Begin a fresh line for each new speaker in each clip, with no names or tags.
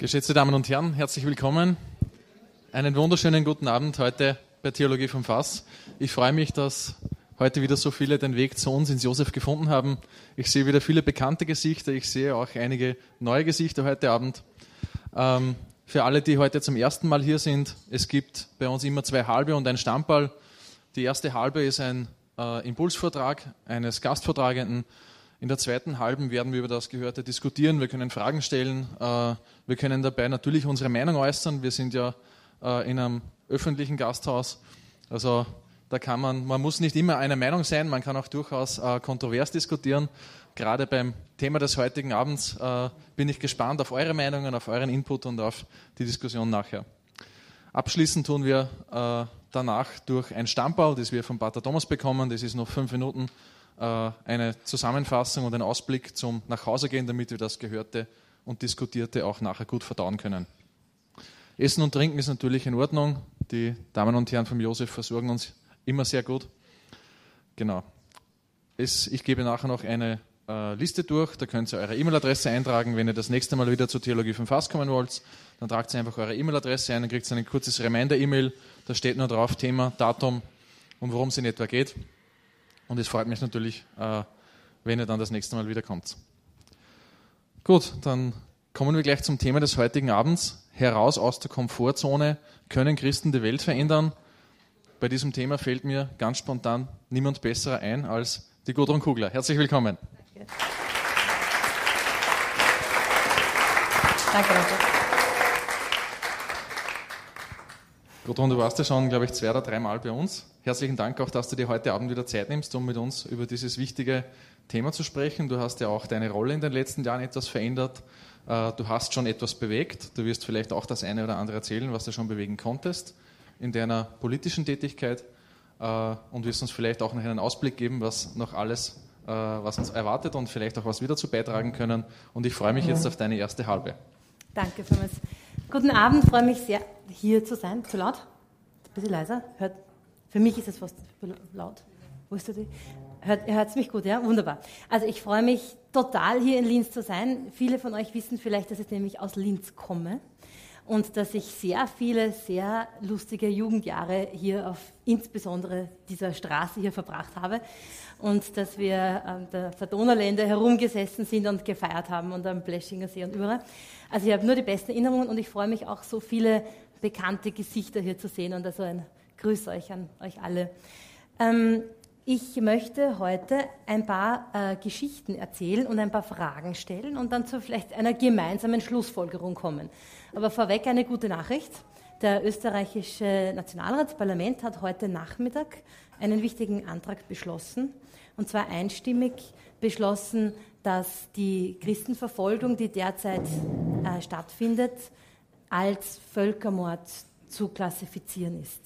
Geschätzte Damen und Herren, herzlich willkommen. Einen wunderschönen guten Abend heute bei Theologie vom Fass. Ich freue mich, dass heute wieder so viele den Weg zu uns ins Josef gefunden haben. Ich sehe wieder viele bekannte Gesichter, ich sehe auch einige neue Gesichter heute Abend. Ähm, für alle, die heute zum ersten Mal hier sind, es gibt bei uns immer zwei Halbe und ein Stammball. Die erste Halbe ist ein äh, Impulsvortrag eines Gastvortragenden in der zweiten halben werden wir über das Gehörte diskutieren. Wir können Fragen stellen. Äh, wir können dabei natürlich unsere Meinung äußern. Wir sind ja äh, in einem öffentlichen Gasthaus. Also da kann man, man muss nicht immer einer Meinung sein, man kann auch durchaus äh, kontrovers diskutieren. Gerade beim Thema des heutigen Abends bin ich gespannt auf eure Meinungen, auf euren Input und auf die Diskussion nachher. Abschließend tun wir danach durch ein Stammbau, das wir von Pater Thomas bekommen. Das ist noch fünf Minuten eine Zusammenfassung und einen Ausblick zum Nachhausegehen, damit wir das Gehörte und Diskutierte auch nachher gut verdauen können. Essen und Trinken ist natürlich in Ordnung. Die Damen und Herren vom Josef versorgen uns immer sehr gut. Genau. Es, ich gebe nachher noch eine äh, Liste durch. Da könnt ihr eure E-Mail-Adresse eintragen. Wenn ihr das nächste Mal wieder zur Theologie vom Fass kommen wollt, dann tragt ihr einfach eure E-Mail-Adresse ein. Dann kriegt ihr ein kurzes Reminder-E-Mail. Da steht nur drauf Thema, Datum und worum es in etwa geht. Und es freut mich natürlich, äh, wenn ihr dann das nächste Mal wieder kommt. Gut, dann kommen wir gleich zum Thema des heutigen Abends. Heraus aus der Komfortzone. Können Christen die Welt verändern? Bei diesem Thema fällt mir ganz spontan niemand besserer ein als die Gudrun Kugler. Herzlich willkommen. Danke. Danke, danke. Gudrun, du warst ja schon, glaube ich, zwei oder dreimal bei uns. Herzlichen Dank auch, dass du dir heute Abend wieder Zeit nimmst, um mit uns über dieses wichtige Thema zu sprechen. Du hast ja auch deine Rolle in den letzten Jahren etwas verändert. Äh, du hast schon etwas bewegt. Du wirst vielleicht auch das eine oder andere erzählen, was du schon bewegen konntest in deiner politischen Tätigkeit äh, und wirst uns vielleicht auch noch einen Ausblick geben, was noch alles, äh, was uns erwartet und vielleicht auch was wir dazu beitragen können. Und ich freue mich jetzt auf deine erste Halbe.
Danke, Thomas. Guten Abend, freue mich sehr, hier zu sein. Zu laut? Ein bisschen leiser? Hört, für mich ist es fast laut. Wo ist die? Hört, es mich gut, ja? Wunderbar. Also ich freue mich total, hier in Linz zu sein. Viele von euch wissen vielleicht, dass ich nämlich aus Linz komme und dass ich sehr viele, sehr lustige Jugendjahre hier auf insbesondere dieser Straße hier verbracht habe und dass wir an der Verdonnerlände herumgesessen sind und gefeiert haben und am Bleschinger See und überall. Also ich habe nur die besten Erinnerungen und ich freue mich auch so viele bekannte Gesichter hier zu sehen und also ein Grüß euch an euch alle. Ähm, ich möchte heute ein paar äh, Geschichten erzählen und ein paar Fragen stellen und dann zu vielleicht einer gemeinsamen Schlussfolgerung kommen. Aber vorweg eine gute Nachricht. Der österreichische Nationalratsparlament hat heute Nachmittag einen wichtigen Antrag beschlossen, und zwar einstimmig beschlossen, dass die Christenverfolgung, die derzeit äh, stattfindet, als Völkermord zu klassifizieren ist.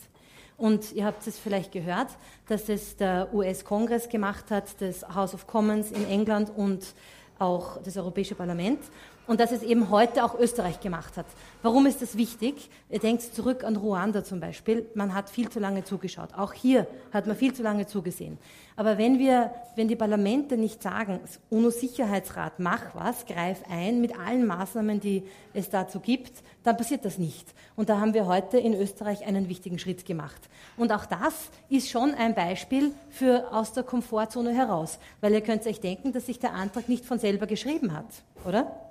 Und ihr habt es vielleicht gehört, dass es der US-Kongress gemacht hat, das House of Commons in England und auch das Europäische Parlament und dass es eben heute auch Österreich gemacht hat. Warum ist das wichtig? Ihr denkt zurück an Ruanda zum Beispiel. Man hat viel zu lange zugeschaut. Auch hier hat man viel zu lange zugesehen. Aber wenn wir, wenn die Parlamente nicht sagen, UNO-Sicherheitsrat, mach was, greif ein mit allen Maßnahmen, die es dazu gibt, dann passiert das nicht. Und da haben wir heute in Österreich einen wichtigen Schritt gemacht. Und auch das ist schon ein Beispiel für aus der Komfortzone heraus. Weil ihr könnt euch denken, dass sich der Antrag nicht von selber geschrieben hat, oder?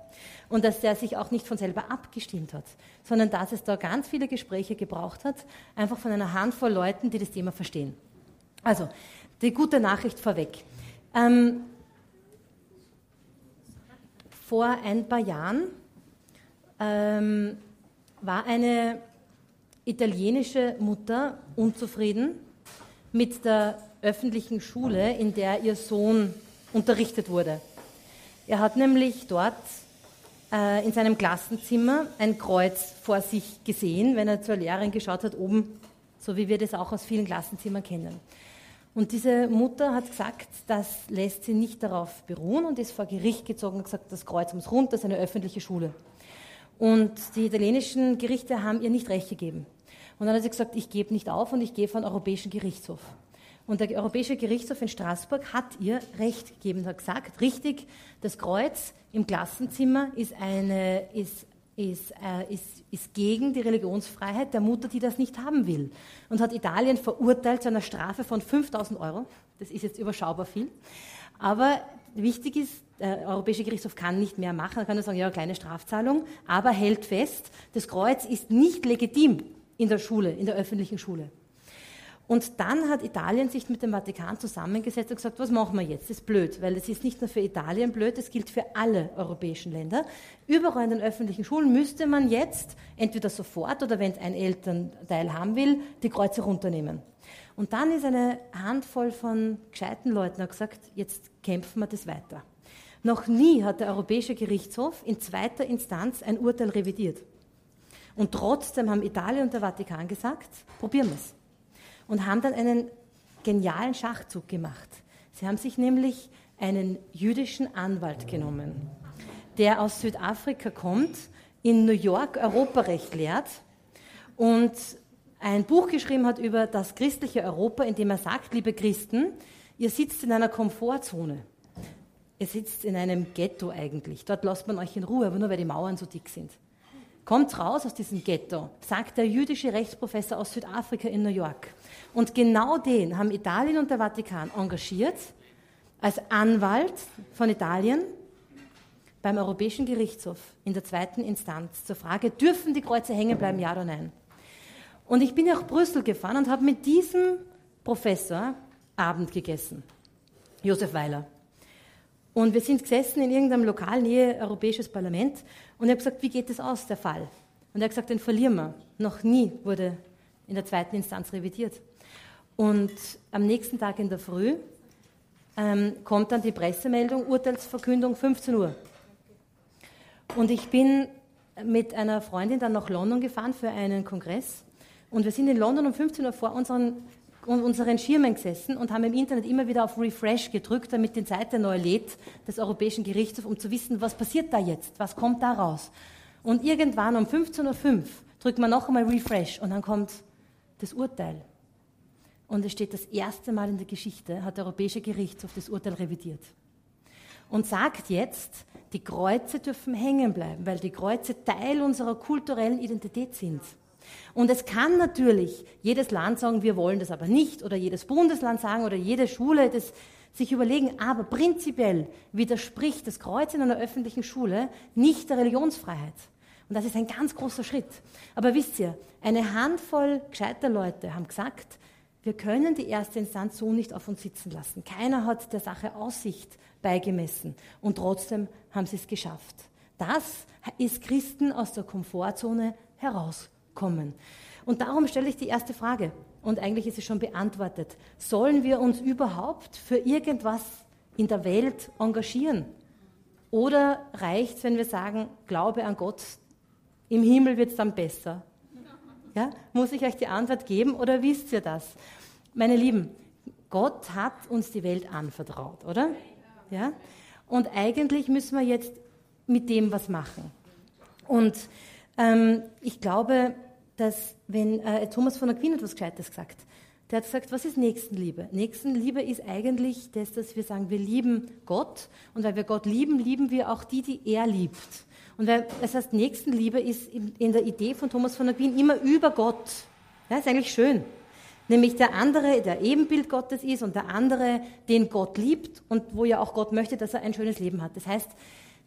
Und dass der sich auch nicht von selber abgestimmt hat, sondern dass es da ganz viele Gespräche gebraucht hat, einfach von einer Handvoll Leuten, die das Thema verstehen. Also, die gute Nachricht vorweg. Ähm, vor ein paar Jahren ähm, war eine italienische Mutter unzufrieden mit der öffentlichen Schule, in der ihr Sohn unterrichtet wurde. Er hat nämlich dort äh, in seinem Klassenzimmer ein Kreuz vor sich gesehen, wenn er zur Lehrerin geschaut hat, oben, so wie wir das auch aus vielen Klassenzimmern kennen. Und diese Mutter hat gesagt, das lässt sie nicht darauf beruhen und ist vor Gericht gezogen und gesagt, das Kreuz muss runter, das ist eine öffentliche Schule. Und die italienischen Gerichte haben ihr nicht recht gegeben. Und dann hat sie gesagt, ich gebe nicht auf und ich gehe vor den Europäischen Gerichtshof. Und der Europäische Gerichtshof in Straßburg hat ihr Recht gegeben, hat gesagt, richtig, das Kreuz im Klassenzimmer ist, eine, ist ist, äh, ist, ist gegen die Religionsfreiheit der Mutter, die das nicht haben will. Und hat Italien verurteilt zu einer Strafe von 5000 Euro. Das ist jetzt überschaubar viel. Aber wichtig ist, der Europäische Gerichtshof kann nicht mehr machen. Er kann nur sagen, ja, kleine Strafzahlung, aber hält fest, das Kreuz ist nicht legitim in der Schule, in der öffentlichen Schule. Und dann hat Italien sich mit dem Vatikan zusammengesetzt und gesagt, was machen wir jetzt? Das ist blöd, weil es ist nicht nur für Italien blöd, es gilt für alle europäischen Länder. Überall in den öffentlichen Schulen müsste man jetzt entweder sofort oder wenn ein Elternteil haben will, die Kreuze runternehmen. Und dann ist eine Handvoll von gescheiten Leuten gesagt, jetzt kämpfen wir das weiter. Noch nie hat der Europäische Gerichtshof in zweiter Instanz ein Urteil revidiert. Und trotzdem haben Italien und der Vatikan gesagt, probieren wir es und haben dann einen genialen Schachzug gemacht. Sie haben sich nämlich einen jüdischen Anwalt genommen, der aus Südafrika kommt, in New York Europarecht lehrt und ein Buch geschrieben hat über das christliche Europa, in dem er sagt, liebe Christen, ihr sitzt in einer Komfortzone. Ihr sitzt in einem Ghetto eigentlich. Dort lasst man euch in Ruhe, aber nur weil die Mauern so dick sind. Kommt raus aus diesem Ghetto, sagt der jüdische Rechtsprofessor aus Südafrika in New York. Und genau den haben Italien und der Vatikan engagiert als Anwalt von Italien beim Europäischen Gerichtshof in der zweiten Instanz zur Frage, dürfen die Kreuze hängen bleiben, ja oder nein? Und ich bin nach Brüssel gefahren und habe mit diesem Professor Abend gegessen, Josef Weiler. Und wir sind gesessen in irgendeinem Lokal Nähe Europäisches Parlament und ich habe gesagt, wie geht das aus, der Fall? Und er hat gesagt, den verlieren wir. Noch nie wurde in der zweiten Instanz revidiert. Und am nächsten Tag in der Früh ähm, kommt dann die Pressemeldung, Urteilsverkündung 15 Uhr. Und ich bin mit einer Freundin dann nach London gefahren für einen Kongress. Und wir sind in London um 15 Uhr vor unseren unseren Schirmen gesessen und haben im Internet immer wieder auf Refresh gedrückt, damit die Seite neu lädt des Europäischen Gerichtshofs, um zu wissen, was passiert da jetzt, was kommt da raus. Und irgendwann um 15.05 Uhr drückt man noch einmal Refresh und dann kommt das Urteil. Und es steht das erste Mal in der Geschichte, hat der Europäische Gerichtshof das Urteil revidiert. Und sagt jetzt, die Kreuze dürfen hängen bleiben, weil die Kreuze Teil unserer kulturellen Identität sind. Und es kann natürlich jedes Land sagen, wir wollen das aber nicht, oder jedes Bundesland sagen, oder jede Schule das sich überlegen, aber prinzipiell widerspricht das Kreuz in einer öffentlichen Schule nicht der Religionsfreiheit. Und das ist ein ganz großer Schritt. Aber wisst ihr, eine Handvoll gescheiter Leute haben gesagt, wir können die erste Instanz so nicht auf uns sitzen lassen. Keiner hat der Sache Aussicht beigemessen. Und trotzdem haben sie es geschafft. Das ist Christen aus der Komfortzone heraus kommen. Und darum stelle ich die erste Frage, und eigentlich ist sie schon beantwortet. Sollen wir uns überhaupt für irgendwas in der Welt engagieren? Oder reicht es, wenn wir sagen, Glaube an Gott, im Himmel wird es dann besser? Ja? Muss ich euch die Antwort geben oder wisst ihr das? Meine Lieben, Gott hat uns die Welt anvertraut, oder? Ja? Und eigentlich müssen wir jetzt mit dem was machen. Und ähm, ich glaube, dass wenn äh, Thomas von Aquin etwas Gescheites gesagt, der hat gesagt, was ist Nächstenliebe? Nächstenliebe ist eigentlich das, dass wir sagen, wir lieben Gott und weil wir Gott lieben, lieben wir auch die, die er liebt. Und weil, das heißt, Nächstenliebe ist in, der Idee von Thomas von Aquin immer über Gott. Ja, ist eigentlich schön. Nämlich der andere, der Ebenbild Gottes ist und der andere, den Gott liebt und wo ja auch Gott möchte, dass er ein schönes Leben hat. Das heißt,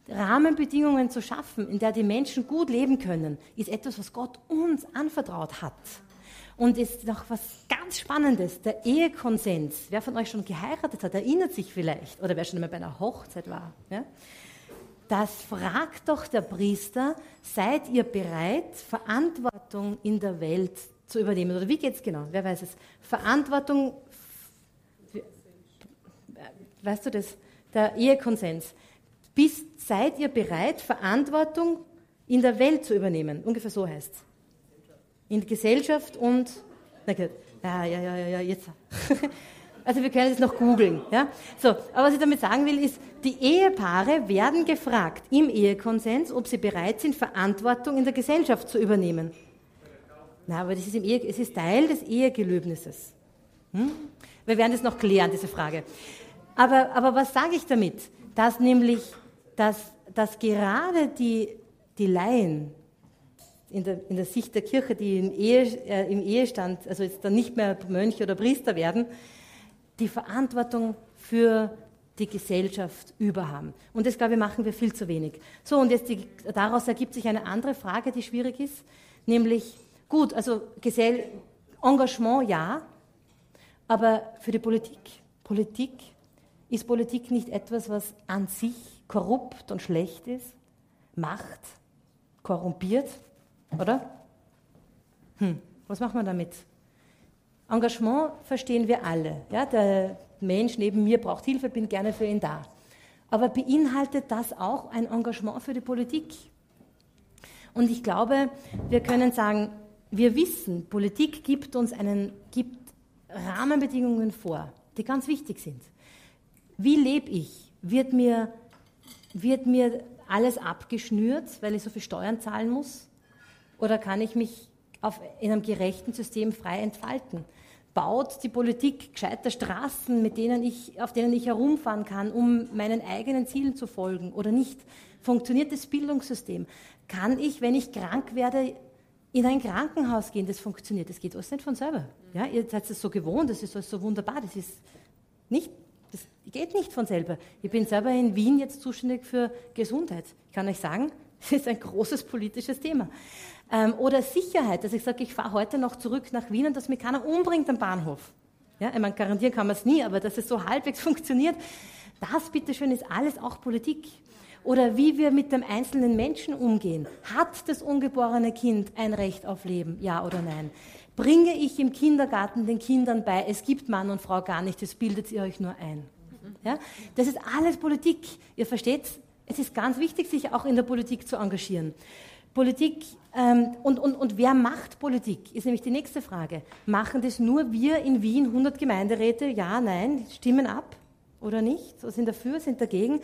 Rahmenbedingungen zu schaffen, in der die Menschen gut leben können, ist etwas, was Gott uns anvertraut hat. Und ist noch was ganz Spannendes, der Ehekonsens. Wer von euch schon geheiratet hat, erinnert sich vielleicht, oder wer schon einmal bei einer Hochzeit war. Ja? Das fragt doch der Priester, seid ihr bereit, Verantwortung in der Welt zu übernehmen? Oder wie geht es genau? Wer weiß es? Verantwortung, weißt du das? Der Ehekonsens. Bist, seid ihr bereit, Verantwortung in der Welt zu übernehmen? Ungefähr so heißt es. In Gesellschaft und. Na ja, ja, ja, ja, jetzt. Also wir können es noch googeln. Ja? So, aber was ich damit sagen will, ist, die Ehepaare werden gefragt im Ehekonsens, ob sie bereit sind, Verantwortung in der Gesellschaft zu übernehmen. Na, aber das ist im Ehe, es ist Teil des Ehegelöbnisses. Hm? Wir werden das noch klären, diese Frage. Aber, aber was sage ich damit? Dass nämlich dass, dass gerade die die Laien in der, in der Sicht der Kirche, die im, Ehe, äh, im Ehestand, also jetzt dann nicht mehr Mönche oder Priester werden, die Verantwortung für die Gesellschaft überhaben. Und das, glaube ich, machen wir viel zu wenig. So, und jetzt die, daraus ergibt sich eine andere Frage, die schwierig ist, nämlich, gut, also Gesell Engagement ja, aber für die Politik, Politik, ist Politik nicht etwas, was an sich korrupt und schlecht ist? Macht, korrumpiert, oder? Hm, was macht man damit? Engagement verstehen wir alle. Ja, der Mensch neben mir braucht Hilfe, bin gerne für ihn da. Aber beinhaltet das auch ein Engagement für die Politik? Und ich glaube, wir können sagen, wir wissen, Politik gibt uns einen, gibt Rahmenbedingungen vor, die ganz wichtig sind. Wie lebe ich? Wird mir, wird mir alles abgeschnürt, weil ich so viel Steuern zahlen muss? Oder kann ich mich auf, in einem gerechten System frei entfalten? Baut die Politik gescheiter Straßen, mit denen ich, auf denen ich herumfahren kann, um meinen eigenen Zielen zu folgen oder nicht? Funktioniert das Bildungssystem? Kann ich, wenn ich krank werde, in ein Krankenhaus gehen? Das funktioniert. Das geht alles nicht von selber. Ja, ihr seid es so gewohnt, das ist alles so wunderbar. Das ist nicht das geht nicht von selber. Ich bin selber in Wien jetzt zuständig für Gesundheit. Ich kann euch sagen, das ist ein großes politisches Thema. Ähm, oder Sicherheit, dass ich sage, ich fahre heute noch zurück nach Wien und dass mich keiner umbringt am Bahnhof. Ja, ich meine, garantieren kann man es nie, aber dass es so halbwegs funktioniert, das bitteschön ist alles auch Politik. Oder wie wir mit dem einzelnen Menschen umgehen. Hat das ungeborene Kind ein Recht auf Leben? Ja oder nein? Bringe ich im Kindergarten den Kindern bei, es gibt Mann und Frau gar nicht, das bildet ihr euch nur ein. Ja? Das ist alles Politik. Ihr versteht, es ist ganz wichtig, sich auch in der Politik zu engagieren. Politik ähm, und, und, und wer macht Politik, ist nämlich die nächste Frage. Machen das nur wir in Wien, 100 Gemeinderäte? Ja, nein, stimmen ab oder nicht? So sind dafür, sind dagegen.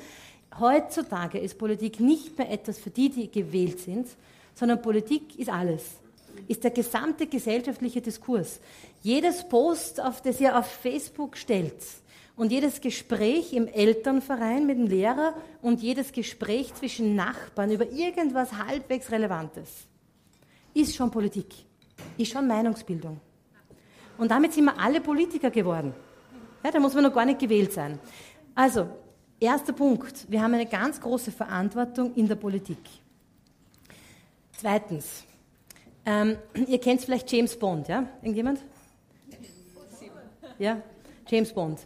Heutzutage ist Politik nicht mehr etwas für die, die gewählt sind, sondern Politik ist alles. Ist der gesamte gesellschaftliche Diskurs. Jedes Post, auf das ihr auf Facebook stellt, und jedes Gespräch im Elternverein mit dem Lehrer und jedes Gespräch zwischen Nachbarn über irgendwas halbwegs Relevantes ist schon Politik, ist schon Meinungsbildung. Und damit sind wir alle Politiker geworden. Ja, da muss man noch gar nicht gewählt sein. Also, erster Punkt. Wir haben eine ganz große Verantwortung in der Politik. Zweitens. Ähm, ihr kennt vielleicht James Bond, ja? Irgendjemand? Ja? James Bond.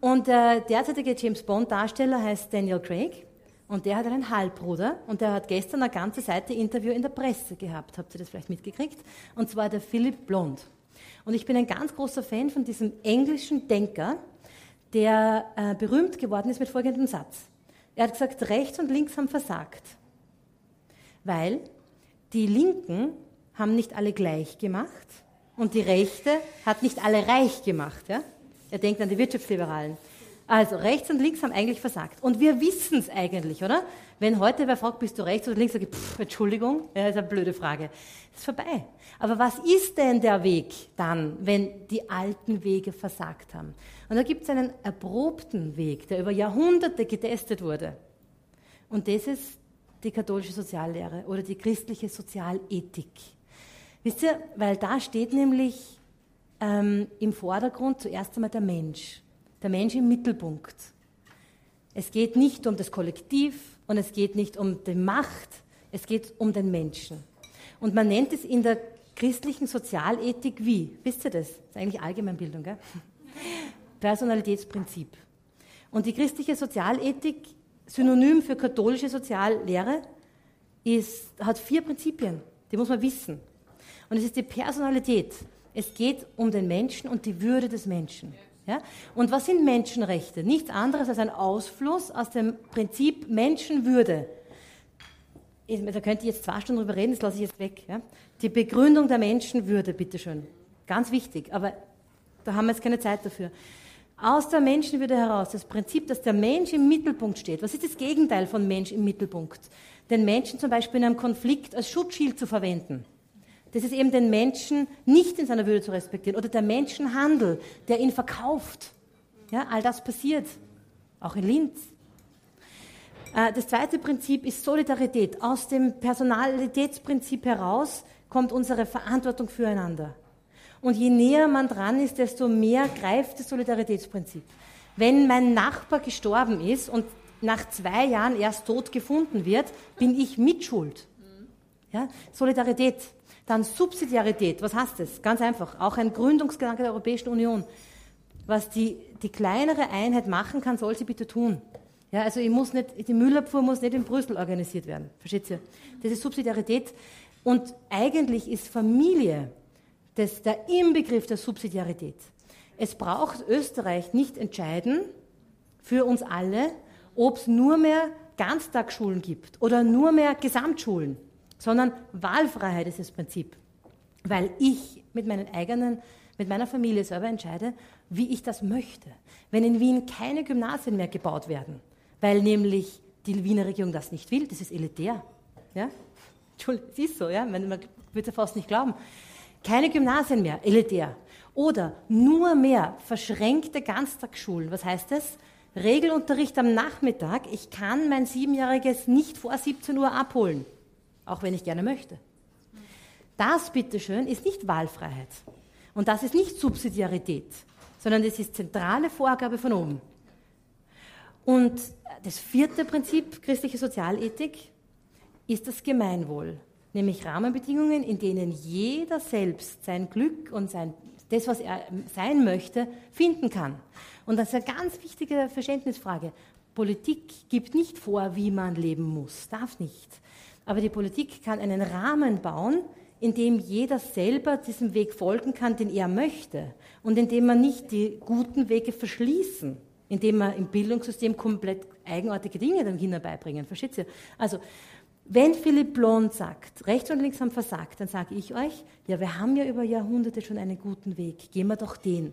Und der derzeitige James Bond-Darsteller heißt Daniel Craig und der hat einen Halbbruder und der hat gestern eine ganze Seite Interview in der Presse gehabt. Habt ihr das vielleicht mitgekriegt? Und zwar der Philip Blond. Und ich bin ein ganz großer Fan von diesem englischen Denker, der äh, berühmt geworden ist mit folgendem Satz. Er hat gesagt, rechts und links haben versagt. Weil die Linken haben nicht alle gleich gemacht und die Rechte hat nicht alle reich gemacht. Ja? Er denkt an die Wirtschaftsliberalen. Also rechts und links haben eigentlich versagt. Und wir wissen es eigentlich, oder? Wenn heute wer fragt, bist du rechts oder links, sage ich, pff, Entschuldigung, ja, ist eine blöde Frage. Ist vorbei. Aber was ist denn der Weg dann, wenn die alten Wege versagt haben? Und da gibt es einen erprobten Weg, der über Jahrhunderte getestet wurde. Und das ist die katholische Soziallehre oder die christliche Sozialethik. Wisst ihr, weil da steht nämlich ähm, im Vordergrund zuerst einmal der Mensch. Der Mensch im Mittelpunkt. Es geht nicht um das Kollektiv und es geht nicht um die Macht, es geht um den Menschen. Und man nennt es in der christlichen Sozialethik wie? Wisst ihr das? Das ist eigentlich Allgemeinbildung, gell? Personalitätsprinzip. Und die christliche Sozialethik, synonym für katholische Soziallehre, ist, hat vier Prinzipien. Die muss man wissen. Und es ist die Personalität. Es geht um den Menschen und die Würde des Menschen. Ja? Und was sind Menschenrechte? Nichts anderes als ein Ausfluss aus dem Prinzip Menschenwürde. Da könnte ich jetzt zwei Stunden drüber reden, das lasse ich jetzt weg. Ja? Die Begründung der Menschenwürde, bitteschön. Ganz wichtig, aber da haben wir jetzt keine Zeit dafür. Aus der Menschenwürde heraus, das Prinzip, dass der Mensch im Mittelpunkt steht. Was ist das Gegenteil von Mensch im Mittelpunkt? Den Menschen zum Beispiel in einem Konflikt als Schutzschild zu verwenden. Das ist eben den Menschen nicht in seiner Würde zu respektieren. Oder der Menschenhandel, der ihn verkauft. Ja, all das passiert. Auch in Linz. Äh, das zweite Prinzip ist Solidarität. Aus dem Personalitätsprinzip heraus kommt unsere Verantwortung füreinander. Und je näher man dran ist, desto mehr greift das Solidaritätsprinzip. Wenn mein Nachbar gestorben ist und nach zwei Jahren erst tot gefunden wird, bin ich mitschuld. Ja? Solidarität. Dann Subsidiarität. Was heißt das? Ganz einfach. Auch ein Gründungsgedanke der Europäischen Union. Was die, die kleinere Einheit machen kann, soll sie bitte tun. Ja, also ich muss nicht, die Müllabfuhr muss nicht in Brüssel organisiert werden. Versteht ihr? Das ist Subsidiarität. Und eigentlich ist Familie das, der Inbegriff der Subsidiarität. Es braucht Österreich nicht entscheiden für uns alle, ob es nur mehr Ganztagsschulen gibt oder nur mehr Gesamtschulen, sondern Wahlfreiheit ist das Prinzip. Weil ich mit meinen eigenen, mit meiner Familie selber entscheide, wie ich das möchte. Wenn in Wien keine Gymnasien mehr gebaut werden, weil nämlich die Wiener Regierung das nicht will, das ist elitär. Ja? Entschuldigung, es ist so, ja? man, man wird es ja fast nicht glauben. Keine Gymnasien mehr, elitär. Oder nur mehr verschränkte Ganztagsschulen. Was heißt das? Regelunterricht am Nachmittag. Ich kann mein Siebenjähriges nicht vor 17 Uhr abholen, auch wenn ich gerne möchte. Das, bitteschön, ist nicht Wahlfreiheit. Und das ist nicht Subsidiarität, sondern das ist zentrale Vorgabe von oben. Und das vierte Prinzip christliche Sozialethik ist das Gemeinwohl, nämlich Rahmenbedingungen, in denen jeder selbst sein Glück und sein, das, was er sein möchte, finden kann. Und das ist eine ganz wichtige Verständnisfrage. Politik gibt nicht vor, wie man leben muss, darf nicht. Aber die Politik kann einen Rahmen bauen, in dem jeder selber diesem Weg folgen kann, den er möchte. Und in dem man nicht die guten Wege verschließen, indem man im Bildungssystem komplett eigenartige Dinge den Kindern beibringen. Versteht ihr? Also, wenn Philipp Blond sagt, rechts und links haben versagt, dann sage ich euch, ja, wir haben ja über Jahrhunderte schon einen guten Weg, gehen wir doch den.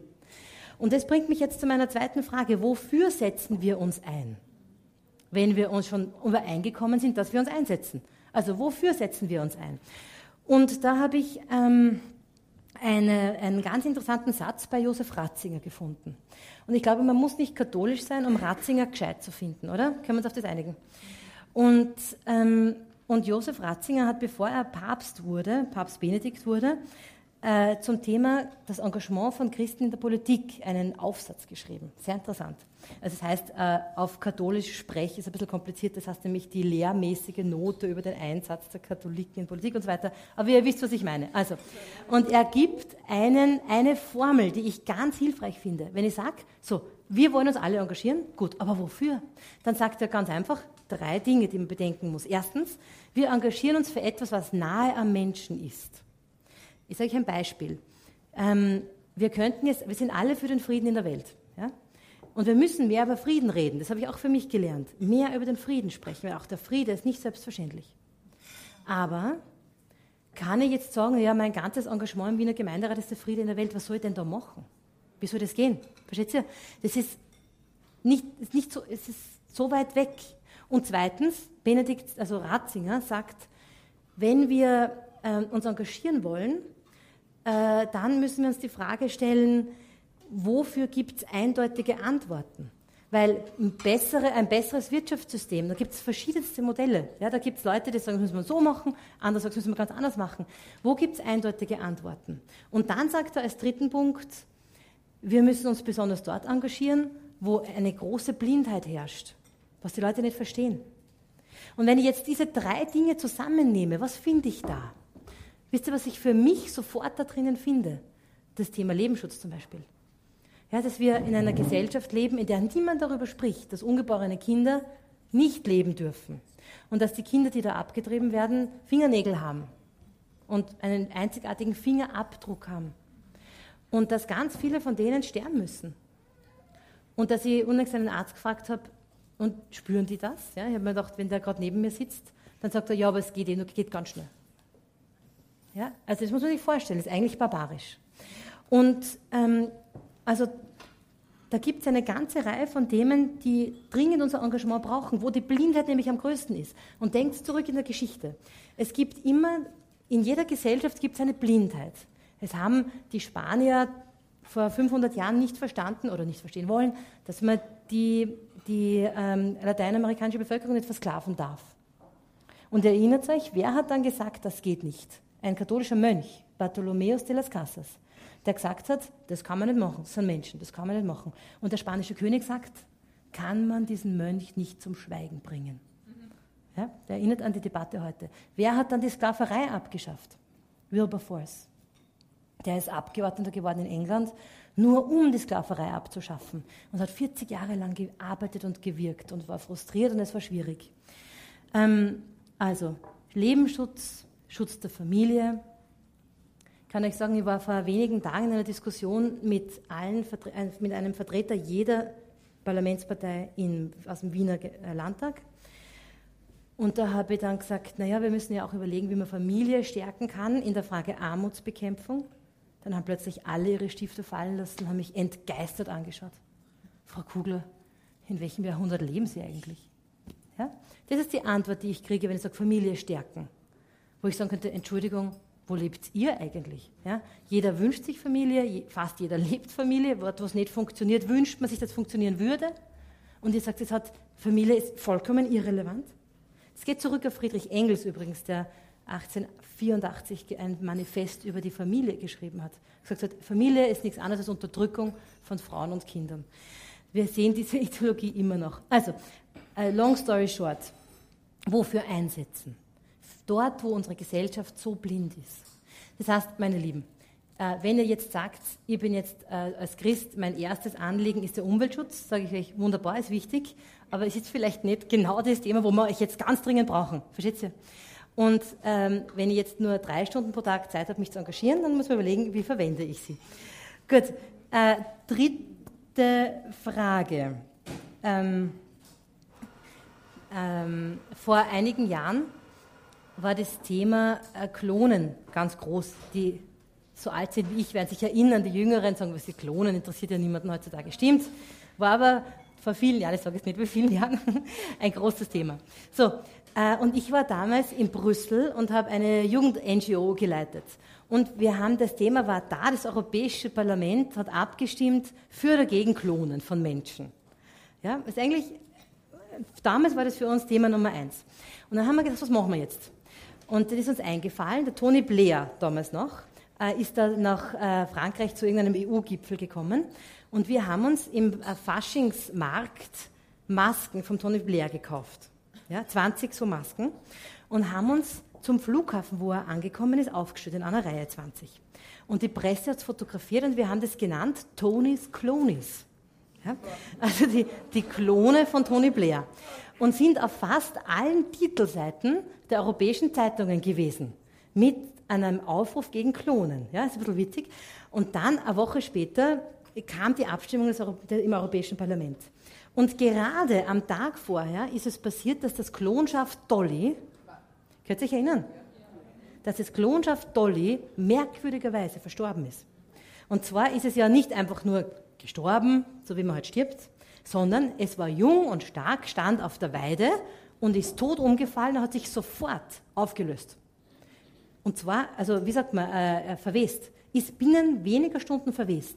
Und das bringt mich jetzt zu meiner zweiten Frage, wofür setzen wir uns ein? Wenn wir uns schon übereingekommen sind, dass wir uns einsetzen. Also wofür setzen wir uns ein? Und da habe ich ähm, eine, einen ganz interessanten Satz bei Josef Ratzinger gefunden. Und ich glaube, man muss nicht katholisch sein, um Ratzinger gescheit zu finden, oder? Können wir uns auf das einigen? Und ähm, und Josef Ratzinger hat, bevor er Papst wurde, Papst Benedikt wurde, äh, zum Thema das Engagement von Christen in der Politik einen Aufsatz geschrieben. Sehr interessant. Also das heißt, äh, auf katholisch Sprech ist ein bisschen kompliziert, das heißt nämlich die lehrmäßige Note über den Einsatz der Katholiken in Politik und so weiter. Aber ihr wisst, was ich meine. Also, und er gibt einen, eine Formel, die ich ganz hilfreich finde. Wenn ich sage, so, wir wollen uns alle engagieren, gut, aber wofür? Dann sagt er ganz einfach, drei Dinge, die man bedenken muss. Erstens, wir engagieren uns für etwas, was nahe am Menschen ist. Ich sage euch ein Beispiel. Ähm, wir könnten jetzt, wir sind alle für den Frieden in der Welt. Ja? Und wir müssen mehr über Frieden reden. Das habe ich auch für mich gelernt. Mehr über den Frieden sprechen, weil auch der Friede ist nicht selbstverständlich. Aber kann ich jetzt sagen, ja, mein ganzes Engagement im Wiener Gemeinderat ist der Friede in der Welt, was soll ich denn da machen? Wie soll das gehen? Versteht ihr? Das ist nicht, ist nicht so, es ist so weit weg. Und zweitens, Benedikt, also Ratzinger, sagt, wenn wir äh, uns engagieren wollen, äh, dann müssen wir uns die Frage stellen, wofür gibt es eindeutige Antworten? Weil ein, bessere, ein besseres Wirtschaftssystem, da gibt es verschiedenste Modelle. Ja, da gibt es Leute, die sagen, das müssen wir so machen, andere sagen, das müssen wir ganz anders machen. Wo gibt es eindeutige Antworten? Und dann sagt er als dritten Punkt, wir müssen uns besonders dort engagieren, wo eine große Blindheit herrscht was die Leute nicht verstehen. Und wenn ich jetzt diese drei Dinge zusammennehme, was finde ich da? Wisst ihr, was ich für mich sofort da drinnen finde? Das Thema Lebensschutz zum Beispiel. Ja, dass wir in einer Gesellschaft leben, in der niemand darüber spricht, dass ungeborene Kinder nicht leben dürfen. Und dass die Kinder, die da abgetrieben werden, Fingernägel haben und einen einzigartigen Fingerabdruck haben. Und dass ganz viele von denen sterben müssen. Und dass ich unlängst einen Arzt gefragt habe, und spüren die das? Ja, ich habe mir gedacht, wenn der gerade neben mir sitzt, dann sagt er, ja, aber es geht eh, nur geht ganz schnell. Ja, also das muss man sich vorstellen, das ist eigentlich barbarisch. Und ähm, also da gibt es eine ganze Reihe von Themen, die dringend unser Engagement brauchen, wo die Blindheit nämlich am größten ist. Und denkt zurück in der Geschichte. Es gibt immer, in jeder Gesellschaft gibt es eine Blindheit. Es haben die Spanier vor 500 Jahren nicht verstanden oder nicht verstehen wollen, dass man die die ähm, lateinamerikanische Bevölkerung nicht versklaven darf. Und erinnert euch, wer hat dann gesagt, das geht nicht? Ein katholischer Mönch, Bartholomeus de las Casas, der gesagt hat, das kann man nicht machen, das sind Menschen, das kann man nicht machen. Und der spanische König sagt, kann man diesen Mönch nicht zum Schweigen bringen. Ja, der erinnert an die Debatte heute. Wer hat dann die Sklaverei abgeschafft? Wilberforce. Der ist Abgeordneter geworden in England, nur um die Sklaverei abzuschaffen. Und hat 40 Jahre lang gearbeitet und gewirkt und war frustriert und es war schwierig. Ähm, also Lebensschutz, Schutz der Familie. Ich kann euch sagen, ich war vor wenigen Tagen in einer Diskussion mit, allen, äh, mit einem Vertreter jeder Parlamentspartei in, aus dem Wiener äh, Landtag. Und da habe ich dann gesagt, naja, wir müssen ja auch überlegen, wie man Familie stärken kann in der Frage Armutsbekämpfung. Dann haben plötzlich alle ihre Stifte fallen lassen und haben mich entgeistert angeschaut. Frau Kugler, in welchem Jahrhundert leben Sie eigentlich? Ja? Das ist die Antwort, die ich kriege, wenn ich sage Familie stärken. Wo ich sagen könnte, Entschuldigung, wo lebt ihr eigentlich? Ja? Jeder wünscht sich Familie, fast jeder lebt Familie. Was nicht funktioniert, wünscht man sich, dass es funktionieren würde. Und ihr sagt, es hat, Familie ist vollkommen irrelevant. Es geht zurück auf Friedrich Engels übrigens, der 1884 ein Manifest über die Familie geschrieben hat. Er gesagt hat, Familie ist nichts anderes als Unterdrückung von Frauen und Kindern. Wir sehen diese Ideologie immer noch. Also, uh, long story short, wofür einsetzen? Dort, wo unsere Gesellschaft so blind ist. Das heißt, meine Lieben, uh, wenn ihr jetzt sagt, ich bin jetzt uh, als Christ, mein erstes Anliegen ist der Umweltschutz, sage ich euch, wunderbar, ist wichtig, aber es ist vielleicht nicht genau das Thema, wo wir euch jetzt ganz dringend brauchen. Versteht ihr? Und ähm, wenn ich jetzt nur drei Stunden pro Tag Zeit habe, mich zu engagieren, dann muss man überlegen, wie verwende ich sie. Gut, äh, dritte Frage. Ähm, ähm, vor einigen Jahren war das Thema äh, Klonen ganz groß. Die so alt sind wie ich werden sich erinnern, die Jüngeren sagen, was sie klonen, interessiert ja niemanden heutzutage. Stimmt, war aber vor vielen Jahren, ich sage jetzt nicht wie vielen Jahren, ein großes Thema. So, äh, und ich war damals in Brüssel und habe eine Jugend-NGO geleitet. Und wir haben, das Thema war da, das Europäische Parlament hat abgestimmt für oder gegen Klonen von Menschen. Ja, ist eigentlich, damals war das für uns Thema Nummer eins. Und dann haben wir gedacht, was machen wir jetzt? Und das ist uns eingefallen, der Tony Blair damals noch, äh, ist da nach äh, Frankreich zu irgendeinem EU-Gipfel gekommen. Und wir haben uns im Faschingsmarkt Masken von Tony Blair gekauft ja, 20 so Masken, und haben uns zum Flughafen, wo er angekommen ist, aufgestellt, in einer Reihe 20. Und die Presse hat es fotografiert und wir haben das genannt Tonys Clonis. Ja? Also die, die Klone von Tony Blair. Und sind auf fast allen Titelseiten der europäischen Zeitungen gewesen. Mit einem Aufruf gegen Klonen. Ja, ist ein bisschen witzig. Und dann, eine Woche später, kam die Abstimmung im Europäischen Parlament. Und gerade am Tag vorher ist es passiert, dass das Klonschaft Dolly, könnt ihr euch erinnern? Dass das Klonschaft Dolly merkwürdigerweise verstorben ist. Und zwar ist es ja nicht einfach nur gestorben, so wie man halt stirbt, sondern es war jung und stark, stand auf der Weide und ist tot umgefallen und hat sich sofort aufgelöst. Und zwar, also wie sagt man, äh, äh verwest, ist binnen weniger Stunden verwest.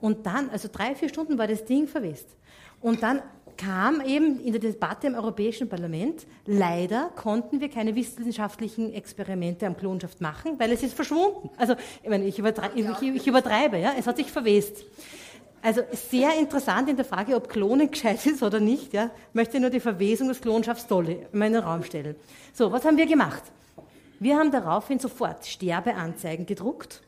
Und dann, also drei, vier Stunden war das Ding verwest. Und dann kam eben in der Debatte im Europäischen Parlament, leider konnten wir keine wissenschaftlichen Experimente am Klonschaft machen, weil es ist verschwunden. Also, ich, meine, ich, übertreibe, ich, ich übertreibe ja, es hat sich verwest. Also sehr interessant in der Frage, ob Klonen gescheit ist oder nicht. Ja. Möchte nur die Verwesung des Klonschafts Dolly in meinen Raum stellen. So, was haben wir gemacht? Wir haben daraufhin sofort Sterbeanzeigen gedruckt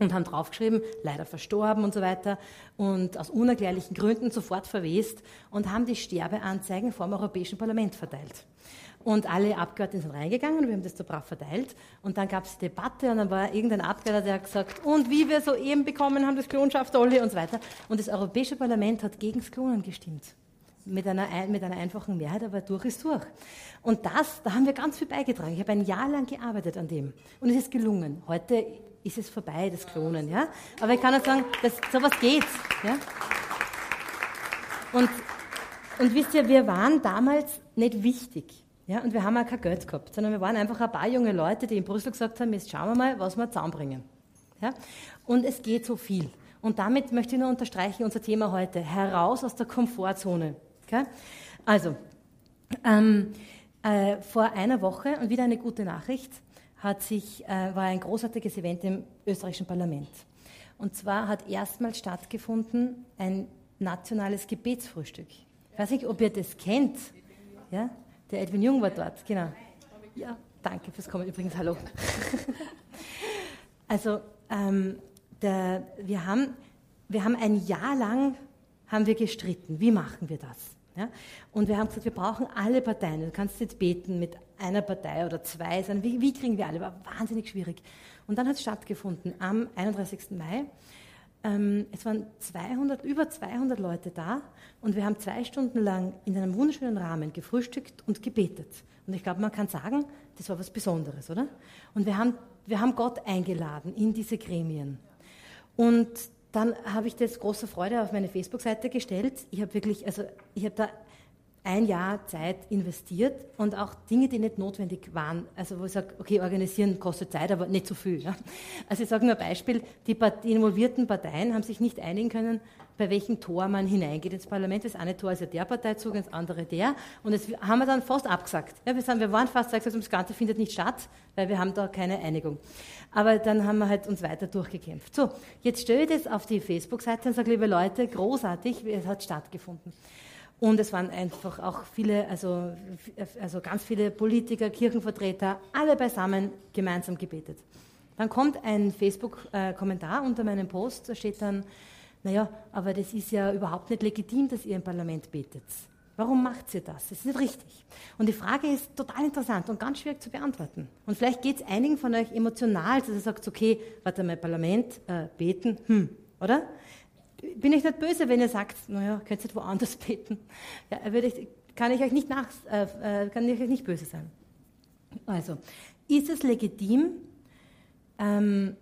und haben draufgeschrieben, leider verstorben und so weiter und aus unerklärlichen Gründen sofort verwest und haben die Sterbeanzeigen vor dem Europäischen Parlament verteilt. Und alle Abgeordneten sind reingegangen und wir haben das so brav verteilt. Und dann gab es Debatte und dann war irgendein Abgeordneter, der hat gesagt, und wie wir soeben bekommen haben, das Klonschafft alle und so weiter. Und das Europäische Parlament hat gegen das Klonen gestimmt. Mit einer, mit einer einfachen Mehrheit, aber durch ist durch. Und das, da haben wir ganz viel beigetragen. Ich habe ein Jahr lang gearbeitet an dem. Und es ist gelungen. Heute ist es vorbei, das Klonen. Ja? Aber ich kann auch sagen, dass sowas geht. Ja? Und, und wisst ihr, wir waren damals nicht wichtig. Ja? Und wir haben auch kein Geld gehabt, sondern wir waren einfach ein paar junge Leute, die in Brüssel gesagt haben, jetzt schauen wir mal, was wir zusammenbringen. Ja? Und es geht so viel. Und damit möchte ich nur unterstreichen, unser Thema heute, heraus aus der Komfortzone. Okay? Also, ähm, äh, vor einer Woche, und wieder eine gute Nachricht, hat sich, äh, war ein großartiges Event im österreichischen Parlament. Und zwar hat erstmals stattgefunden ein nationales Gebetsfrühstück. Ich weiß nicht, ob ihr das kennt. Ja? Der Edwin Jung war dort, genau. Ja, danke fürs Kommen. Übrigens, hallo. also, ähm, der, wir, haben, wir haben ein Jahr lang haben wir gestritten. Wie machen wir das? Ja? Und wir haben gesagt, wir brauchen alle Parteien. Du kannst jetzt beten mit einer Partei oder zwei. Wie, wie kriegen wir alle? War wahnsinnig schwierig. Und dann hat es stattgefunden am 31. Mai. Ähm, es waren 200, über 200 Leute da und wir haben zwei Stunden lang in einem wunderschönen Rahmen gefrühstückt und gebetet. Und ich glaube, man kann sagen, das war was Besonderes, oder? Und wir haben, wir haben Gott eingeladen in diese Gremien. Und dann habe ich das große Freude auf meine Facebook-Seite gestellt. Ich habe wirklich, also ich habe da ein Jahr Zeit investiert und auch Dinge, die nicht notwendig waren. Also wo ich sage, okay, organisieren kostet Zeit, aber nicht so viel. Ja. Also ich sage nur ein Beispiel, die, die, involvierten Parteien haben sich nicht einigen können, bei welchem Tor man hineingeht ins Parlament. Das eine Tor ist ja der Parteizug, das andere der. Und das haben wir dann fast abgesagt. Ja, wir, sind, wir waren fast gesagt, das Ganze findet nicht statt, weil wir haben da keine Einigung. Aber dann haben wir halt uns weiter durchgekämpft. So, jetzt stelle ich das auf die Facebook-Seite und sage, liebe Leute, großartig, es hat stattgefunden. Und es waren einfach auch viele, also, also ganz viele Politiker, Kirchenvertreter, alle beisammen gemeinsam gebetet. Dann kommt ein Facebook-Kommentar unter meinem Post, da steht dann, naja, aber das ist ja überhaupt nicht legitim, dass ihr im Parlament betet. Warum macht ihr das? Das ist nicht richtig. Und die Frage ist total interessant und ganz schwierig zu beantworten. Und vielleicht geht es einigen von euch emotional, dass ihr sagt, okay, warte mal, Parlament, äh, beten, hm, oder? Bin ich nicht böse, wenn ihr sagt, naja, könnt ihr woanders beten. Ja, ich, kann ich euch nicht nach, äh, äh, kann ich euch nicht böse sein. Also, ist es legitim, ähm,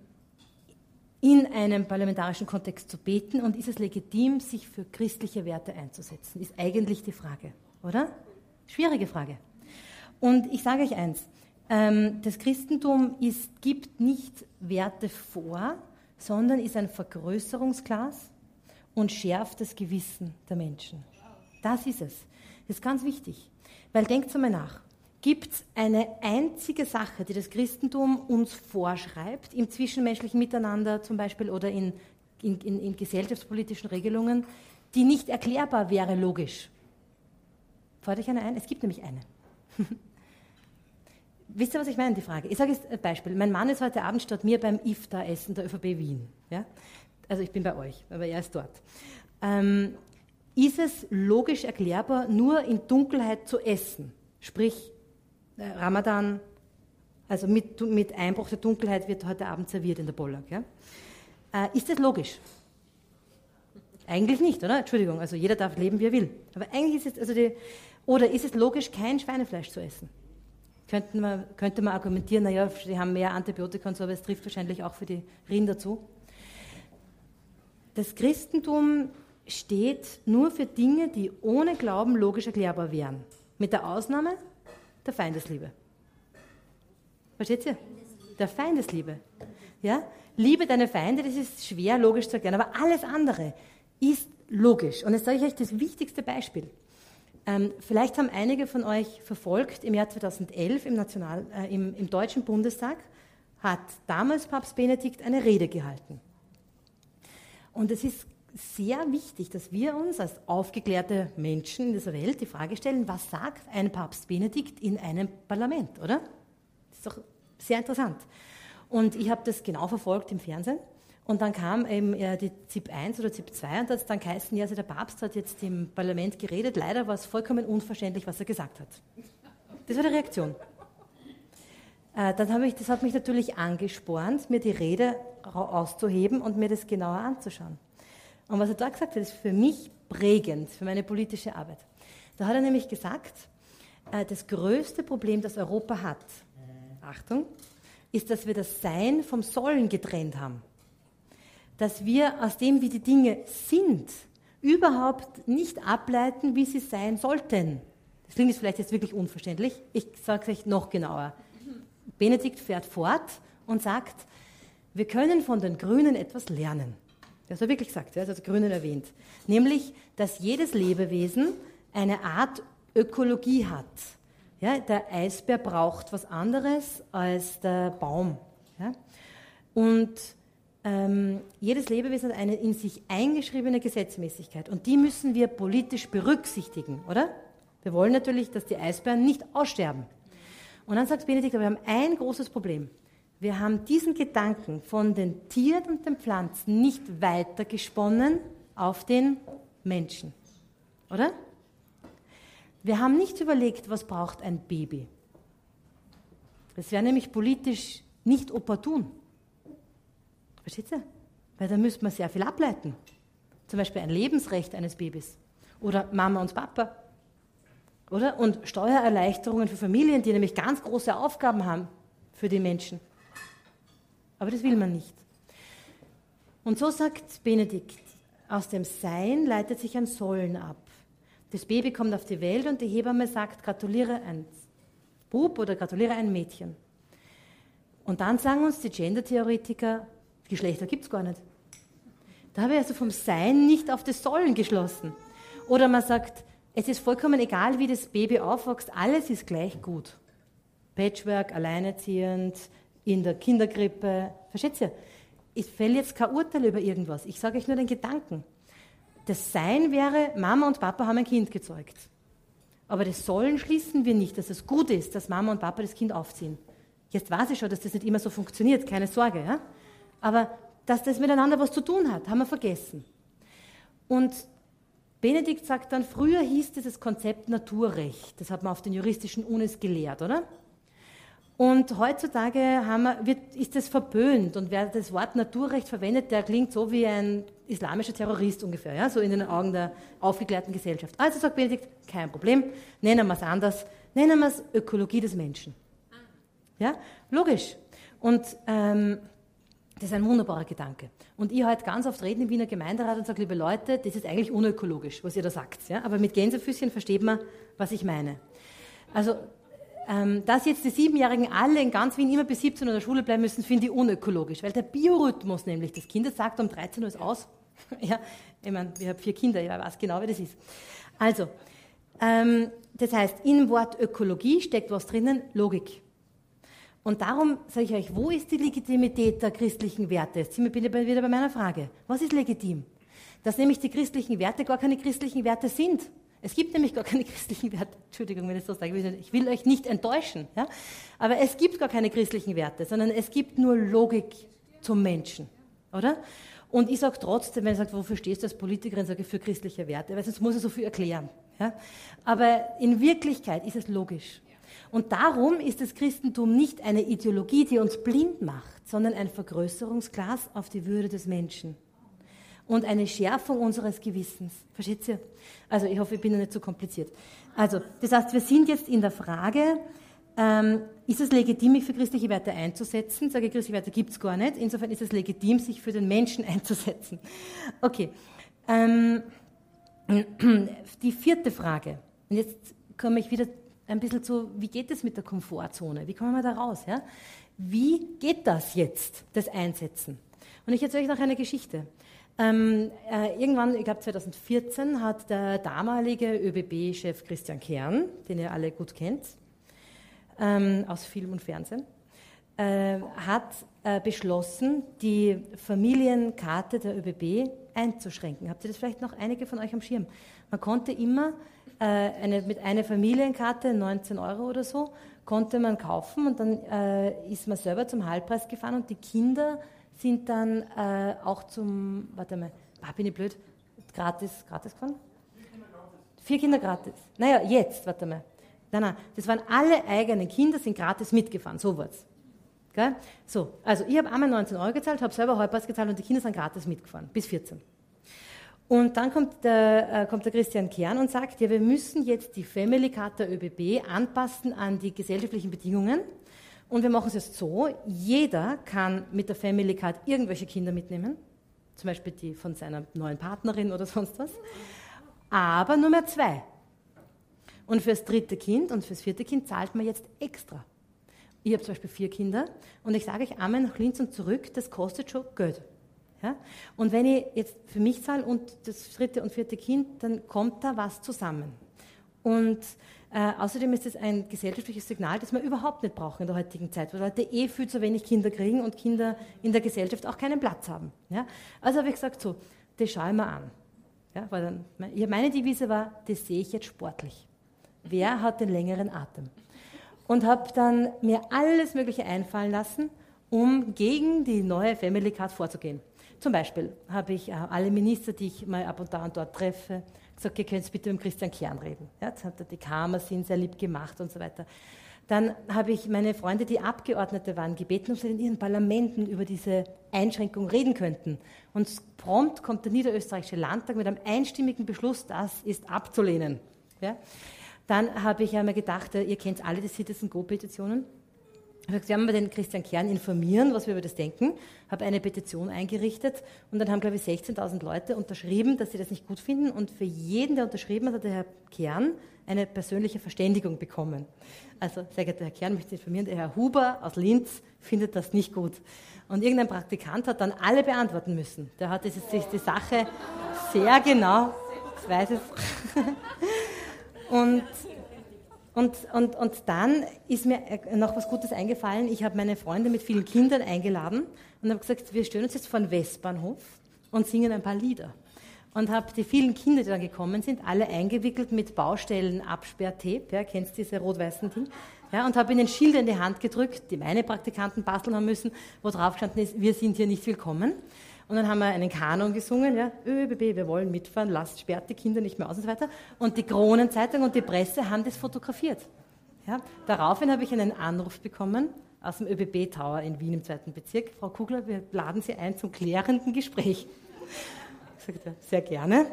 in einem parlamentarischen Kontext zu beten und ist es legitim, sich für christliche Werte einzusetzen? Ist eigentlich die Frage, oder? Schwierige Frage. Und ich sage euch eins, ähm, das Christentum ist, gibt nicht Werte vor, sondern ist ein Vergrößerungsglas und schärft das Gewissen der Menschen. Das ist es. Das ist ganz wichtig. Weil denkt einmal nach. Gibt es eine einzige Sache, die das Christentum uns vorschreibt, im zwischenmenschlichen Miteinander zum Beispiel oder in, in, in, in gesellschaftspolitischen Regelungen, die nicht erklärbar wäre logisch? Fällt euch eine ein? Es gibt nämlich eine. Wisst ihr, was ich meine, die Frage? Ich sage jetzt ein Beispiel. Mein Mann ist heute Abend statt mir beim IFTA-Essen der ÖVP Wien. Ja? Also ich bin bei euch, aber er ist dort. Ähm, ist es logisch erklärbar, nur in Dunkelheit zu essen? Sprich, äh, Ramadan, also mit, mit, Einbruch der Dunkelheit wird heute Abend serviert in der Bollak. Ja? Äh, ist das logisch? Eigentlich nicht, oder? Entschuldigung, also jeder darf leben, wie er will. Aber eigentlich ist es, also die, oder ist es logisch, kein Schweinefleisch zu essen? Könnte man, könnte man argumentieren, naja, sie haben mehr Antibiotika und so, aber es trifft wahrscheinlich auch für die Rinder zu. Das Christentum steht nur für Dinge, die ohne Glauben logisch erklärbar wären. Mit der Ausnahme der Feindesliebe. Versteht ihr? Der Feindesliebe. Ja? Liebe deine Feinde, das ist schwer logisch zu erklären, aber alles andere ist logisch. Und jetzt sage ich euch das wichtigste Beispiel. Ähm, vielleicht haben einige von euch verfolgt, im Jahr 2011 im, National, äh, im, im Deutschen Bundestag hat damals Papst Benedikt eine Rede gehalten. Und es ist sehr wichtig, dass wir uns als aufgeklärte Menschen in dieser Welt die Frage stellen, was sagt ein Papst Benedikt in einem Parlament, oder? Das ist doch sehr interessant. Und ich habe das genau verfolgt im Fernsehen. Und dann kam eben äh, die ZIP 1 oder ZIP 2 und hat dann geheißen, ja, also der Papst hat jetzt im Parlament geredet. Leider war es vollkommen unverständlich, was er gesagt hat. Das war die Reaktion. Äh, dann ich, das hat mich natürlich angespornt, mir die Rede auszuheben und mir das genauer anzuschauen. Und was er da gesagt hat, ist für mich prägend für meine politische Arbeit. Da hat er nämlich gesagt, äh, das größte Problem, das Europa hat, Achtung, ist, dass wir das Sein vom Sollen getrennt haben. Dass wir aus dem, wie die Dinge sind, überhaupt nicht ableiten, wie sie sein sollten. Das klingt jetzt vielleicht jetzt wirklich unverständlich. Ich sage es euch noch genauer. Benedikt fährt fort und sagt, wir können von den Grünen etwas lernen. Das hat er wirklich gesagt, er hat die Grünen erwähnt. Nämlich, dass jedes Lebewesen eine Art Ökologie hat. Ja, der Eisbär braucht was anderes als der Baum. Ja? Und ähm, jedes Lebewesen hat eine in sich eingeschriebene Gesetzmäßigkeit und die müssen wir politisch berücksichtigen, oder? Wir wollen natürlich, dass die Eisbären nicht aussterben. Und dann sagt Benedikt, wir haben ein großes Problem. Wir haben diesen Gedanken von den Tieren und den Pflanzen nicht weitergesponnen auf den Menschen. Oder? Wir haben nicht überlegt, was braucht ein Baby. Das wäre nämlich politisch nicht opportun. Versteht ihr? Weil da müsste man sehr viel ableiten. Zum Beispiel ein Lebensrecht eines Babys. Oder Mama und Papa. Oder? Und Steuererleichterungen für Familien, die nämlich ganz große Aufgaben haben für die Menschen. Aber das will man nicht. Und so sagt Benedikt, aus dem Sein leitet sich ein Sollen ab. Das Baby kommt auf die Welt und die Hebamme sagt, gratuliere ein Bub oder gratuliere ein Mädchen. Und dann sagen uns die Gender-Theoretiker, Geschlechter gibt es gar nicht. Da habe ich also vom Sein nicht auf das Sollen geschlossen. Oder man sagt, es ist vollkommen egal, wie das Baby aufwächst, alles ist gleich gut. Patchwork, alleinerziehend, in der Kindergrippe. Versteht ihr? Ich fälle jetzt kein Urteil über irgendwas. Ich sage euch nur den Gedanken. Das Sein wäre, Mama und Papa haben ein Kind gezeugt. Aber das Sollen schließen wir nicht, dass es gut ist, dass Mama und Papa das Kind aufziehen. Jetzt weiß ich schon, dass das nicht immer so funktioniert, keine Sorge. Ja? Aber dass das miteinander was zu tun hat, haben wir vergessen. Und Benedikt sagt dann, früher hieß dieses Konzept Naturrecht. Das hat man auf den juristischen Unis gelehrt, oder? Und heutzutage wir, wird, ist das verböhnt und wer das Wort Naturrecht verwendet, der klingt so wie ein islamischer Terrorist ungefähr, ja? so in den Augen der aufgeklärten Gesellschaft. Also sagt Benedikt, kein Problem, nennen wir es anders, nennen wir es Ökologie des Menschen. Ja, logisch. Und ähm, das ist ein wunderbarer Gedanke. Und ich halt ganz oft reden im Wiener Gemeinderat und sage, liebe Leute, das ist eigentlich unökologisch, was ihr da sagt. Ja? Aber mit Gänsefüßchen versteht man, was ich meine. Also ähm, dass jetzt die Siebenjährigen alle in ganz Wien immer bis 17 Uhr in der Schule bleiben müssen, finde ich unökologisch, weil der Biorhythmus nämlich des Kindes sagt, um 13 Uhr ist aus. ja, ich meine, ich habe vier Kinder, ich weiß genau, wie das ist. Also, ähm, das heißt, im Wort Ökologie steckt was drinnen, Logik. Und darum sage ich euch, wo ist die Legitimität der christlichen Werte? Jetzt sind wir wieder bei meiner Frage. Was ist legitim? Dass nämlich die christlichen Werte gar keine christlichen Werte sind. Es gibt nämlich gar keine christlichen Werte. Entschuldigung, wenn ich so sage. Ich will euch nicht enttäuschen. Ja? Aber es gibt gar keine christlichen Werte, sondern es gibt nur Logik zum Menschen. Oder? Und ich sage trotzdem, wenn ihr sagt, wofür stehst du als Politikerin, sage ich für christliche Werte, weil sonst muss ich so viel erklären. Ja? Aber in Wirklichkeit ist es logisch. Und darum ist das Christentum nicht eine Ideologie, die uns blind macht, sondern ein Vergrößerungsglas auf die Würde des Menschen und eine Schärfung unseres Gewissens. Versteht ihr? Also ich hoffe, ich bin noch nicht zu so kompliziert. Also, das heißt, wir sind jetzt in der Frage, ähm, ist es legitim, mich für christliche Werte einzusetzen? Sage ich, christliche Werte gibt es gar nicht. Insofern ist es legitim, sich für den Menschen einzusetzen. Okay. Ähm, die vierte Frage. Und jetzt komme ich wieder ein bisschen zu, wie geht es mit der Komfortzone? Wie kommen wir da raus? Ja? Wie geht das jetzt, das Einsetzen? Und ich erzähle euch noch eine Geschichte. Ähm, äh, irgendwann, ich glaube 2014, hat der damalige ÖBB-Chef Christian Kern, den ihr alle gut kennt, ähm, aus Film und Fernsehen, äh, hat äh, beschlossen, die Familienkarte der ÖBB einzuschränken. Habt ihr das vielleicht noch einige von euch am Schirm? Man konnte immer äh, eine, mit einer Familienkarte, 19 Euro oder so, konnte man kaufen und dann äh, ist man selber zum Halbpreis gefahren und die Kinder sind dann äh, auch zum, warte mal, ah, bin ich blöd, gratis, gratis gefahren? Vier Kinder gratis. Naja, jetzt, warte mal. Nein, nein, das waren alle eigenen Kinder, sind gratis mitgefahren, so was. Gell? So, also ich habe einmal 19 Euro gezahlt, habe selber Halbpass gezahlt und die Kinder sind gratis mitgefahren, bis 14. Und dann kommt der, äh, kommt der Christian Kern und sagt, ja, wir müssen jetzt die Family Card der ÖBB anpassen an die gesellschaftlichen Bedingungen. Und wir machen es jetzt so, jeder kann mit der Family Card irgendwelche Kinder mitnehmen, zum Beispiel die von seiner neuen Partnerin oder sonst was, aber nur mehr zwei. Und fürs dritte Kind und fürs vierte Kind zahlt man jetzt extra. Ich habe zum Beispiel vier Kinder und ich sage euch einmal nach Linz und zurück, das kostet schon Geld. Ja? Und wenn ich jetzt für mich zahle und das dritte und vierte Kind, dann kommt da was zusammen. Und äh, außerdem ist es ein gesellschaftliches Signal, das wir überhaupt nicht brauchen in der heutigen Zeit, weil Leute eh viel zu wenig Kinder kriegen und Kinder in der Gesellschaft auch keinen Platz haben. Ja? Also habe ich gesagt, so, das schaue ich mir an. Ja, weil dann, meine Devise war, das sehe ich jetzt sportlich. Wer hat den längeren Atem? Und habe dann mir alles Mögliche einfallen lassen, um gegen die neue Family Card vorzugehen. Zum Beispiel habe ich äh, alle Minister, die ich mal ab und da und dort treffe, gesagt, ihr könnt bitte mit Christian Kern reden. Ja, jetzt hat er die Kammersinn sehr lieb gemacht und so weiter. Dann habe ich meine Freunde, die Abgeordnete waren, gebeten, ob sie in ihren Parlamenten über diese Einschränkung reden könnten. Und prompt kommt der niederösterreichische Landtag mit einem einstimmigen Beschluss, das ist abzulehnen. Ja? Dann habe ich einmal gedacht, ihr kennt alle die Citizen Go-Petitionen. Ich habe gesagt, wir haben den Christian Kern informieren, was wir über das denken, habe eine Petition eingerichtet und dann haben, glaube ich, 16.000 Leute unterschrieben, dass sie das nicht gut finden und für jeden, der unterschrieben hat, hat der Herr Kern eine persönliche Verständigung bekommen. Also, sehr geehrter Herr Kern, möchte informieren, der Herr Huber aus Linz findet das nicht gut. Und irgendein Praktikant hat dann alle beantworten müssen. Der hat sich die Sache sehr genau, ich weiß es, und und, und, und dann ist mir noch was Gutes eingefallen. Ich habe meine Freunde mit vielen Kindern eingeladen und habe gesagt, wir stellen uns jetzt vor den Westbahnhof und singen ein paar Lieder. Und habe die vielen Kinder, die dann gekommen sind, alle eingewickelt mit Baustellen, Absperrtape, ja, kennst diese rot-weißen Ding, ja, und habe ihnen Schilder in die Hand gedrückt, die meine Praktikanten basteln haben müssen, wo drauf gestanden ist, wir sind hier nicht willkommen. Und dann haben wir einen Kanon gesungen, ja, ÖBB, wir wollen mitfahren, lasst, sperrt die Kinder nicht mehr aus und so weiter. Und die Kronenzeitung und die Presse haben das fotografiert. Ja. Daraufhin habe ich einen Anruf bekommen aus dem ÖBB Tower in Wien im zweiten Bezirk. Frau Kugler, wir laden Sie ein zum klärenden Gespräch. Ich sagte, sehr gerne.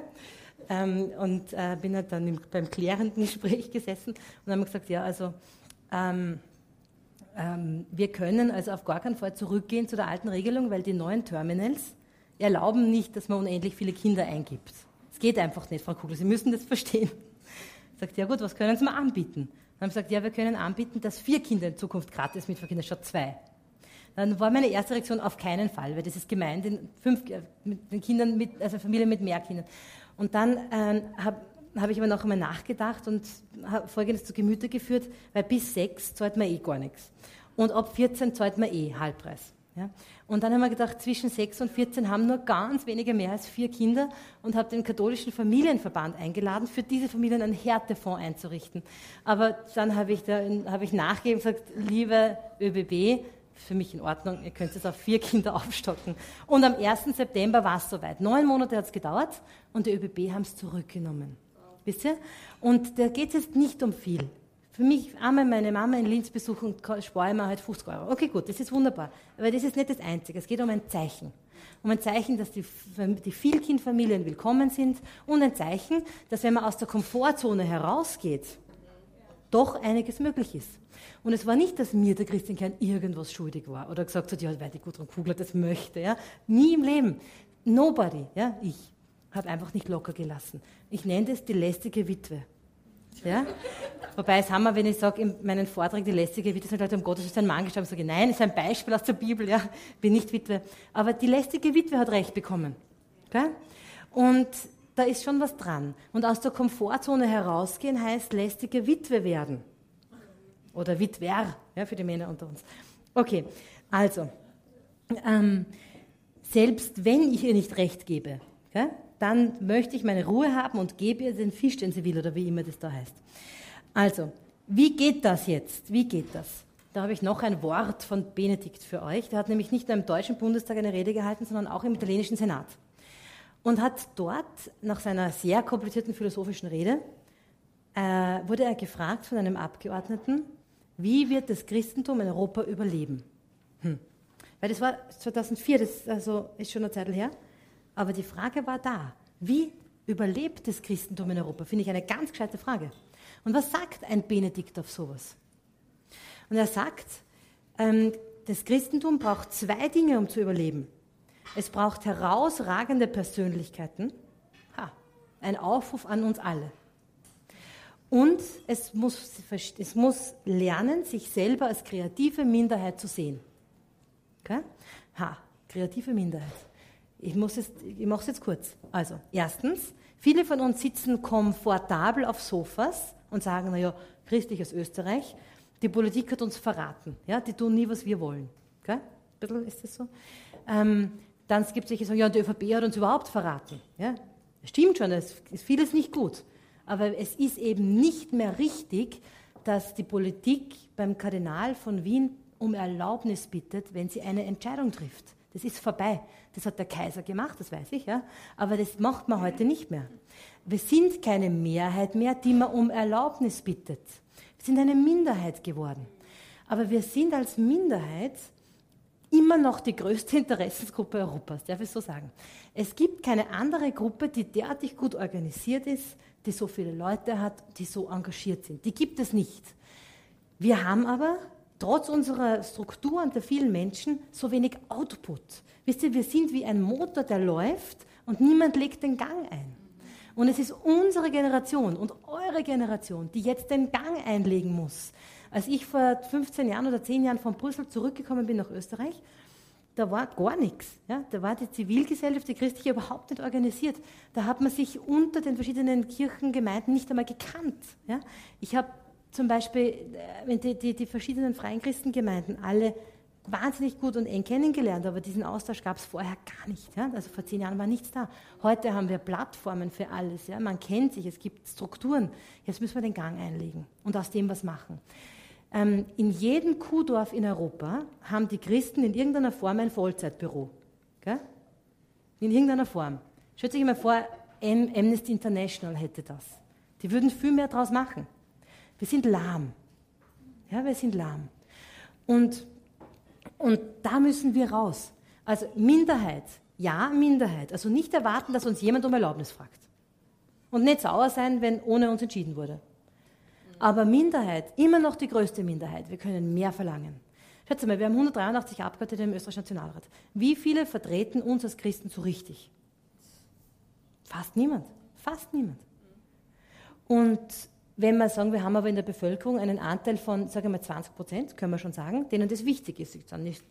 Ähm, und äh, bin halt dann im, beim klärenden Gespräch gesessen und haben gesagt, ja, also ähm, ähm, wir können also auf gar keinen Fall zurückgehen zu der alten Regelung, weil die neuen Terminals erlauben nicht, dass man unendlich viele Kinder eingibt. Es geht einfach nicht, Frau Kugler, Sie müssen das verstehen. Sagt, ja gut, was können Sie mir anbieten? Dann haben sie gesagt, ja, wir können anbieten, dass vier Kinder in Zukunft gratis mitverkehren, statt zwei. Dann war meine erste Reaktion auf keinen Fall, weil das ist gemeint, den, fünf, äh, mit den Kindern, mit, also Familien mit mehr Kindern. Und dann ähm, habe hab ich aber noch einmal nachgedacht und habe Folgendes zu Gemüte geführt, weil bis sechs zahlt man eh gar nichts. Und ab 14 zahlt man eh Halbpreis. Ja? Und dann haben wir gedacht, zwischen 6 und 14 haben nur ganz wenige mehr als vier Kinder und habe den katholischen Familienverband eingeladen, für diese Familien einen Härtefonds einzurichten. Aber dann habe ich, da, hab ich nachgegeben und gesagt, liebe ÖBB, für mich in Ordnung, ihr könnt es auf vier Kinder aufstocken. Und am 1. September war es soweit. Neun Monate hat es gedauert und die ÖBB haben es zurückgenommen. Wisst ihr? Und da geht es jetzt nicht um viel. Für mich einmal meine Mama in Linz besuchen, spare ich mir halt 50 Euro. Okay, gut, das ist wunderbar. Aber das ist nicht das Einzige. Es geht um ein Zeichen. Um ein Zeichen, dass die, die Vielkindfamilien willkommen sind und ein Zeichen, dass wenn man aus der Komfortzone herausgeht, doch einiges möglich ist. Und es war nicht, dass mir der Christian Kern irgendwas schuldig war oder gesagt hat, ja, weil die Gudrun Kugler das möchte. Ja. Nie im Leben. Nobody. Ja. Ich habe einfach nicht locker gelassen. Ich nenne das die lästige Witwe. Ja? Wobei es wir, wenn ich sage in meinen Vorträgen, die lästige Witwe, sind Leute, um Gottes ist ein Mann gestorben, sage ich, nein, ist ein Beispiel aus der Bibel, ja, bin nicht Witwe. Aber die lästige Witwe hat Recht bekommen. Okay? Und da ist schon was dran. Und aus der Komfortzone herausgehen heißt lästige Witwe werden. Oder Witwer, ja, für die Männer unter uns. Okay, also, ähm, selbst wenn ich ihr nicht recht gebe, okay, dann möchte ich meine Ruhe haben und gebe ihr den Fisch, den sie will, oder wie immer das da heißt. Also, wie geht das jetzt? Wie geht das? Da habe ich noch ein Wort von Benedikt für euch. Der hat nämlich nicht nur im Deutschen Bundestag eine Rede gehalten, sondern auch im italienischen Senat. Und hat dort, nach seiner sehr komplizierten philosophischen Rede, äh, wurde er gefragt von einem Abgeordneten, wie wird das Christentum in Europa überleben? Hm. Weil das war 2004, das also ist schon eine Zeit her. Aber die Frage war da, wie überlebt das Christentum in Europa? Finde ich eine ganz gescheite Frage. Und was sagt ein Benedikt auf sowas? Und er sagt, ähm, das Christentum braucht zwei Dinge, um zu überleben. Es braucht herausragende Persönlichkeiten, ha, ein Aufruf an uns alle. Und es muss, es muss lernen, sich selber als kreative Minderheit zu sehen. Okay? Ha, kreative Minderheit. Ich, ich mache es jetzt kurz. Also, erstens, viele von uns sitzen komfortabel auf Sofas und sagen, naja, christliches Österreich, die Politik hat uns verraten. Ja? Die tun nie, was wir wollen. Gell? Ein bisschen ist das so. Ähm, dann gibt es solche, die sagen, ja, die ÖVP hat uns überhaupt verraten. Ja? Stimmt schon, es ist vieles nicht gut. Aber es ist eben nicht mehr richtig, dass die Politik beim Kardinal von Wien um Erlaubnis bittet, wenn sie eine Entscheidung trifft. Das ist vorbei. Das hat der Kaiser gemacht, das weiß ich, ja. Aber das macht man heute nicht mehr. Wir sind keine Mehrheit mehr, die man um Erlaubnis bittet. Wir sind eine Minderheit geworden. Aber wir sind als Minderheit immer noch die größte Interessensgruppe Europas, darf ich so sagen. Es gibt keine andere Gruppe, die derartig gut organisiert ist, die so viele Leute hat, die so engagiert sind. Die gibt es nicht. Wir haben aber trotz unserer Struktur und der vielen Menschen so wenig Output. Wisst ihr, wir sind wie ein Motor, der läuft und niemand legt den Gang ein. Und es ist unsere Generation und eure Generation, die jetzt den Gang einlegen muss. Als ich vor 15 Jahren oder 10 Jahren von Brüssel zurückgekommen bin nach Österreich, da war gar nichts. Ja? Da war die Zivilgesellschaft, die christliche, überhaupt nicht organisiert. Da hat man sich unter den verschiedenen Kirchengemeinden nicht einmal gekannt. Ja? Ich habe zum Beispiel äh, die, die, die verschiedenen freien Christengemeinden alle wahnsinnig gut und eng kennengelernt, aber diesen Austausch gab es vorher gar nicht. Ja? Also vor zehn Jahren war nichts da. Heute haben wir Plattformen für alles. Ja? Man kennt sich, es gibt Strukturen. Jetzt müssen wir den Gang einlegen und aus dem was machen. Ähm, in jedem Kuhdorf in Europa haben die Christen in irgendeiner Form ein Vollzeitbüro. Gell? In irgendeiner Form. Stellt sich mal vor, Amnesty International hätte das. Die würden viel mehr daraus machen. Wir sind lahm. Ja, wir sind lahm. Und und da müssen wir raus. Also Minderheit, ja, Minderheit. Also nicht erwarten, dass uns jemand um Erlaubnis fragt. Und nicht sauer sein, wenn ohne uns entschieden wurde. Aber Minderheit, immer noch die größte Minderheit. Wir können mehr verlangen. Schätze mal, wir haben 183 Abgeordnete im österreichischen Nationalrat. Wie viele vertreten uns als Christen so richtig? Fast niemand. Fast niemand. Und wenn wir sagen, wir haben aber in der Bevölkerung einen Anteil von, sagen wir mal 20 Prozent, können wir schon sagen, denen das wichtig ist. Ich nicht,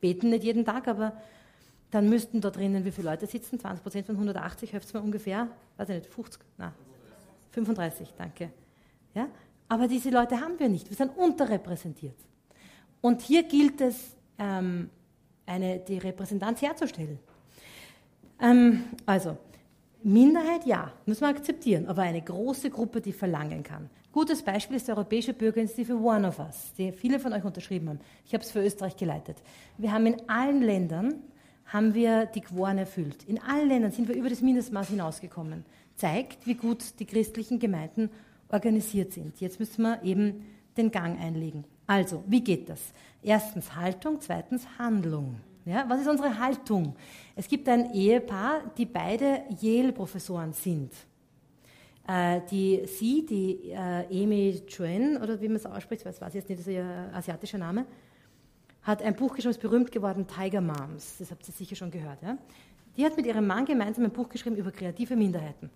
beten nicht jeden Tag, aber dann müssten da drinnen, wie viele Leute sitzen? 20 Prozent von 180, hilft es mir ungefähr, weiß ich nicht, 50, na, 35, danke. Ja? Aber diese Leute haben wir nicht, wir sind unterrepräsentiert. Und hier gilt es, ähm, eine, die Repräsentanz herzustellen. Ähm, also, Minderheit, ja, muss man akzeptieren, aber eine große Gruppe, die verlangen kann. Gutes Beispiel ist die Europäische Bürgerinitiative One of Us, die viele von euch unterschrieben haben. Ich habe es für Österreich geleitet. Wir haben in allen Ländern haben wir die Quoren erfüllt. In allen Ländern sind wir über das Mindestmaß hinausgekommen. Zeigt, wie gut die christlichen Gemeinden organisiert sind. Jetzt müssen wir eben den Gang einlegen. Also, wie geht das? Erstens Haltung, zweitens Handlung. Ja, was ist unsere Haltung? Es gibt ein Ehepaar, die beide Yale-Professoren sind. Äh, die, sie, die äh, Amy Chuen, oder wie man es ausspricht, weiß, weiß ich jetzt nicht, das ist ihr asiatischer Name, hat ein Buch geschrieben, das ist berühmt geworden, Tiger Moms. Das habt ihr sicher schon gehört. Ja? Die hat mit ihrem Mann gemeinsam ein Buch geschrieben über kreative Minderheiten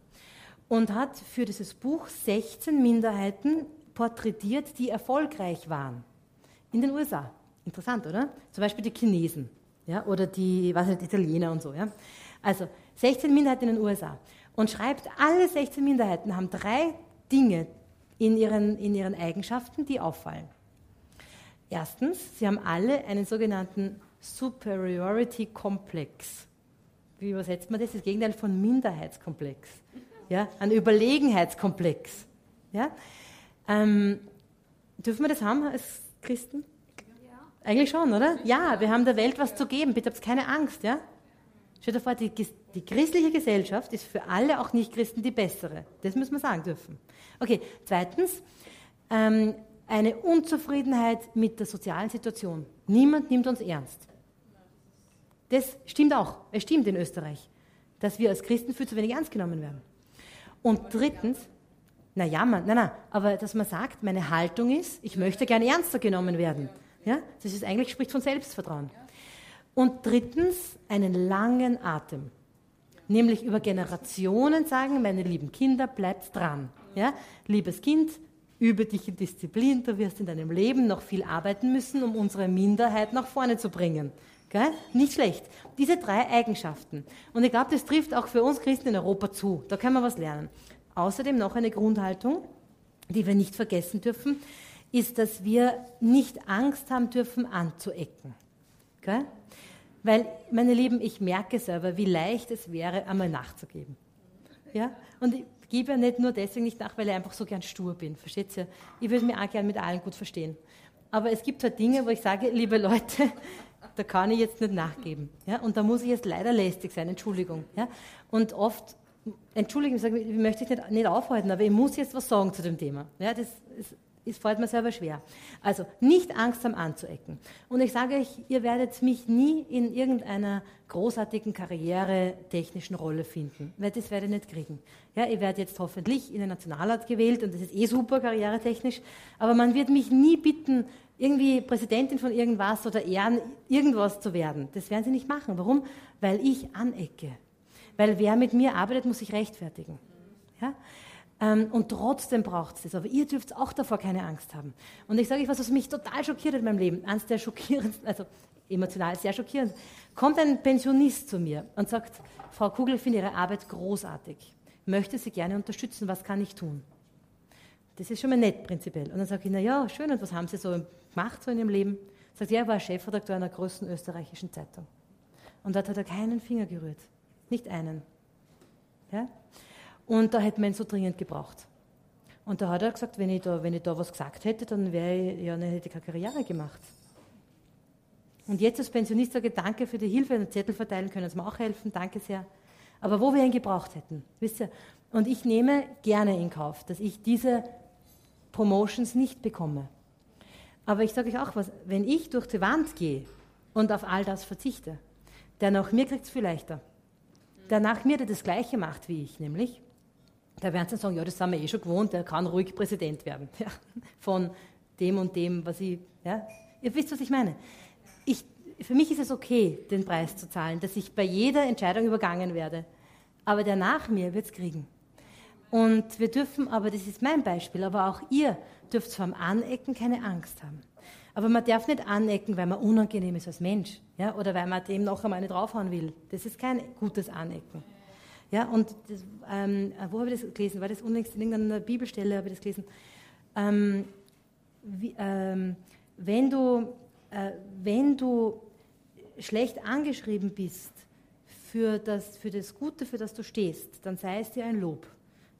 und hat für dieses Buch 16 Minderheiten porträtiert, die erfolgreich waren in den USA. Interessant, oder? Zum Beispiel die Chinesen ja, oder die, was nicht, Italiener und so. Ja. Also 16 Minderheiten in den USA. Und schreibt, alle 16 Minderheiten haben drei Dinge in ihren, in ihren Eigenschaften, die auffallen. Erstens, sie haben alle einen sogenannten Superiority Komplex. Wie übersetzt man das? Das Gegenteil von Minderheitskomplex. Ja, ein Überlegenheitskomplex. Ja? Ähm, dürfen wir das haben als Christen? Eigentlich schon, oder? Ja, wir haben der Welt was zu geben. Bitte habt keine Angst, ja? Stell dir vor, die, die christliche Gesellschaft ist für alle, auch Nicht-Christen, die bessere. Das müssen wir sagen dürfen. Okay, zweitens, ähm, eine Unzufriedenheit mit der sozialen Situation. Niemand nimmt uns ernst. Das stimmt auch. Es stimmt in Österreich, dass wir als Christen viel zu wenig ernst genommen werden. Und drittens, na ja, man, nein, nein, aber dass man sagt, meine Haltung ist, ich möchte gerne ernster genommen werden. Ja? Das ist eigentlich spricht von Selbstvertrauen. Und drittens einen langen Atem. Nämlich über Generationen sagen, meine lieben Kinder, bleibt dran. Ja? Liebes Kind, übe dich in Disziplin, du wirst in deinem Leben noch viel arbeiten müssen, um unsere Minderheit nach vorne zu bringen. Gell? Nicht schlecht. Diese drei Eigenschaften. Und ich glaube, das trifft auch für uns Christen in Europa zu. Da können wir was lernen. Außerdem noch eine Grundhaltung. die wir nicht vergessen dürfen, ist, dass wir nicht Angst haben dürfen, anzuecken. Okay? Weil, meine Lieben, ich merke selber, wie leicht es wäre, einmal nachzugeben. Ja? Und ich gebe ja nicht nur deswegen nicht nach, weil ich einfach so gern stur bin. Versteht ihr? Ich würde mich auch gern mit allen gut verstehen. Aber es gibt halt Dinge, wo ich sage, liebe Leute, da kann ich jetzt nicht nachgeben. Ja? Und da muss ich jetzt leider lästig sein, Entschuldigung. Ja? Und oft, Entschuldigung, ich, sage, ich möchte dich nicht, nicht aufhalten, aber ich muss jetzt was sagen zu dem Thema. Ja? Das ist, es fällt mir selber schwer. Also nicht Angst haben anzuecken. Und ich sage euch, ihr werdet mich nie in irgendeiner großartigen karrieretechnischen Rolle finden, weil das werde ich nicht kriegen. Ja, ich werde jetzt hoffentlich in den Nationalrat gewählt und das ist eh super karrieretechnisch, aber man wird mich nie bitten, irgendwie Präsidentin von irgendwas oder Ehren irgendwas zu werden. Das werden sie nicht machen. Warum? Weil ich anecke. Weil wer mit mir arbeitet, muss sich rechtfertigen. Ja? Ähm, und trotzdem braucht es das. Aber ihr dürft auch davor keine Angst haben. Und ich sage euch was, was mich total schockiert hat in meinem Leben. Eines der schockierendsten, also emotional sehr schockierend. Kommt ein Pensionist zu mir und sagt, Frau Kugel, ich finde Ihre Arbeit großartig. Möchte Sie gerne unterstützen, was kann ich tun? Das ist schon mal nett prinzipiell. Und dann sage ich, na ja, schön, und was haben Sie so gemacht so in Ihrem Leben? Sagt, ja, er war Chefredakteur einer größten österreichischen Zeitung. Und dort hat er keinen Finger gerührt. Nicht einen. Ja? Und da hätte man ihn so dringend gebraucht. Und da hat er gesagt, wenn ich da, wenn ich da was gesagt hätte, dann wäre ich, ja, dann hätte ich keine Karriere gemacht. Und jetzt als Pensionist sage ich danke für die Hilfe, einen Zettel verteilen können Sie mir auch helfen, danke sehr. Aber wo wir ihn gebraucht hätten, wisst ihr? Und ich nehme gerne in Kauf, dass ich diese Promotions nicht bekomme. Aber ich sage euch auch was, wenn ich durch die Wand gehe und auf all das verzichte, der nach mir kriegt es viel leichter. Der nach mir, der das Gleiche macht wie ich, nämlich da werden sie sagen, ja, das sind wir eh schon gewohnt, der kann ruhig Präsident werden. Ja, von dem und dem, was ich, ja. Ihr wisst, was ich meine. Ich, für mich ist es okay, den Preis zu zahlen, dass ich bei jeder Entscheidung übergangen werde. Aber der nach mir wird es kriegen. Und wir dürfen, aber das ist mein Beispiel, aber auch ihr dürft vor dem Anecken keine Angst haben. Aber man darf nicht anecken, weil man unangenehm ist als Mensch, ja, oder weil man dem noch einmal nicht draufhauen will. Das ist kein gutes Anecken. Ja, und das, ähm, wo habe ich das gelesen? War das unlängst in irgendeiner Bibelstelle, habe ich das gelesen? Ähm, wie, ähm, wenn, du, äh, wenn du schlecht angeschrieben bist für das, für das Gute, für das du stehst, dann sei es dir ein Lob.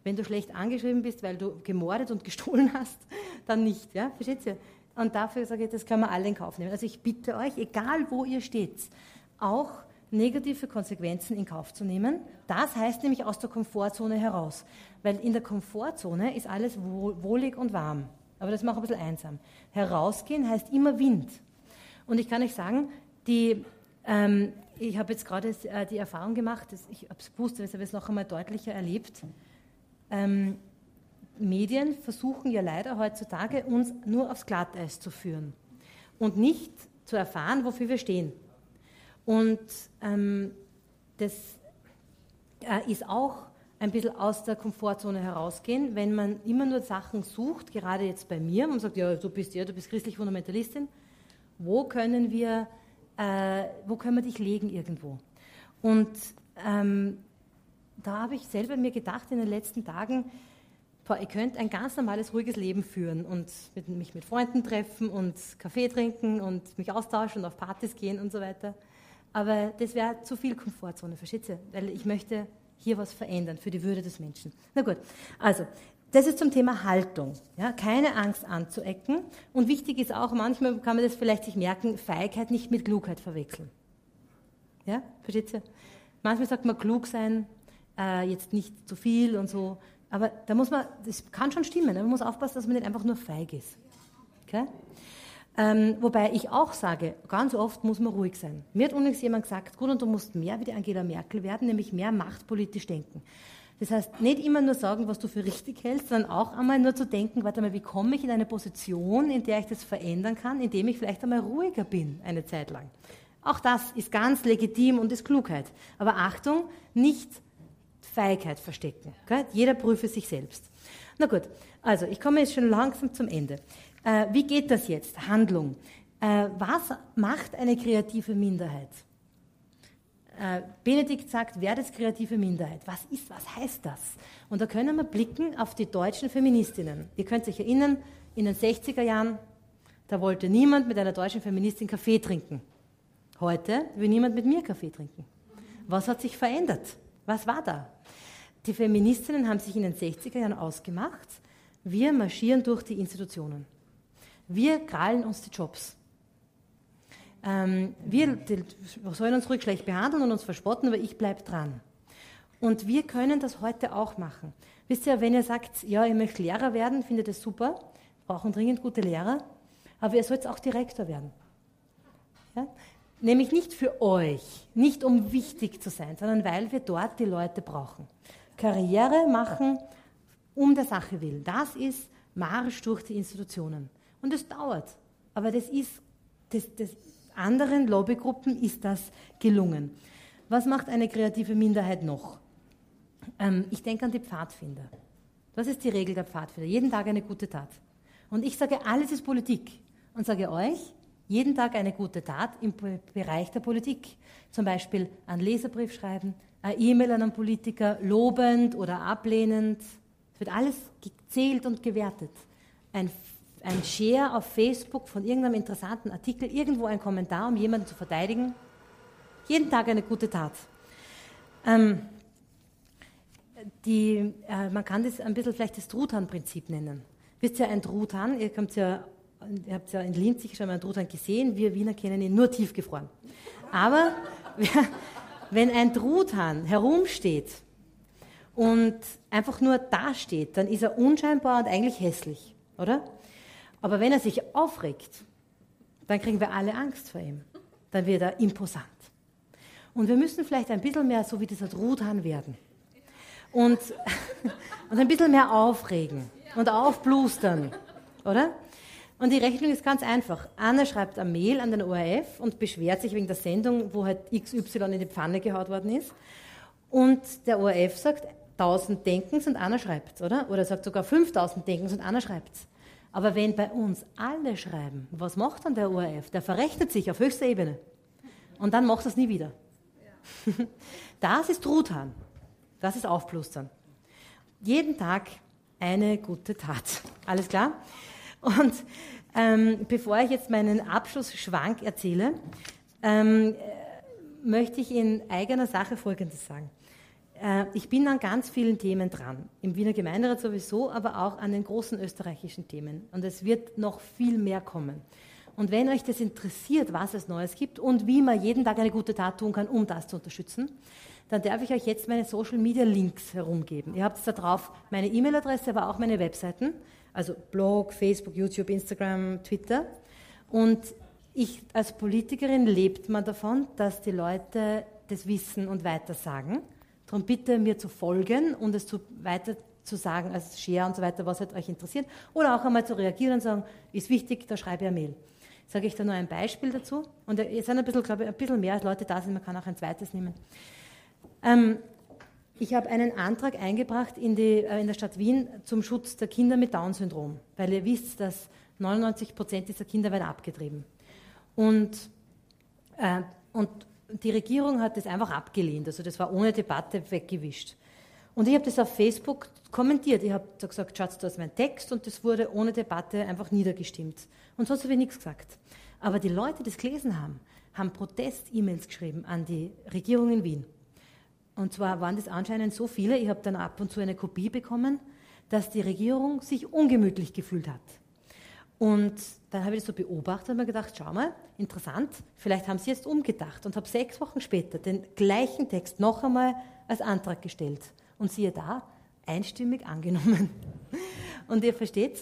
Wenn du schlecht angeschrieben bist, weil du gemordet und gestohlen hast, dann nicht. Ja? Versteht ihr? Und dafür sage ich, das können wir alle in Kauf nehmen. Also ich bitte euch, egal wo ihr steht, auch negative Konsequenzen in Kauf zu nehmen. Das heißt nämlich aus der Komfortzone heraus. Weil in der Komfortzone ist alles wohlig und warm. Aber das macht ein bisschen einsam. Herausgehen heißt immer Wind. Und ich kann euch sagen, die, ähm, ich habe jetzt gerade äh, die Erfahrung gemacht, ich habe es gewusst, ich habe es noch einmal deutlicher erlebt. Ähm, Medien versuchen ja leider heutzutage, uns nur aufs Glatteis zu führen und nicht zu erfahren, wofür wir stehen. Und ähm, das äh, ist auch ein bisschen aus der Komfortzone herausgehen, wenn man immer nur Sachen sucht, gerade jetzt bei mir, man sagt, ja, du bist ja, du bist christlich Fundamentalistin, wo können wir, äh, wo können wir dich legen irgendwo? Und ähm, da habe ich selber mir gedacht in den letzten Tagen, boah, ihr könnt ein ganz normales, ruhiges Leben führen und mit, mich mit Freunden treffen und Kaffee trinken und mich austauschen und auf Partys gehen und so weiter. Aber das wäre zu viel Komfortzone, versteht ihr? Weil ich möchte hier was verändern für die Würde des Menschen. Na gut, also das ist zum Thema Haltung. Ja, keine Angst anzuecken. Und wichtig ist auch, manchmal kann man das vielleicht sich merken, Feigheit nicht mit Klugheit verwechseln. Ja, versteht ihr? Manchmal sagt man klug sein, äh, jetzt nicht zu viel und so. Aber da muss man, das kann schon stimmen, man muss aufpassen, dass man nicht einfach nur feig ist. Okay? Ähm, wobei ich auch sage, ganz oft muss man ruhig sein. Mir hat unlängst jemand gesagt, gut, und du musst mehr wie die Angela Merkel werden, nämlich mehr machtpolitisch denken. Das heißt, nicht immer nur sagen, was du für richtig hältst, sondern auch einmal nur zu denken, warte mal, wie komme ich in eine Position, in der ich das verändern kann, indem ich vielleicht einmal ruhiger bin, eine Zeit lang. Auch das ist ganz legitim und ist Klugheit. Aber Achtung, nicht Feigheit verstecken. Okay? Jeder prüfe sich selbst. Na gut, also ich komme jetzt schon langsam zum Ende. Äh, wie geht das jetzt? Handlung. Äh, was macht eine kreative Minderheit? äh, Benedikt sagt, wer ist kreative Minderheit? Was ist, was heißt das? Und da können wir blicken auf die deutschen Feministinnen. Ihr könnt euch erinnern, in den 60er Jahren, da wollte niemand mit einer deutschen Feministin Kaffee trinken. Heute will niemand mit mir Kaffee trinken. Was hat sich verändert? Was war da? Die Feministinnen haben sich in den 60er Jahren ausgemacht, wir marschieren durch die Institutionen. Wir krallen uns die Jobs. Ähm, wir die, sollen uns ruhig schlecht behandeln und uns verspotten, aber ich bleibe dran. Und wir können das heute auch machen. Wisst ihr, wenn ihr sagt, ja, ihr möchtet Lehrer werden, findet das super, brauchen dringend gute Lehrer, aber ihr sollt auch Direktor werden. Ja? Nämlich nicht für euch, nicht um wichtig zu sein, sondern weil wir dort die Leute brauchen. Karriere machen um der Sache willen. Das ist Marsch durch die Institutionen. Und es dauert. Aber das ist, das, das anderen Lobbygruppen ist das gelungen. Was macht eine kreative Minderheit noch? Ähm, ich denke an die Pfadfinder. Das ist die Regel der Pfadfinder. Jeden Tag eine gute Tat. Und ich sage, alles ist Politik. Und sage euch, jeden Tag eine gute Tat im Bereich der Politik. Zum Beispiel einen Leserbrief schreiben, eine E-Mail an einen Politiker, lobend oder ablehnend. Es wird alles gezählt und gewertet. Ein ein Share auf Facebook von irgendeinem interessanten Artikel, irgendwo ein Kommentar, um jemanden zu verteidigen. Jeden Tag eine gute Tat. Ähm, die, äh, man kann das ein bisschen vielleicht das Truthahn-Prinzip nennen. Wisst ihr, ein Truthahn, ihr, ja, ihr habt ja in Linz sicher schon mal einen Truthahn gesehen, wir Wiener kennen ihn nur tiefgefroren. Aber wenn ein Truthahn herumsteht und einfach nur dasteht, dann ist er unscheinbar und eigentlich hässlich, oder? Aber wenn er sich aufregt, dann kriegen wir alle Angst vor ihm. Dann wird er imposant. Und wir müssen vielleicht ein bisschen mehr so wie dieser Truthahn werden. Und, und ein bisschen mehr aufregen und aufblustern. Oder? Und die Rechnung ist ganz einfach. Anna schreibt eine Mail an den ORF und beschwert sich wegen der Sendung, wo halt XY in die Pfanne gehaut worden ist. Und der ORF sagt, 1000 Denkens und Anna schreibt, oder? Oder sagt sogar 5000 Denkens und Anna schreibt. Aber wenn bei uns alle schreiben, was macht dann der ORF? Der verrechnet sich auf höchster Ebene. Und dann macht er es nie wieder. Das ist Truthahn. Das ist Aufplustern. Jeden Tag eine gute Tat. Alles klar? Und ähm, bevor ich jetzt meinen Abschlussschwank erzähle, ähm, äh, möchte ich in eigener Sache Folgendes sagen. Äh, ich bin an ganz vielen Themen dran, im Wiener Gemeinderat sowieso, aber auch an den großen österreichischen Themen. Und es wird noch viel mehr kommen. Und wenn euch das interessiert, was es Neues gibt und wie man jeden Tag eine gute Tat tun kann, um das zu unterstützen, dann darf ich euch jetzt meine Social Media Links herumgeben. Ihr habt da drauf meine E-Mail-Adresse, aber auch meine Webseiten, also Blog, Facebook, YouTube, Instagram, Twitter. Und ich als Politikerin lebt man davon, dass die Leute das wissen und weiter sagen. Darum bitte mir zu folgen und es zu, weiter zu sagen als Share und so weiter, was halt euch interessiert. Oder auch einmal zu reagieren und sagen, ist wichtig, da schreibe ich eine Mail. Sage ich da nur ein Beispiel dazu. Und es sind ein bisschen, glaube ich, ein bisschen mehr Leute da sind, man kann auch ein zweites nehmen. Ähm, ich habe einen Antrag eingebracht in, die, äh, in der Stadt Wien zum Schutz der Kinder mit Down-Syndrom, weil ihr wisst, dass 99 Prozent dieser Kinder werden abgetrieben. Und, äh, und die Regierung hat das einfach abgelehnt. Also das war ohne Debatte weggewischt. Und ich habe das auf Facebook kommentiert. Ich habe gesagt, Schatz, das ist mein Text und das wurde ohne Debatte einfach niedergestimmt. Und sonst habe ich nichts gesagt. Aber die Leute, die das gelesen haben, haben Protest-E-Mails geschrieben an die Regierung in Wien. Und zwar waren das anscheinend so viele, ich habe dann ab und zu eine Kopie bekommen, dass die Regierung sich ungemütlich gefühlt hat. Und dann habe ich das so beobachtet und mir gedacht, schau mal, interessant, vielleicht haben sie jetzt umgedacht und habe sechs Wochen später den gleichen Text noch einmal als Antrag gestellt. Und siehe da, einstimmig angenommen. Und ihr versteht,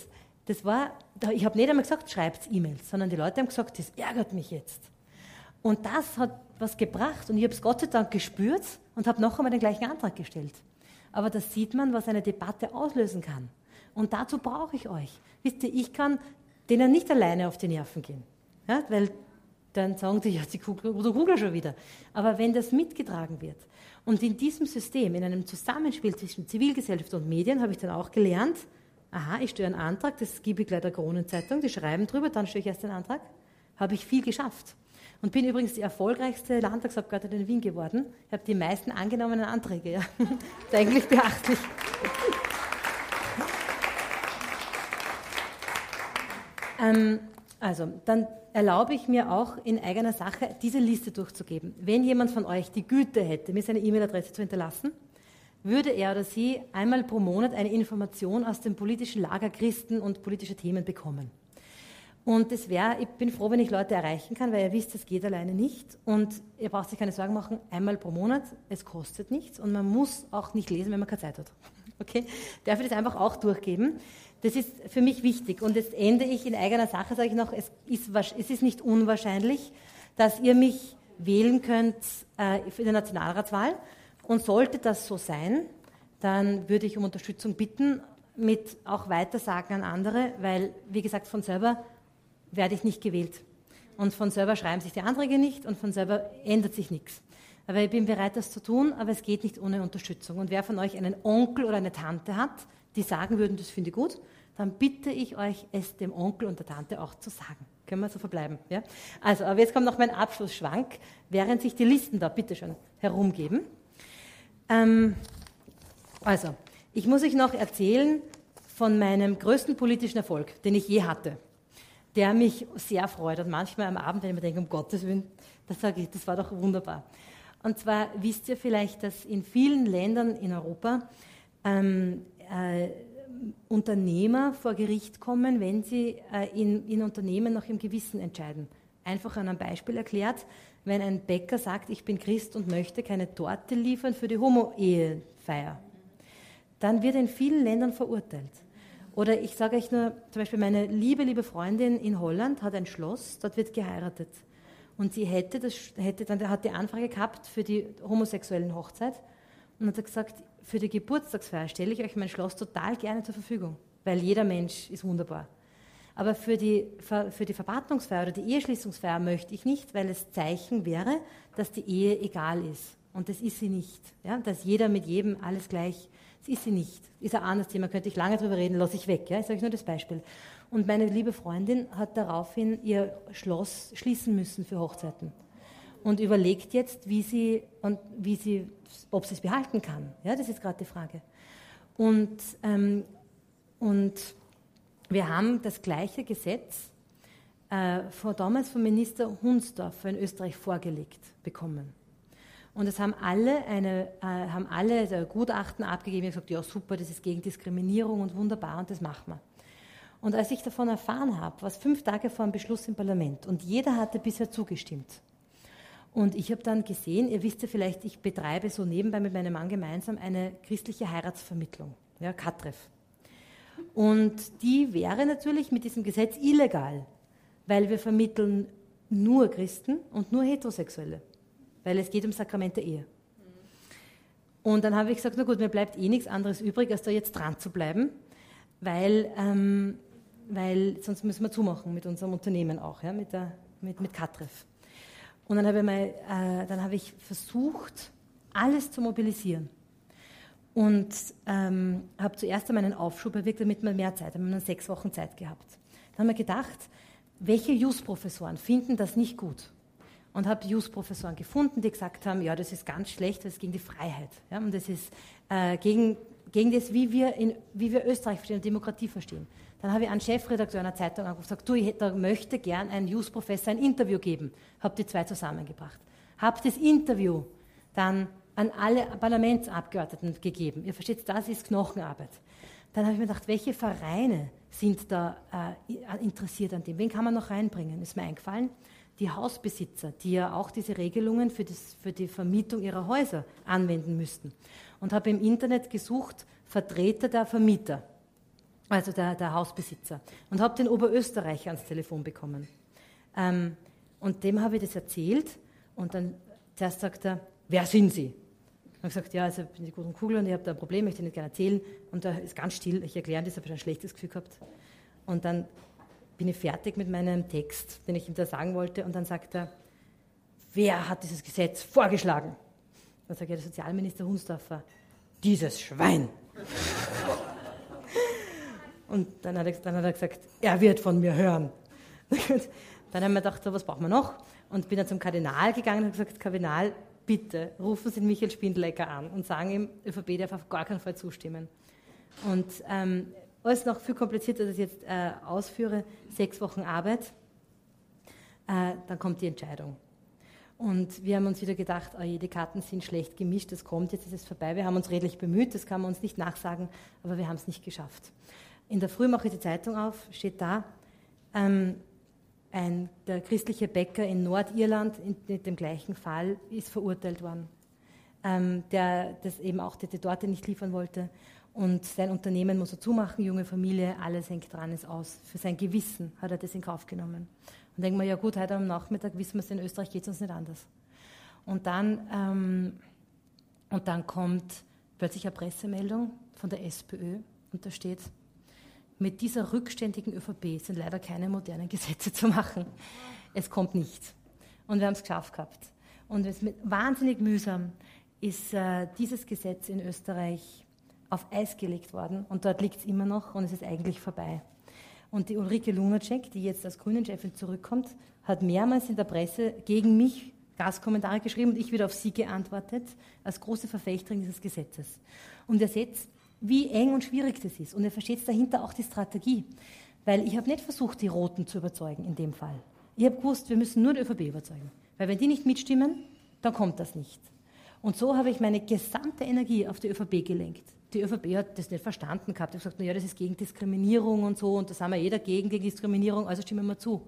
das war, ich habe nicht einmal gesagt, schreibt E-Mails, sondern die Leute haben gesagt, das ärgert mich jetzt. Und das hat was gebracht und ich habe es Gott sei Dank gespürt und habe noch einmal den gleichen Antrag gestellt. Aber da sieht man, was eine Debatte auslösen kann. Und dazu brauche ich euch. Wisst ihr, ich kann denen nicht alleine auf die Nerven gehen. Ja, weil dann sagen die, ja, die Kugel, oder Kugel schon wieder. Aber wenn das mitgetragen wird und in diesem System, in einem Zusammenspiel zwischen Zivilgesellschaft und Medien, habe ich dann auch gelernt, aha, ich stelle einen Antrag, das gebe ich gleich der Kronenzeitung, die schreiben drüber, dann stelle ich erst den Antrag, habe ich viel geschafft. Und bin übrigens die erfolgreichste Landtagsabgeordnete in Wien geworden. Ich habe die meisten angenommenen Anträge. Ja. Das ist eigentlich beachtlich. Ähm, also, dann erlaube ich mir auch in eigener Sache, diese Liste durchzugeben. Wenn jemand von euch die Güte hätte, mir seine E-Mail-Adresse zu hinterlassen, würde er oder sie einmal pro Monat eine Information aus dem politischen Lager Christen und politische Themen bekommen. Und das wäre, ich bin froh, wenn ich Leute erreichen kann, weil ihr wisst, das geht alleine nicht. Und ihr braucht sich keine Sorgen machen, einmal pro Monat, es kostet nichts und man muss auch nicht lesen, wenn man keine Zeit hat. Okay? Darf ich das einfach auch durchgeben? Das ist für mich wichtig. Und jetzt ende ich in eigener Sache, sage ich noch, es ist, es ist nicht unwahrscheinlich, dass ihr mich wählen könnt äh, für die Nationalratswahl. Und sollte das so sein, dann würde ich um Unterstützung bitten, mit auch Weitersagen an andere, weil, wie gesagt, von selber werde ich nicht gewählt. Und von selber schreiben sich die Anträge nicht und von selber ändert sich nichts. Aber ich bin bereit, das zu tun, aber es geht nicht ohne Unterstützung. Und wer von euch einen Onkel oder eine Tante hat, die sagen würden, das finde ich gut, dann bitte ich euch, es dem Onkel und der Tante auch zu sagen. Können wir so verbleiben? Ja? Also, aber jetzt kommt noch mein Abschlussschwank, während sich die Listen da bitte schon herumgeben. Ähm, also, ich muss euch noch erzählen von meinem größten politischen Erfolg, den ich je hatte der mich sehr freut. Und manchmal am Abend, wenn ich mir denke, um Gottes Willen, das sage ich, das war doch wunderbar. Und zwar wisst ihr vielleicht, dass in vielen Ländern in Europa ähm, äh, Unternehmer vor Gericht kommen, wenn sie äh, in, in Unternehmen nach ihrem Gewissen entscheiden. Einfach an einem Beispiel erklärt, wenn ein Bäcker sagt, ich bin Christ und möchte keine Torte liefern für die Homo-Ehefeier, dann wird in vielen Ländern verurteilt. Oder ich sage euch nur, zum Beispiel meine liebe, liebe Freundin in Holland hat ein Schloss, dort wird geheiratet. Und sie hätte, das, hätte dann hat die Anfrage gehabt für die homosexuellen Hochzeit und hat gesagt, für die Geburtstagsfeier stelle ich euch mein Schloss total gerne zur Verfügung, weil jeder Mensch ist wunderbar. Aber für die, für die Verpaarungsfeier oder die Eheschließungsfeier möchte ich nicht, weil es Zeichen wäre, dass die Ehe egal ist. Und das ist sie nicht. Ja? Dass jeder mit jedem alles gleich das ist sie nicht. Ist ein anderes Thema, könnte ich lange darüber reden, lasse ich weg. Ja? Ich sage nur das Beispiel. Und meine liebe Freundin hat daraufhin ihr Schloss schließen müssen für Hochzeiten. Und überlegt jetzt, wie sie, und wie sie, ob sie es behalten kann. Ja, das ist gerade die Frage. Und, ähm, und wir haben das gleiche Gesetz äh, vor, damals vom Minister Hunsdorfer in Österreich vorgelegt bekommen. Und es haben alle, eine, äh, haben alle also Gutachten abgegeben und gesagt, ja super, das ist gegen Diskriminierung und wunderbar und das machen wir. Und als ich davon erfahren habe, war es fünf Tage vor dem Beschluss im Parlament und jeder hatte bisher zugestimmt. Und ich habe dann gesehen, ihr wisst ja vielleicht, ich betreibe so nebenbei mit meinem Mann gemeinsam eine christliche Heiratsvermittlung, ja, Katref. Und die wäre natürlich mit diesem Gesetz illegal, weil wir vermitteln nur Christen und nur Heterosexuelle weil es geht um Sakrament der Ehe. Und dann habe ich gesagt, na gut, mir bleibt eh nichts anderes übrig, als da jetzt dran zu bleiben, weil, ähm, weil sonst müssen wir zumachen mit unserem Unternehmen auch, ja, mit, der, mit, mit Katref. Und dann habe, ich mal, äh, dann habe ich versucht, alles zu mobilisieren. Und ähm, habe zuerst einmal einen Aufschub erwirkt, damit wir mehr Zeit haben. Wir haben sechs Wochen Zeit gehabt. Dann haben wir gedacht, welche Jus-Professoren finden das nicht gut? und habe Jus-Professoren gefunden, die gesagt haben, ja, das ist ganz schlecht, das ist gegen die Freiheit. Ja, und das ist äh, gegen, gegen das, wie wir, in, wie wir Österreich verstehen und Demokratie verstehen. Dann habe ich einen Chefredakteur einer Zeitung angerufen und gesagt, du, ich da möchte gern ein Jus-Professor ein Interview geben. Habe die zwei zusammengebracht. Habe das Interview dann an alle Parlamentsabgeordneten gegeben. Ihr versteht, das ist Knochenarbeit. Dann habe ich mir gedacht, welche Vereine sind da äh, interessiert an dem? Wen kann man noch reinbringen? Ist mir eingefallen die Hausbesitzer, die ja auch diese Regelungen für, das, für die Vermietung ihrer Häuser anwenden müssten. Und habe im Internet gesucht, Vertreter der Vermieter, also der, der Hausbesitzer, und habe den Oberösterreicher ans Telefon bekommen. Ähm, und dem habe ich das erzählt und dann zuerst sagt er, wer sind Sie? Und gesagt, ja, also ich bin die guten Kugel und ich habe da ein Problem, möchte nicht gerne erzählen. Und er ist ganz still, ich erkläre das, habe ein schlechtes Gefühl gehabt. Und dann bin ich fertig mit meinem Text, den ich ihm da sagen wollte. Und dann sagt er, wer hat dieses Gesetz vorgeschlagen? Dann sagt er, der Sozialminister Hunsdorfer, dieses Schwein. Und dann hat, er, dann hat er gesagt, er wird von mir hören. Dann haben wir gedacht, so, was brauchen wir noch? Und bin dann zum Kardinal gegangen und habe gesagt, Kardinal, bitte rufen Sie Michael Spindlecker an und sagen ihm, ÖVP darf auf gar keinen Fall zustimmen. Und ähm, alles noch viel komplizierter, als ich jetzt äh, ausführe, sechs Wochen Arbeit, äh, dann kommt die Entscheidung. Und wir haben uns wieder gedacht, oh die Karten sind schlecht gemischt, das kommt, jetzt ist es vorbei. Wir haben uns redlich bemüht, das kann man uns nicht nachsagen, aber wir haben es nicht geschafft. In der Früh mache ich die Zeitung auf, steht da, ähm, ein, der christliche Bäcker in Nordirland in, in dem gleichen Fall ist verurteilt worden, ähm, der das eben auch die, die Torte nicht liefern wollte. Und sein Unternehmen muss er zumachen, junge Familie, alles hängt dran, ist aus. Für sein Gewissen hat er das in Kauf genommen. Und denken wir, ja gut, heute am Nachmittag wissen wir es, in Österreich geht es uns nicht anders. Und dann, ähm, und dann kommt plötzlich eine Pressemeldung von der SPÖ und da steht, mit dieser rückständigen ÖVP sind leider keine modernen Gesetze zu machen. Es kommt nicht. Und wir haben es geschafft gehabt. Und es mit wahnsinnig mühsam ist äh, dieses Gesetz in Österreich auf Eis gelegt worden und dort liegt es immer noch und es ist eigentlich vorbei. Und die Ulrike Lunacek, die jetzt als Grünen-Chefin zurückkommt, hat mehrmals in der Presse gegen mich Gastkommentare geschrieben und ich wieder auf sie geantwortet, als große Verfechterin dieses Gesetzes. Und ihr seht, wie eng und schwierig das ist. Und ihr versteht dahinter auch die Strategie. Weil ich habe nicht versucht, die Roten zu überzeugen in dem Fall. Ich habe gewusst, wir müssen nur die ÖVP überzeugen. Weil wenn die nicht mitstimmen, dann kommt das nicht. Und so habe ich meine gesamte Energie auf die ÖVP gelenkt die ÖVP hat das nicht verstanden gehabt. Ich habe gesagt, naja, das ist gegen Diskriminierung und so und da sind wir jeder gegen, gegen Diskriminierung, also stimmen wir zu.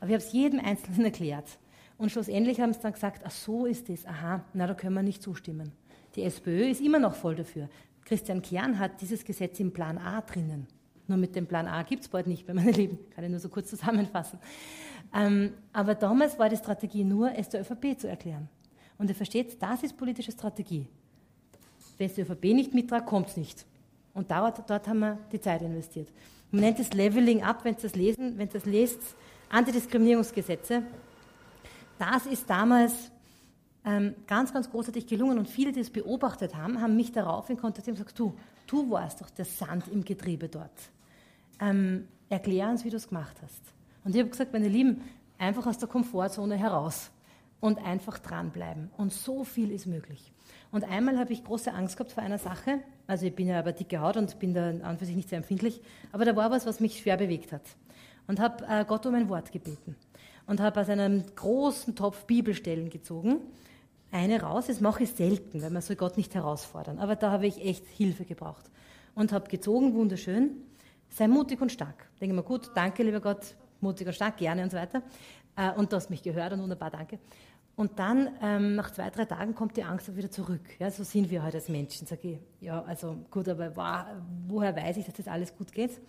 Aber ich habe es jedem Einzelnen erklärt. Und schlussendlich haben sie dann gesagt, ach so ist das, aha, na, da können wir nicht zustimmen. Die SPÖ ist immer noch voll dafür. Christian Kern hat dieses Gesetz im Plan A drinnen. Nur mit dem Plan A gibt es bald nicht mehr, meine Lieben. Kann ich nur so kurz zusammenfassen. Ähm, aber damals war die Strategie nur, es der ÖVP zu erklären. Und ihr versteht, das ist politische Strategie. Wenn es die ÖVP nicht mittragt, kommt es nicht. Und dort, dort haben wir die Zeit investiert. Man nennt es Leveling Up, wenn Sie das lesen, wenn Sie das lest, Antidiskriminierungsgesetze. Das ist damals ähm, ganz, ganz großartig gelungen und viele, die es beobachtet haben, haben mich daraufhin kontaktiert und gesagt, du, du warst doch der Sand im Getriebe dort. Ähm, erklär uns, wie du es gemacht hast. Und ich habe gesagt, meine Lieben, einfach aus der Komfortzone heraus und einfach dranbleiben. Und so viel ist möglich. Und einmal habe ich große Angst gehabt vor einer Sache. Also ich bin ja aber dicke Haut und bin da an für sich nicht sehr empfindlich. Aber da war was, was mich schwer bewegt hat. Und habe äh, Gott um ein Wort gebeten. Und habe aus einem großen Topf Bibelstellen gezogen. Eine raus, das mache ich selten, weil man soll Gott nicht herausfordern. Aber da habe ich echt Hilfe gebraucht. Und habe gezogen, wunderschön. Sei mutig und stark. Denke mir, gut, danke, lieber Gott, mutig und stark, gerne und so weiter. Äh, und du hast mich gehört und wunderbar, danke. Und dann, ähm, nach zwei, drei Tagen, kommt die Angst auch wieder zurück. Ja, so sind wir halt als Menschen. Sag ich, ja, also gut, aber wow, woher weiß ich, dass das alles gut geht?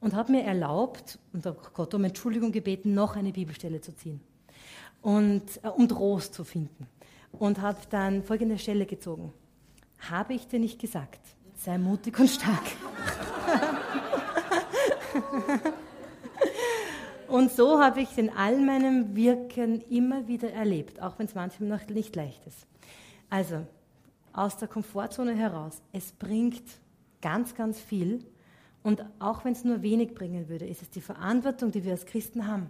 Und habe mir erlaubt, und Gott um Entschuldigung gebeten, noch eine Bibelstelle zu ziehen. Und, äh, um Trost zu finden. Und habe dann folgende Stelle gezogen. Habe ich dir nicht gesagt, sei mutig und stark. Und so habe ich es in all meinem Wirken immer wieder erlebt, auch wenn es manchmal noch nicht leicht ist. Also, aus der Komfortzone heraus, es bringt ganz, ganz viel. Und auch wenn es nur wenig bringen würde, ist es die Verantwortung, die wir als Christen haben.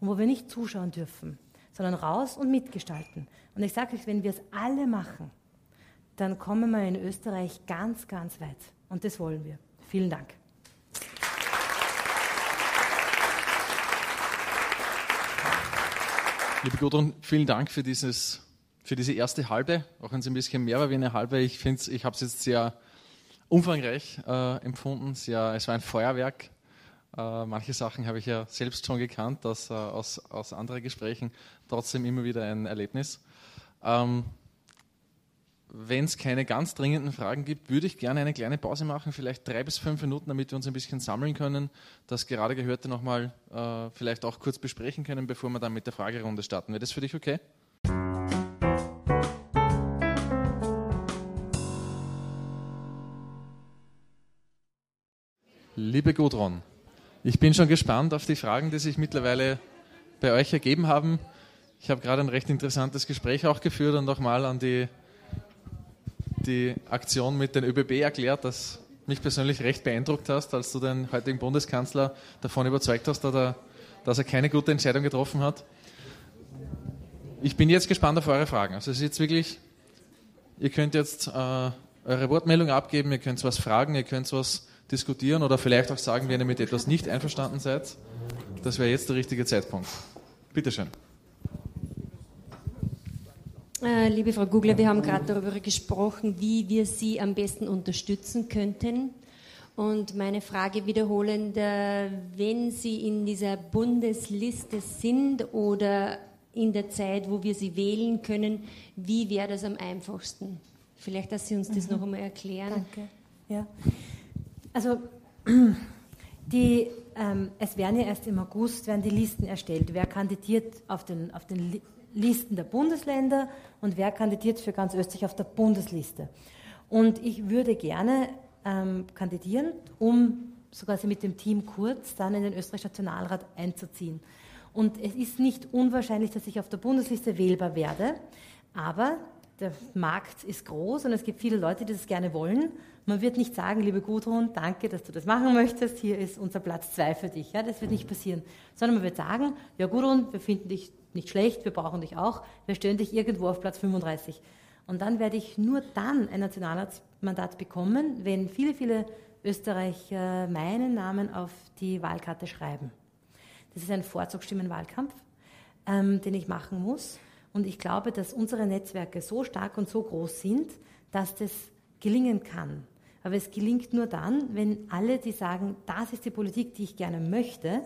Und wo wir nicht zuschauen dürfen, sondern raus und mitgestalten. Und ich sage euch, wenn wir es alle machen, dann kommen wir in Österreich ganz, ganz weit. Und das wollen wir. Vielen Dank.
Liebe Gudrun, vielen Dank für, dieses, für diese erste halbe, auch wenn es ein bisschen mehr war wie eine halbe. Ich finde, ich habe es jetzt sehr umfangreich äh, empfunden. Sehr, es war ein Feuerwerk. Äh, manche Sachen habe ich ja selbst schon gekannt, das äh, aus, aus anderen Gesprächen. Trotzdem immer wieder ein Erlebnis. Ähm, wenn es keine ganz dringenden Fragen gibt, würde ich gerne eine kleine Pause machen, vielleicht drei bis fünf Minuten, damit wir uns ein bisschen sammeln können, das gerade Gehörte nochmal äh, vielleicht auch kurz besprechen können, bevor wir dann mit der Fragerunde starten. Wäre das für dich okay? Liebe Gudrun, ich bin schon gespannt auf die Fragen, die sich mittlerweile bei euch ergeben haben. Ich habe gerade ein recht interessantes Gespräch auch geführt und nochmal an die die Aktion mit den ÖBB erklärt, das mich persönlich recht beeindruckt hast, als du den heutigen Bundeskanzler davon überzeugt hast, dass er keine gute Entscheidung getroffen hat. Ich bin jetzt gespannt auf eure Fragen. Also es ist jetzt wirklich, ihr könnt jetzt äh, eure Wortmeldung abgeben, ihr könnt was fragen, ihr könnt was diskutieren oder vielleicht auch sagen, wenn ihr mit etwas nicht einverstanden seid. Das wäre jetzt der richtige Zeitpunkt. Bitte schön.
Äh, liebe Frau Gugler, wir haben gerade darüber gesprochen, wie wir Sie am besten unterstützen könnten. Und meine Frage wiederholend, äh, wenn Sie in dieser Bundesliste sind oder in der Zeit, wo wir Sie wählen können, wie wäre das am einfachsten? Vielleicht, dass Sie uns das mhm. noch einmal erklären.
Danke. Ja. Also, die, ähm, es werden ja erst im August werden die Listen erstellt. Wer kandidiert auf den, auf den Listen der Bundesländer und wer kandidiert für ganz Österreich auf der Bundesliste. Und ich würde gerne ähm, kandidieren, um sogar mit dem Team Kurz dann in den österreichischen Nationalrat einzuziehen. Und es ist nicht unwahrscheinlich, dass ich auf der Bundesliste wählbar werde, aber der Markt ist groß und es gibt viele Leute, die das gerne wollen. Man wird nicht sagen, liebe Gudrun, danke, dass du das machen möchtest, hier ist unser Platz zwei für dich. Ja, das wird nicht passieren. Sondern man wird sagen, ja Gudrun, wir finden dich nicht schlecht, wir brauchen dich auch, wir stellen dich irgendwo auf Platz 35. Und dann werde ich nur dann ein Nationalratsmandat bekommen, wenn viele, viele Österreicher meinen Namen auf die Wahlkarte schreiben. Das ist ein Vorzugsstimmenwahlkampf, ähm, den ich machen muss. Und ich glaube, dass unsere Netzwerke so stark und so groß sind, dass das gelingen kann. Aber es gelingt nur dann, wenn alle, die sagen, das ist die Politik, die ich gerne möchte,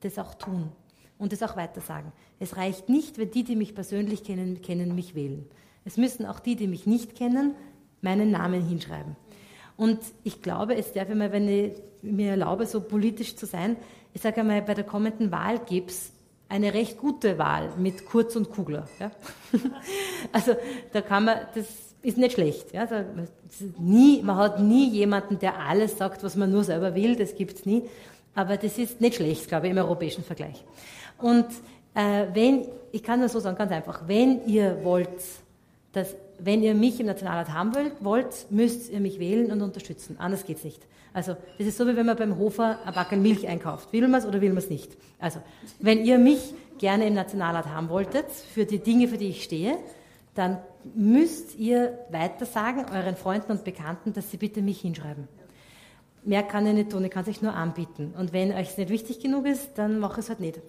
das auch tun und das auch weiter sagen. Es reicht nicht, wenn die, die mich persönlich kennen, kennen, mich wählen. Es müssen auch die, die mich nicht kennen, meinen Namen hinschreiben. Und ich glaube, es darf immer, wenn ich mir erlaube, so politisch zu sein, ich sage einmal, bei der kommenden Wahl gibt es eine recht gute Wahl mit Kurz und Kugler. Ja? also da kann man, das ist nicht schlecht. Ja? Nie, man hat nie jemanden, der alles sagt, was man nur selber will, das gibt es nie. Aber das ist nicht schlecht, glaube ich, im europäischen Vergleich. Und äh, wenn, ich kann nur so sagen, ganz einfach, wenn ihr wollt, dass, wenn ihr mich im Nationalrat haben wollt, wollt, müsst ihr mich wählen und unterstützen. Anders geht's nicht. Also, das ist so, wie wenn man beim Hofer ein Backen Milch einkauft. Will man es oder will man es nicht? Also, wenn ihr mich gerne im Nationalrat haben wolltet, für die Dinge, für die ich stehe, dann müsst ihr weiter sagen, euren Freunden und Bekannten, dass sie bitte mich hinschreiben mehr kann ich nicht tun, ich kann es euch nur anbieten. Und wenn euch es nicht wichtig genug ist, dann mache ich es halt nicht.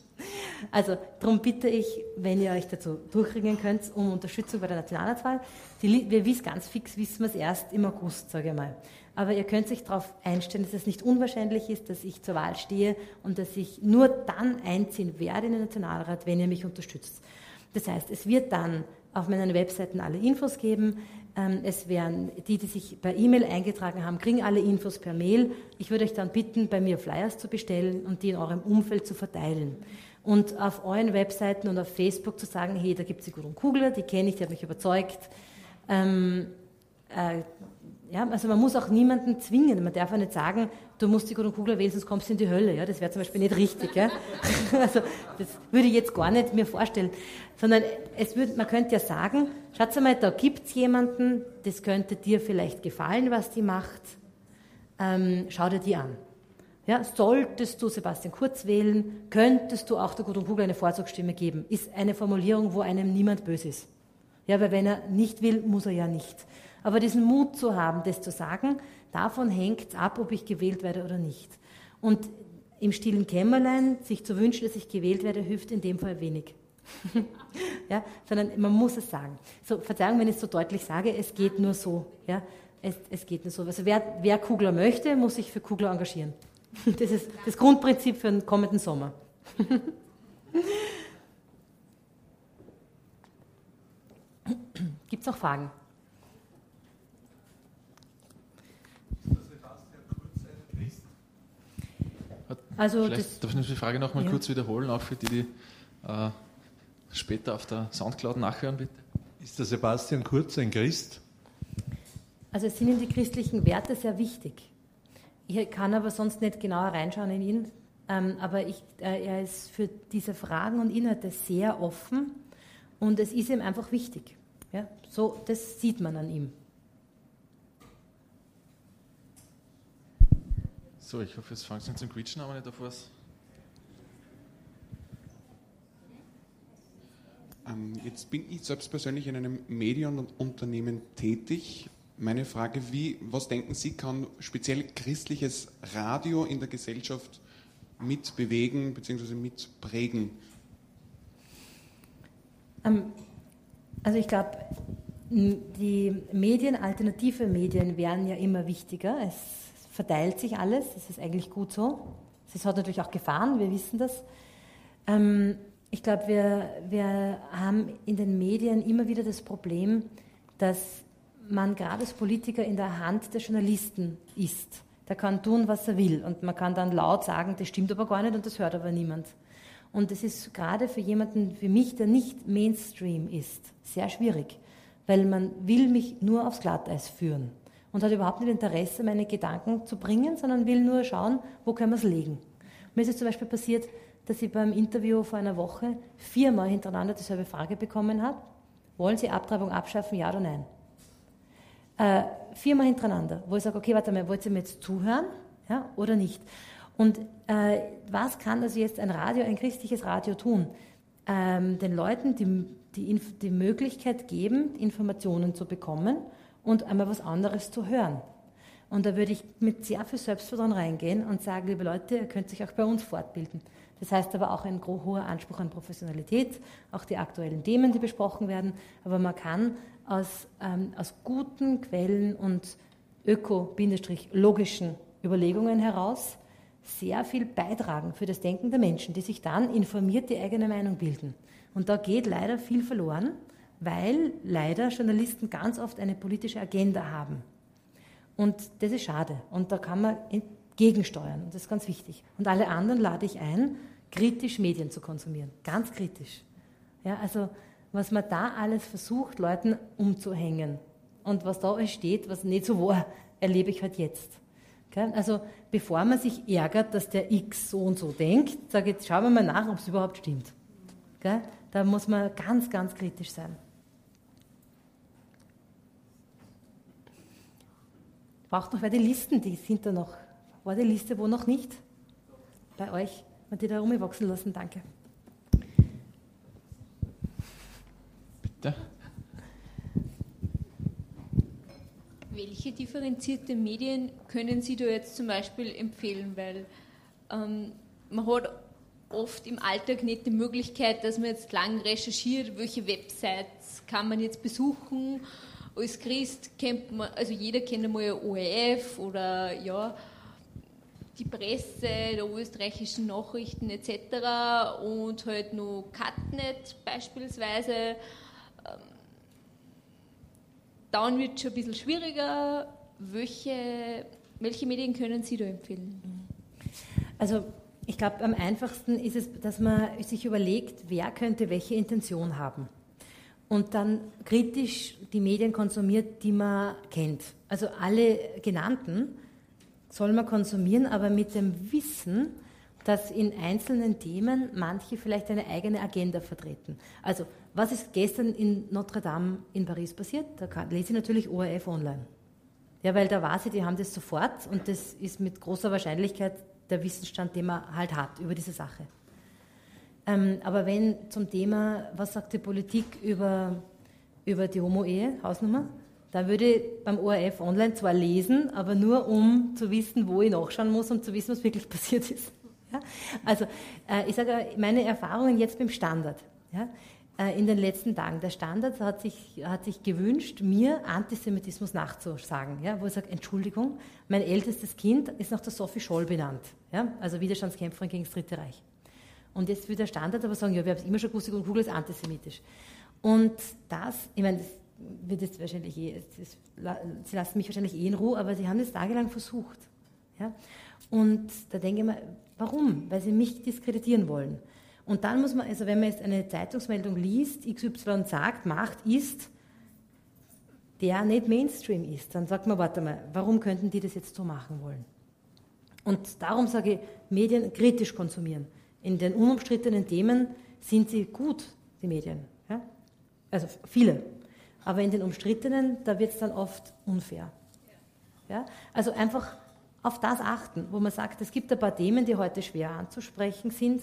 also darum bitte ich, wenn ihr euch dazu durchringen könnt, um Unterstützung bei der Nationalratswahl. Die, wir wissen ganz fix, wissen wir es erst im August, sage ich mal. Aber ihr könnt sich darauf einstellen, dass es nicht unwahrscheinlich ist, dass ich zur Wahl stehe und dass ich nur dann einziehen werde in den Nationalrat, wenn ihr mich unterstützt. Das heißt, es wird dann auf meinen Webseiten alle Infos geben. Ähm, es werden die, die sich per E-Mail eingetragen haben, kriegen alle Infos per Mail. Ich würde euch dann bitten, bei mir Flyers zu bestellen und die in eurem Umfeld zu verteilen. Und auf euren Webseiten und auf Facebook zu sagen, hey, da gibt es die Gudrun Kugler, die kenne ich, die hat mich überzeugt. Ähm, äh, ja, also man muss auch niemanden zwingen. Man darf ja nicht sagen, du musst die Gudrun Kugler wählen, sonst kommst du in die Hölle. Ja? Das wäre zum Beispiel nicht richtig. Ja? Also das würde ich jetzt gar nicht mir vorstellen. Sondern es wird, man könnte ja sagen, schaut mal, da gibt es jemanden, das könnte dir vielleicht gefallen, was die macht. Ähm, schau dir die an. Ja, solltest du Sebastian Kurz wählen, könntest du auch der Gudrun Kugler eine Vorzugsstimme geben. Ist eine Formulierung, wo einem niemand böse ist. Ja, weil wenn er nicht will, muss er ja nicht. Aber diesen Mut zu haben, das zu sagen, davon hängt es ab, ob ich gewählt werde oder nicht. Und im stillen Kämmerlein sich zu wünschen, dass ich gewählt werde, hilft in dem Fall wenig. ja, sondern man muss es sagen. So, Verzeihung, wenn ich es so deutlich sage, es geht nur so. Ja, es, es geht nur so. Also wer, wer Kugler möchte, muss sich für Kugler engagieren. Das ist das Grundprinzip für den kommenden Sommer. Gibt es noch Fragen?
Also Vielleicht darf ich die Frage noch mal ja. kurz wiederholen, auch für die, die äh, später auf der Soundcloud nachhören, bitte.
Ist der Sebastian Kurz ein Christ?
Also es sind ihm die christlichen Werte sehr wichtig. Ich kann aber sonst nicht genauer reinschauen in ihn, ähm, aber ich, äh, er ist für diese Fragen und Inhalte sehr offen und es ist ihm einfach wichtig. Ja? So, das sieht man an ihm.
So, ich hoffe, es fängt an zum Quietschen, aber nicht auf was
jetzt bin ich selbst persönlich in einem Medienunternehmen tätig. Meine Frage, wie, was denken Sie, kann speziell christliches Radio in der Gesellschaft mitbewegen bzw. mitprägen?
Ähm, also ich glaube, die Medien, alternative Medien werden ja immer wichtiger. Es verteilt sich alles, das ist eigentlich gut so. Es hat natürlich auch Gefahren, wir wissen das. Ich glaube, wir, wir haben in den Medien immer wieder das Problem, dass man gerade als Politiker in der Hand der Journalisten ist. Der kann tun, was er will und man kann dann laut sagen, das stimmt aber gar nicht und das hört aber niemand. Und das ist gerade für jemanden wie mich, der nicht Mainstream ist, sehr schwierig, weil man will mich nur aufs Glatteis führen und hat überhaupt nicht Interesse, meine Gedanken zu bringen, sondern will nur schauen, wo können wir es legen. Mir ist es zum Beispiel passiert, dass ich beim Interview vor einer Woche viermal hintereinander dieselbe Frage bekommen habe. Wollen Sie Abtreibung abschaffen, ja oder nein? Äh, viermal hintereinander, wo ich sage, okay, warte mal, wollt ihr mir jetzt zuhören ja, oder nicht? Und äh, was kann also jetzt ein Radio, ein christliches Radio tun? Ähm, den Leuten die, die, die Möglichkeit geben, Informationen zu bekommen und einmal was anderes zu hören. Und da würde ich mit sehr viel Selbstvertrauen reingehen und sagen, liebe Leute, ihr könnt sich auch bei uns fortbilden. Das heißt aber auch ein hoher Anspruch an Professionalität, auch die aktuellen Themen, die besprochen werden. Aber man kann aus, ähm, aus guten Quellen und öko-logischen Überlegungen heraus sehr viel beitragen für das Denken der Menschen, die sich dann informiert die eigene Meinung bilden. Und da geht leider viel verloren, weil leider Journalisten ganz oft eine politische Agenda haben. Und das ist schade. Und da kann man gegensteuern. Das ist ganz wichtig. Und alle anderen lade ich ein, kritisch Medien zu konsumieren. Ganz kritisch. Ja, also, was man da alles versucht, Leuten umzuhängen. Und was da entsteht, was nicht so war, erlebe ich halt jetzt. Also, bevor man sich ärgert, dass der X so und so denkt, sage ich, schauen wir mal nach, ob es überhaupt stimmt. Da muss man ganz, ganz kritisch sein. Braucht noch wer die Listen, die sind da noch. War die Liste wo noch nicht? Bei euch? Und die da rumwachsen lassen, danke.
Bitte.
Welche differenzierte Medien können Sie da jetzt zum Beispiel empfehlen? Weil ähm, man hat oft im Alltag nicht die Möglichkeit, dass man jetzt lang recherchiert, welche Websites kann man jetzt besuchen als Christ kennt man, also jeder kennt einmal ORF oder ja, die Presse der österreichischen Nachrichten etc. und halt nur Cutnet beispielsweise. Ähm, dann wird es schon ein bisschen schwieriger. Welche, welche Medien können Sie da empfehlen?
Also ich glaube, am einfachsten ist es, dass man sich überlegt, wer könnte welche Intention haben und dann kritisch die Medien konsumiert, die man kennt. Also alle genannten soll man konsumieren, aber mit dem Wissen, dass in einzelnen Themen manche vielleicht eine eigene Agenda vertreten. Also was ist gestern in Notre Dame in Paris passiert? Da kann, lese ich natürlich ORF online. Ja, weil da weiß ich, die haben das sofort und das ist mit großer Wahrscheinlichkeit der Wissensstand, den man halt hat über diese Sache. Ähm, aber wenn zum Thema, was sagt die Politik über, über die Homo-Ehe, Hausnummer, da würde ich beim ORF online zwar lesen, aber nur um zu wissen, wo ich nachschauen muss, um zu wissen, was wirklich passiert ist. Ja? Also äh, ich sage, meine Erfahrungen jetzt beim Standard. Ja? Äh, in den letzten Tagen. Der Standard hat sich, hat sich gewünscht, mir Antisemitismus nachzusagen. Ja? Wo ich sage, Entschuldigung, mein ältestes Kind ist nach der Sophie Scholl benannt. Ja? Also Widerstandskämpferin gegen das Dritte Reich. Und jetzt will der Standard aber sagen, ja, wir haben es immer schon gewusst, und Kugel ist antisemitisch. Und das, ich meine, das wird jetzt wahrscheinlich eh, das, sie lassen mich wahrscheinlich eh in Ruhe, aber sie haben das tagelang versucht. Ja? Und da denke ich mir, warum? Weil sie mich diskreditieren wollen. Und dann muss man, also wenn man jetzt eine Zeitungsmeldung liest, XY sagt, Macht ist, der nicht Mainstream ist, dann sagt man, warte mal, warum könnten die das jetzt so machen wollen? Und darum sage ich, Medien kritisch konsumieren in den unumstrittenen Themen sind sie gut, die Medien. Ja? Also viele. Aber in den umstrittenen, da wird es dann oft unfair. Ja? Also einfach auf das achten, wo man sagt, es gibt ein paar Themen, die heute schwer anzusprechen sind.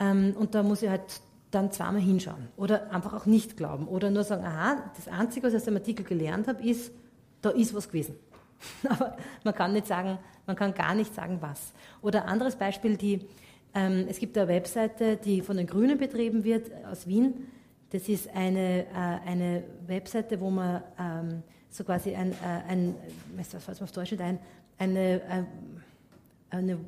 Ähm, und da muss ich halt dann zweimal hinschauen oder einfach auch nicht glauben oder nur sagen, aha, das Einzige, was ich aus dem Artikel gelernt habe, ist, da ist was gewesen. Aber man kann nicht sagen, man kann gar nicht sagen, was. Oder anderes Beispiel, die, ähm, es gibt eine Webseite, die von den Grünen betrieben wird, aus Wien. Das ist eine, äh, eine Webseite, wo man ähm, so quasi ein, äh, ein was fällt mir auf Deutsch ein, eine, äh, eine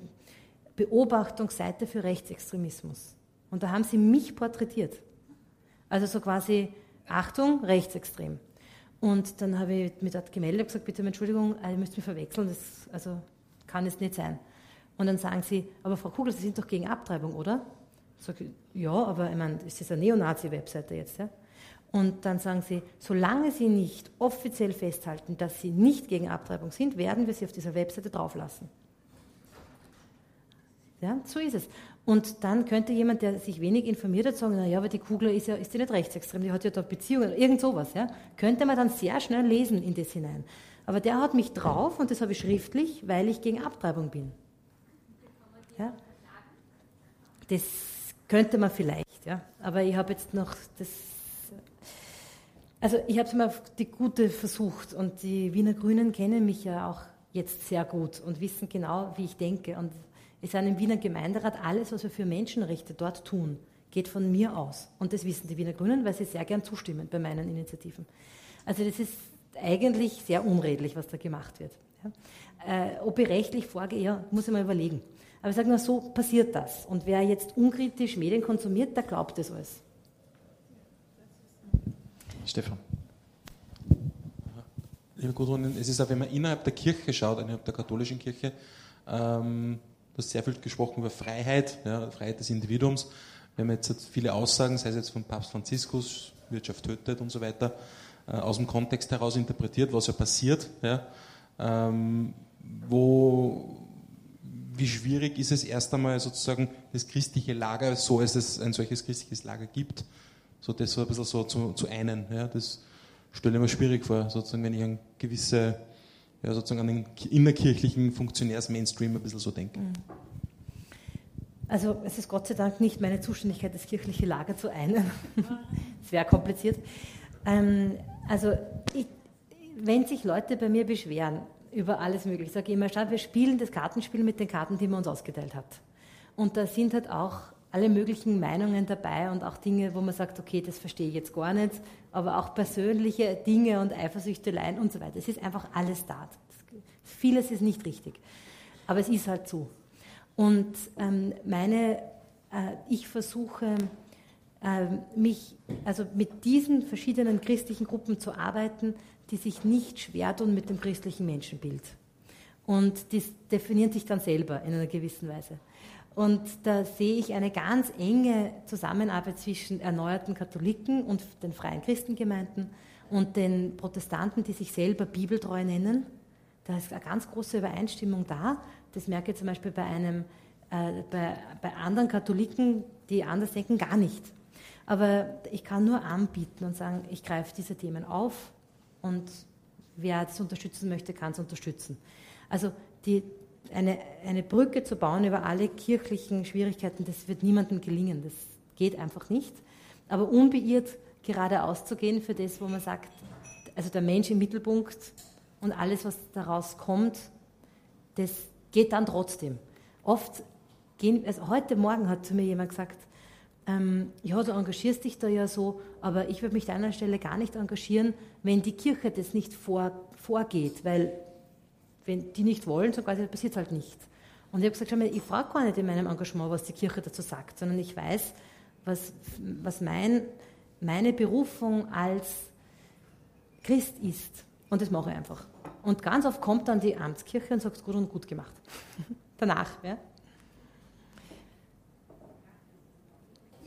Beobachtungsseite für Rechtsextremismus. Und da haben sie mich porträtiert. Also so quasi, Achtung, rechtsextrem. Und dann habe ich mich dort gemeldet und gesagt, bitte Entschuldigung, äh, ihr müsst mich verwechseln, das also kann es nicht sein. Und dann sagen sie, aber Frau Kugel, Sie sind doch gegen Abtreibung, oder? Sag ich, ja, aber ich meine, es ist eine Neonazi-Webseite jetzt. Ja? Und dann sagen sie, solange Sie nicht offiziell festhalten, dass Sie nicht gegen Abtreibung sind, werden wir Sie auf dieser Webseite drauflassen. Ja, so ist es. Und dann könnte jemand, der sich wenig informiert hat, sagen, naja, aber die Kugler ist ja ist die nicht rechtsextrem, die hat ja da Beziehungen, irgend sowas. Ja? Könnte man dann sehr schnell lesen in das hinein. Aber der hat mich drauf, und das habe ich schriftlich, weil ich gegen Abtreibung bin. Ja? Das könnte man vielleicht, ja. aber ich habe jetzt noch das also ich habe es mal die Gute versucht und die Wiener Grünen kennen mich ja auch jetzt sehr gut und wissen genau, wie ich denke. Und es sind im Wiener Gemeinderat alles, was wir für Menschenrechte dort tun, geht von mir aus. Und das wissen die Wiener Grünen, weil sie sehr gern zustimmen bei meinen Initiativen. Also das ist eigentlich sehr unredlich, was da gemacht wird. Ja. Äh, ob ich rechtlich vorgehe, ja, muss ich mal überlegen. Aber ich sage nur, so passiert das. Und wer jetzt unkritisch Medien konsumiert, der glaubt das alles.
Stefan. Liebe Gudrun, es ist auch, wenn man innerhalb der Kirche schaut, innerhalb der katholischen Kirche, ähm, du hast sehr viel gesprochen über Freiheit, ja, Freiheit des Individuums. Wir haben jetzt viele Aussagen, sei es jetzt von Papst Franziskus, Wirtschaft tötet und so weiter, äh, aus dem Kontext heraus interpretiert, was ja passiert. Ja, ähm, wo, wie schwierig ist es erst einmal sozusagen das christliche Lager, so es ein solches christliches Lager gibt, so das so ein bisschen so zu, zu einen. Ja, das stelle ich mir schwierig vor, sozusagen, wenn ich an gewisse, ja, sozusagen an den innerkirchlichen Funktionärs-Mainstream ein bisschen so denke. Mhm.
Also es ist Gott sei Dank nicht meine Zuständigkeit, das kirchliche Lager zu einen. Es wäre kompliziert. Ähm, also ich, wenn sich Leute bei mir beschweren über alles Mögliche, sage ich immer, wir spielen das Kartenspiel mit den Karten, die man uns ausgeteilt hat. Und da sind halt auch alle möglichen Meinungen dabei und auch Dinge, wo man sagt, okay, das verstehe ich jetzt gar nicht, aber auch persönliche Dinge und Eifersüchteleien und so weiter. Es ist einfach alles da. Vieles ist nicht richtig, aber es ist halt so. Und ähm, meine, äh, ich versuche, äh, mich also mit diesen verschiedenen christlichen Gruppen zu arbeiten, die sich nicht schwer tun mit dem christlichen Menschenbild. Und die definieren sich dann selber in einer gewissen Weise. Und da sehe ich eine ganz enge Zusammenarbeit zwischen erneuerten Katholiken und den freien Christengemeinden und den Protestanten, die sich selber bibeltreu nennen. Da ist eine ganz große Übereinstimmung da. Das merke ich zum Beispiel bei, einem, äh, bei, bei anderen Katholiken, die anders denken, gar nicht. Aber ich kann nur anbieten und sagen, ich greife diese Themen auf und wer es unterstützen möchte, kann es unterstützen. Also die, eine, eine Brücke zu bauen über alle kirchlichen Schwierigkeiten, das wird niemandem gelingen. Das geht einfach nicht. Aber unbeirrt geradeaus zu gehen für das, wo man sagt, also der Mensch im Mittelpunkt und alles, was daraus kommt, das geht dann trotzdem. Oft gehen, also heute Morgen hat zu mir jemand gesagt, ähm, ja, du engagierst dich da ja so, aber ich würde mich an deiner Stelle gar nicht engagieren, wenn die Kirche das nicht vor, vorgeht, weil wenn die nicht wollen, so quasi passiert es halt nicht. Und ich habe gesagt, schau mal, ich frage gar nicht in meinem Engagement, was die Kirche dazu sagt, sondern ich weiß, was, was mein, meine Berufung als Christ ist. Und das mache ich einfach. Und ganz oft kommt dann die Amtskirche und sagt, gut und gut gemacht. Danach. Ja?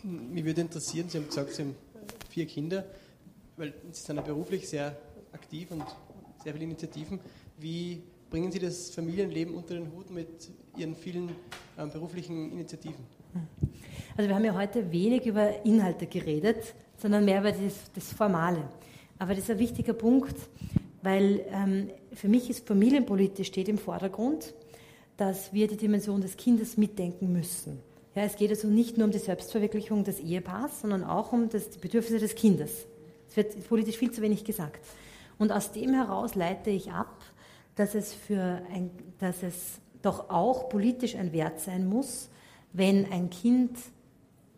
Mich würde interessieren, Sie haben gesagt, Sie haben vier Kinder, weil Sie sind ja beruflich sehr aktiv und sehr viele Initiativen. Wie bringen Sie das Familienleben unter den Hut mit Ihren vielen ähm, beruflichen Initiativen?
Also wir haben ja heute wenig über Inhalte geredet, sondern mehr über das, das Formale. Aber das ist ein wichtiger Punkt, weil ähm, für mich ist familienpolitisch steht im Vordergrund, dass wir die Dimension des Kindes mitdenken müssen. Ja, es geht also nicht nur um die Selbstverwirklichung des Ehepaars, sondern auch um das, die Bedürfnisse des Kindes. Es wird politisch viel zu wenig gesagt. Und aus dem heraus leite ich ab, dass es, für ein, dass es doch auch politisch ein Wert sein muss, wenn ein Kind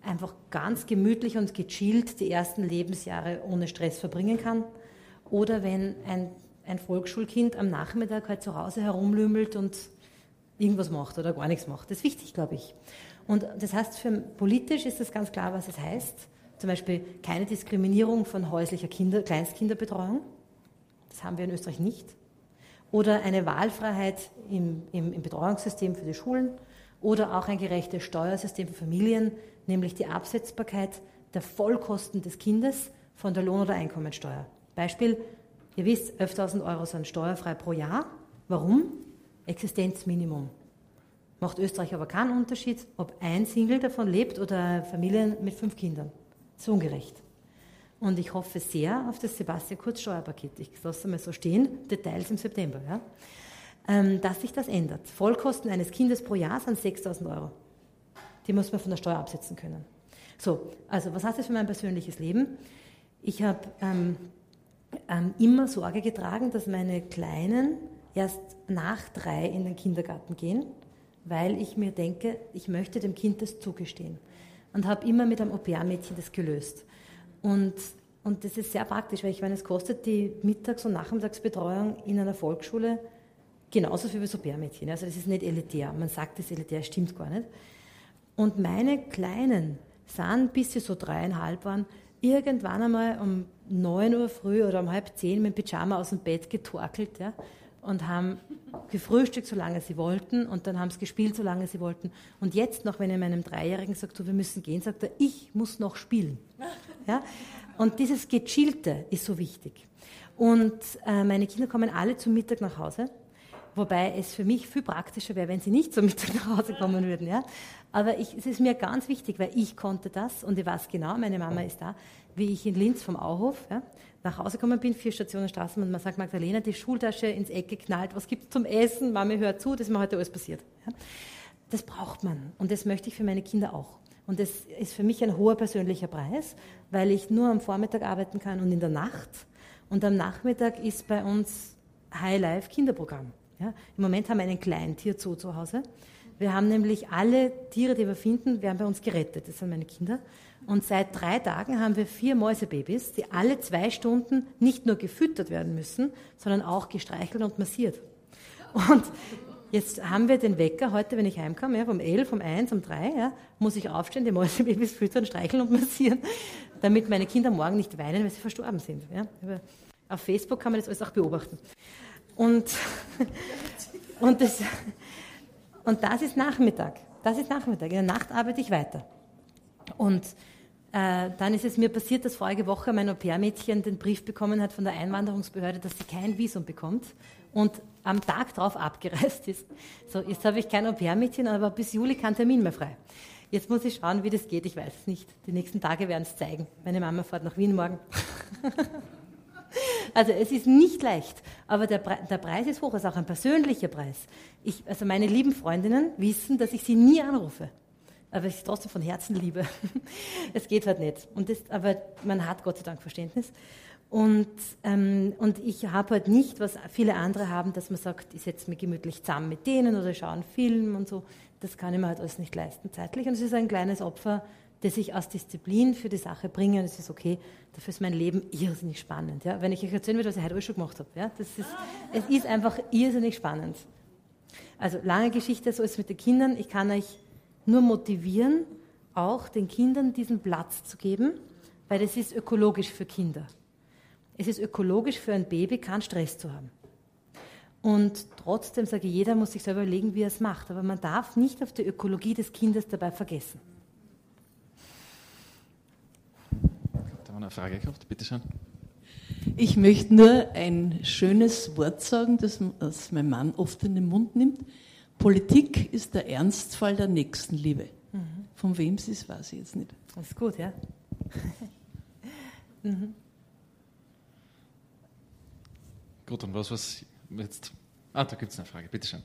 einfach ganz gemütlich und gechillt die ersten Lebensjahre ohne Stress verbringen kann. Oder wenn ein, ein Volksschulkind am Nachmittag halt zu Hause herumlümmelt und irgendwas macht oder gar nichts macht. Das ist wichtig, glaube ich. Und das heißt, für, politisch ist das ganz klar, was es heißt. Zum Beispiel keine Diskriminierung von häuslicher Kinder, Kleinstkinderbetreuung. Das haben wir in Österreich nicht. Oder eine Wahlfreiheit im, im, im Betreuungssystem für die Schulen. Oder auch ein gerechtes Steuersystem für Familien, nämlich die Absetzbarkeit der Vollkosten des Kindes von der Lohn- oder Einkommensteuer. Beispiel, ihr wisst, 11.000 Euro sind steuerfrei pro Jahr. Warum? Existenzminimum. Macht Österreich aber keinen Unterschied, ob ein Single davon lebt oder Familien mit fünf Kindern. So ungerecht. Und ich hoffe sehr auf das Sebastian Kurz Steuerpaket. Ich lasse es mal so stehen, Details im September. Ja? Ähm, dass sich das ändert. Vollkosten eines Kindes pro Jahr sind 6.000 Euro. Die muss man von der Steuer absetzen können. So, also was heißt das für mein persönliches Leben? Ich habe ähm, ähm, immer Sorge getragen, dass meine Kleinen erst nach drei in den Kindergarten gehen, weil ich mir denke, ich möchte dem Kind das zugestehen. Und habe immer mit einem Au-pair-Mädchen das gelöst. Und, und das ist sehr praktisch, weil ich meine, es kostet die Mittags- und Nachmittagsbetreuung in einer Volksschule genauso viel wie so Bärmädchen. Also das ist nicht elitär. Man sagt, das ist elitär, stimmt gar nicht. Und meine Kleinen sind, bis sie so dreieinhalb waren, irgendwann einmal um neun Uhr früh oder um halb zehn mit dem Pyjama aus dem Bett getorkelt ja, und haben gefrühstückt, solange sie wollten und dann haben sie gespielt, solange sie wollten. Und jetzt noch, wenn ich meinem Dreijährigen sagt, so, wir müssen gehen, sagt er, ich muss noch spielen. Ja? Und dieses Gechillte ist so wichtig. Und äh, meine Kinder kommen alle zum Mittag nach Hause Wobei es für mich viel praktischer wäre, wenn sie nicht zum Mittag nach Hause kommen würden. Ja? Aber ich, es ist mir ganz wichtig, weil ich konnte das und ich weiß genau, meine Mama ist da, wie ich in Linz vom Auhof ja, nach Hause gekommen bin, vier Stationen Straßen und man sagt, Magdalena, die Schultasche ins Eck geknallt, was gibt es zum Essen? Mami hört zu, das ist mir heute alles passiert. Ja? Das braucht man und das möchte ich für meine Kinder auch. Und das ist für mich ein hoher persönlicher Preis, weil ich nur am Vormittag arbeiten kann und in der Nacht. Und am Nachmittag ist bei uns High Life Kinderprogramm. Ja, Im Moment haben wir einen Kleintierzoo zu Hause. Wir haben nämlich alle Tiere, die wir finden, werden bei uns gerettet. Das sind meine Kinder. Und seit drei Tagen haben wir vier Mäusebabys, die alle zwei Stunden nicht nur gefüttert werden müssen, sondern auch gestreichelt und massiert. Und jetzt haben wir den Wecker heute, wenn ich heimkomme, ja, vom 11, um 1, um 3, ja, muss ich aufstehen, die Mäusebabys füttern, streicheln und massieren, damit meine Kinder morgen nicht weinen, weil sie verstorben sind. Ja. Auf Facebook kann man das alles auch beobachten. Und, und, das, und das ist Nachmittag. Das ist Nachmittag. In der Nacht arbeite ich weiter. Und äh, dann ist es mir passiert, dass vorige Woche mein Au-pair-Mädchen den Brief bekommen hat von der Einwanderungsbehörde, dass sie kein Visum bekommt und am Tag darauf abgereist ist. So, jetzt habe ich kein Au-pair-Mädchen, aber bis Juli kein Termin mehr frei. Jetzt muss ich schauen, wie das geht. Ich weiß es nicht. Die nächsten Tage werden es zeigen. Meine Mama fährt nach Wien morgen. Also es ist nicht leicht, aber der, Pre der Preis ist hoch, es ist auch ein persönlicher Preis. Ich, also meine lieben Freundinnen wissen, dass ich sie nie anrufe, aber ich sie trotzdem von Herzen liebe. es geht halt nicht. Und das, aber man hat Gott sei Dank Verständnis. Und, ähm, und ich habe halt nicht, was viele andere haben, dass man sagt, ich setze mich gemütlich zusammen mit denen oder schaue einen Film und so. Das kann ich mir halt alles nicht leisten zeitlich. Und es ist ein kleines Opfer das ich aus Disziplin für die Sache bringe und es ist okay, dafür ist mein Leben irrsinnig spannend. Ja? Wenn ich euch erzählen würde, was ich heute schon gemacht habe, ja? das ist, es ist einfach irrsinnig spannend. Also lange Geschichte, so ist es mit den Kindern. Ich kann euch nur motivieren, auch den Kindern diesen Platz zu geben, weil es ist ökologisch für Kinder. Es ist ökologisch für ein Baby, keinen Stress zu haben. Und trotzdem sage ich, jeder muss sich selber überlegen, wie er es macht. Aber man darf nicht auf die Ökologie des Kindes dabei vergessen.
haben eine Frage gehabt, bitte schön.
Ich möchte nur ein schönes Wort sagen, das, das mein Mann oft in den Mund nimmt. Politik ist der Ernstfall der Nächstenliebe. Mhm. Von wem es ist, weiß ich jetzt nicht.
Das ist gut, ja.
mhm. Gut, und was, was jetzt. Ah, da gibt es eine Frage, bitte schön.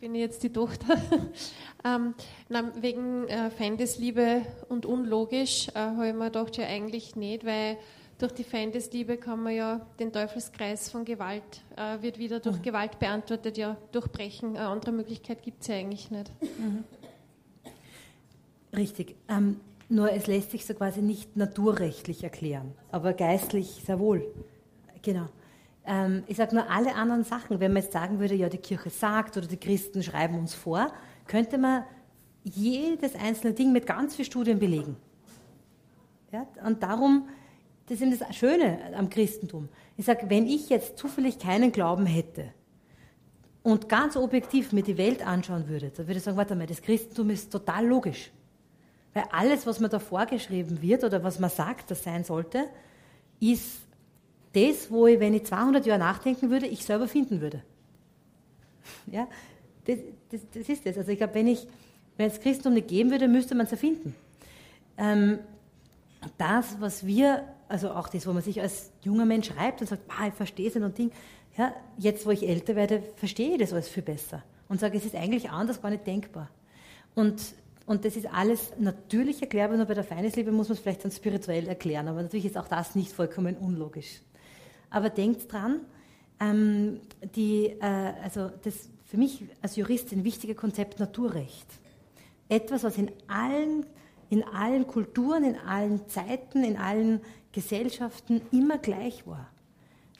bin ich jetzt die Tochter. ähm, na, wegen äh, Feindesliebe und unlogisch äh, habe ich mir gedacht, ja eigentlich nicht, weil durch die Feindesliebe kann man ja den Teufelskreis von Gewalt, äh, wird wieder durch mhm. Gewalt beantwortet, ja durchbrechen. Eine andere Möglichkeit gibt es ja eigentlich nicht. Mhm.
Richtig. Ähm, nur es lässt sich so quasi nicht naturrechtlich erklären, aber geistlich sehr wohl. Genau. Ähm, ich sage nur alle anderen Sachen. Wenn man jetzt sagen würde, ja, die Kirche sagt oder die Christen schreiben uns vor, könnte man jedes einzelne Ding mit ganz vielen Studien belegen. Ja? Und darum, das ist eben das Schöne am Christentum. Ich sage, wenn ich jetzt zufällig keinen Glauben hätte und ganz objektiv mir die Welt anschauen würde, dann würde ich sagen, warte mal, das Christentum ist total logisch. Weil alles, was mir da vorgeschrieben wird oder was man sagt, das sein sollte, ist das, wo ich, wenn ich 200 Jahre nachdenken würde, ich selber finden würde. Ja, das, das, das ist das. Also ich glaube, wenn, wenn es Christentum nicht geben würde, müsste man es erfinden. Ähm, das, was wir, also auch das, wo man sich als junger Mensch schreibt und sagt, ich verstehe es und Ding, ja, jetzt, wo ich älter werde, verstehe ich das alles viel besser und sage, es ist eigentlich anders gar nicht denkbar. Und und das ist alles natürlich erklärbar, nur bei der Feindesliebe muss man es vielleicht dann spirituell erklären. Aber natürlich ist auch das nicht vollkommen unlogisch. Aber denkt dran, ähm, die, äh, also das für mich als Juristin wichtige Konzept Naturrecht. Etwas, was in allen, in allen Kulturen, in allen Zeiten, in allen Gesellschaften immer gleich war.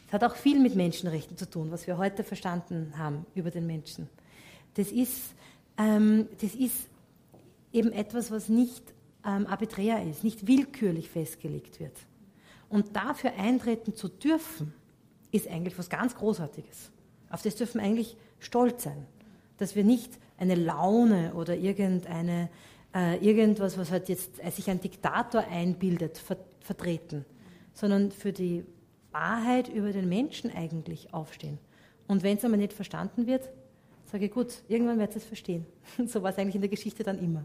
Es hat auch viel mit Menschenrechten zu tun, was wir heute verstanden haben über den Menschen. Das ist, ähm, das ist eben etwas, was nicht ähm, arbiträr ist, nicht willkürlich festgelegt wird. Und dafür eintreten zu dürfen, ist eigentlich was ganz Großartiges. Auf das dürfen wir eigentlich stolz sein. Dass wir nicht eine Laune oder irgendeine, äh, irgendwas, was halt jetzt äh, sich ein Diktator einbildet, ver vertreten, sondern für die Wahrheit über den Menschen eigentlich aufstehen. Und wenn es einmal nicht verstanden wird, sage ich, gut, irgendwann wird es verstehen. so war es eigentlich in der Geschichte dann immer.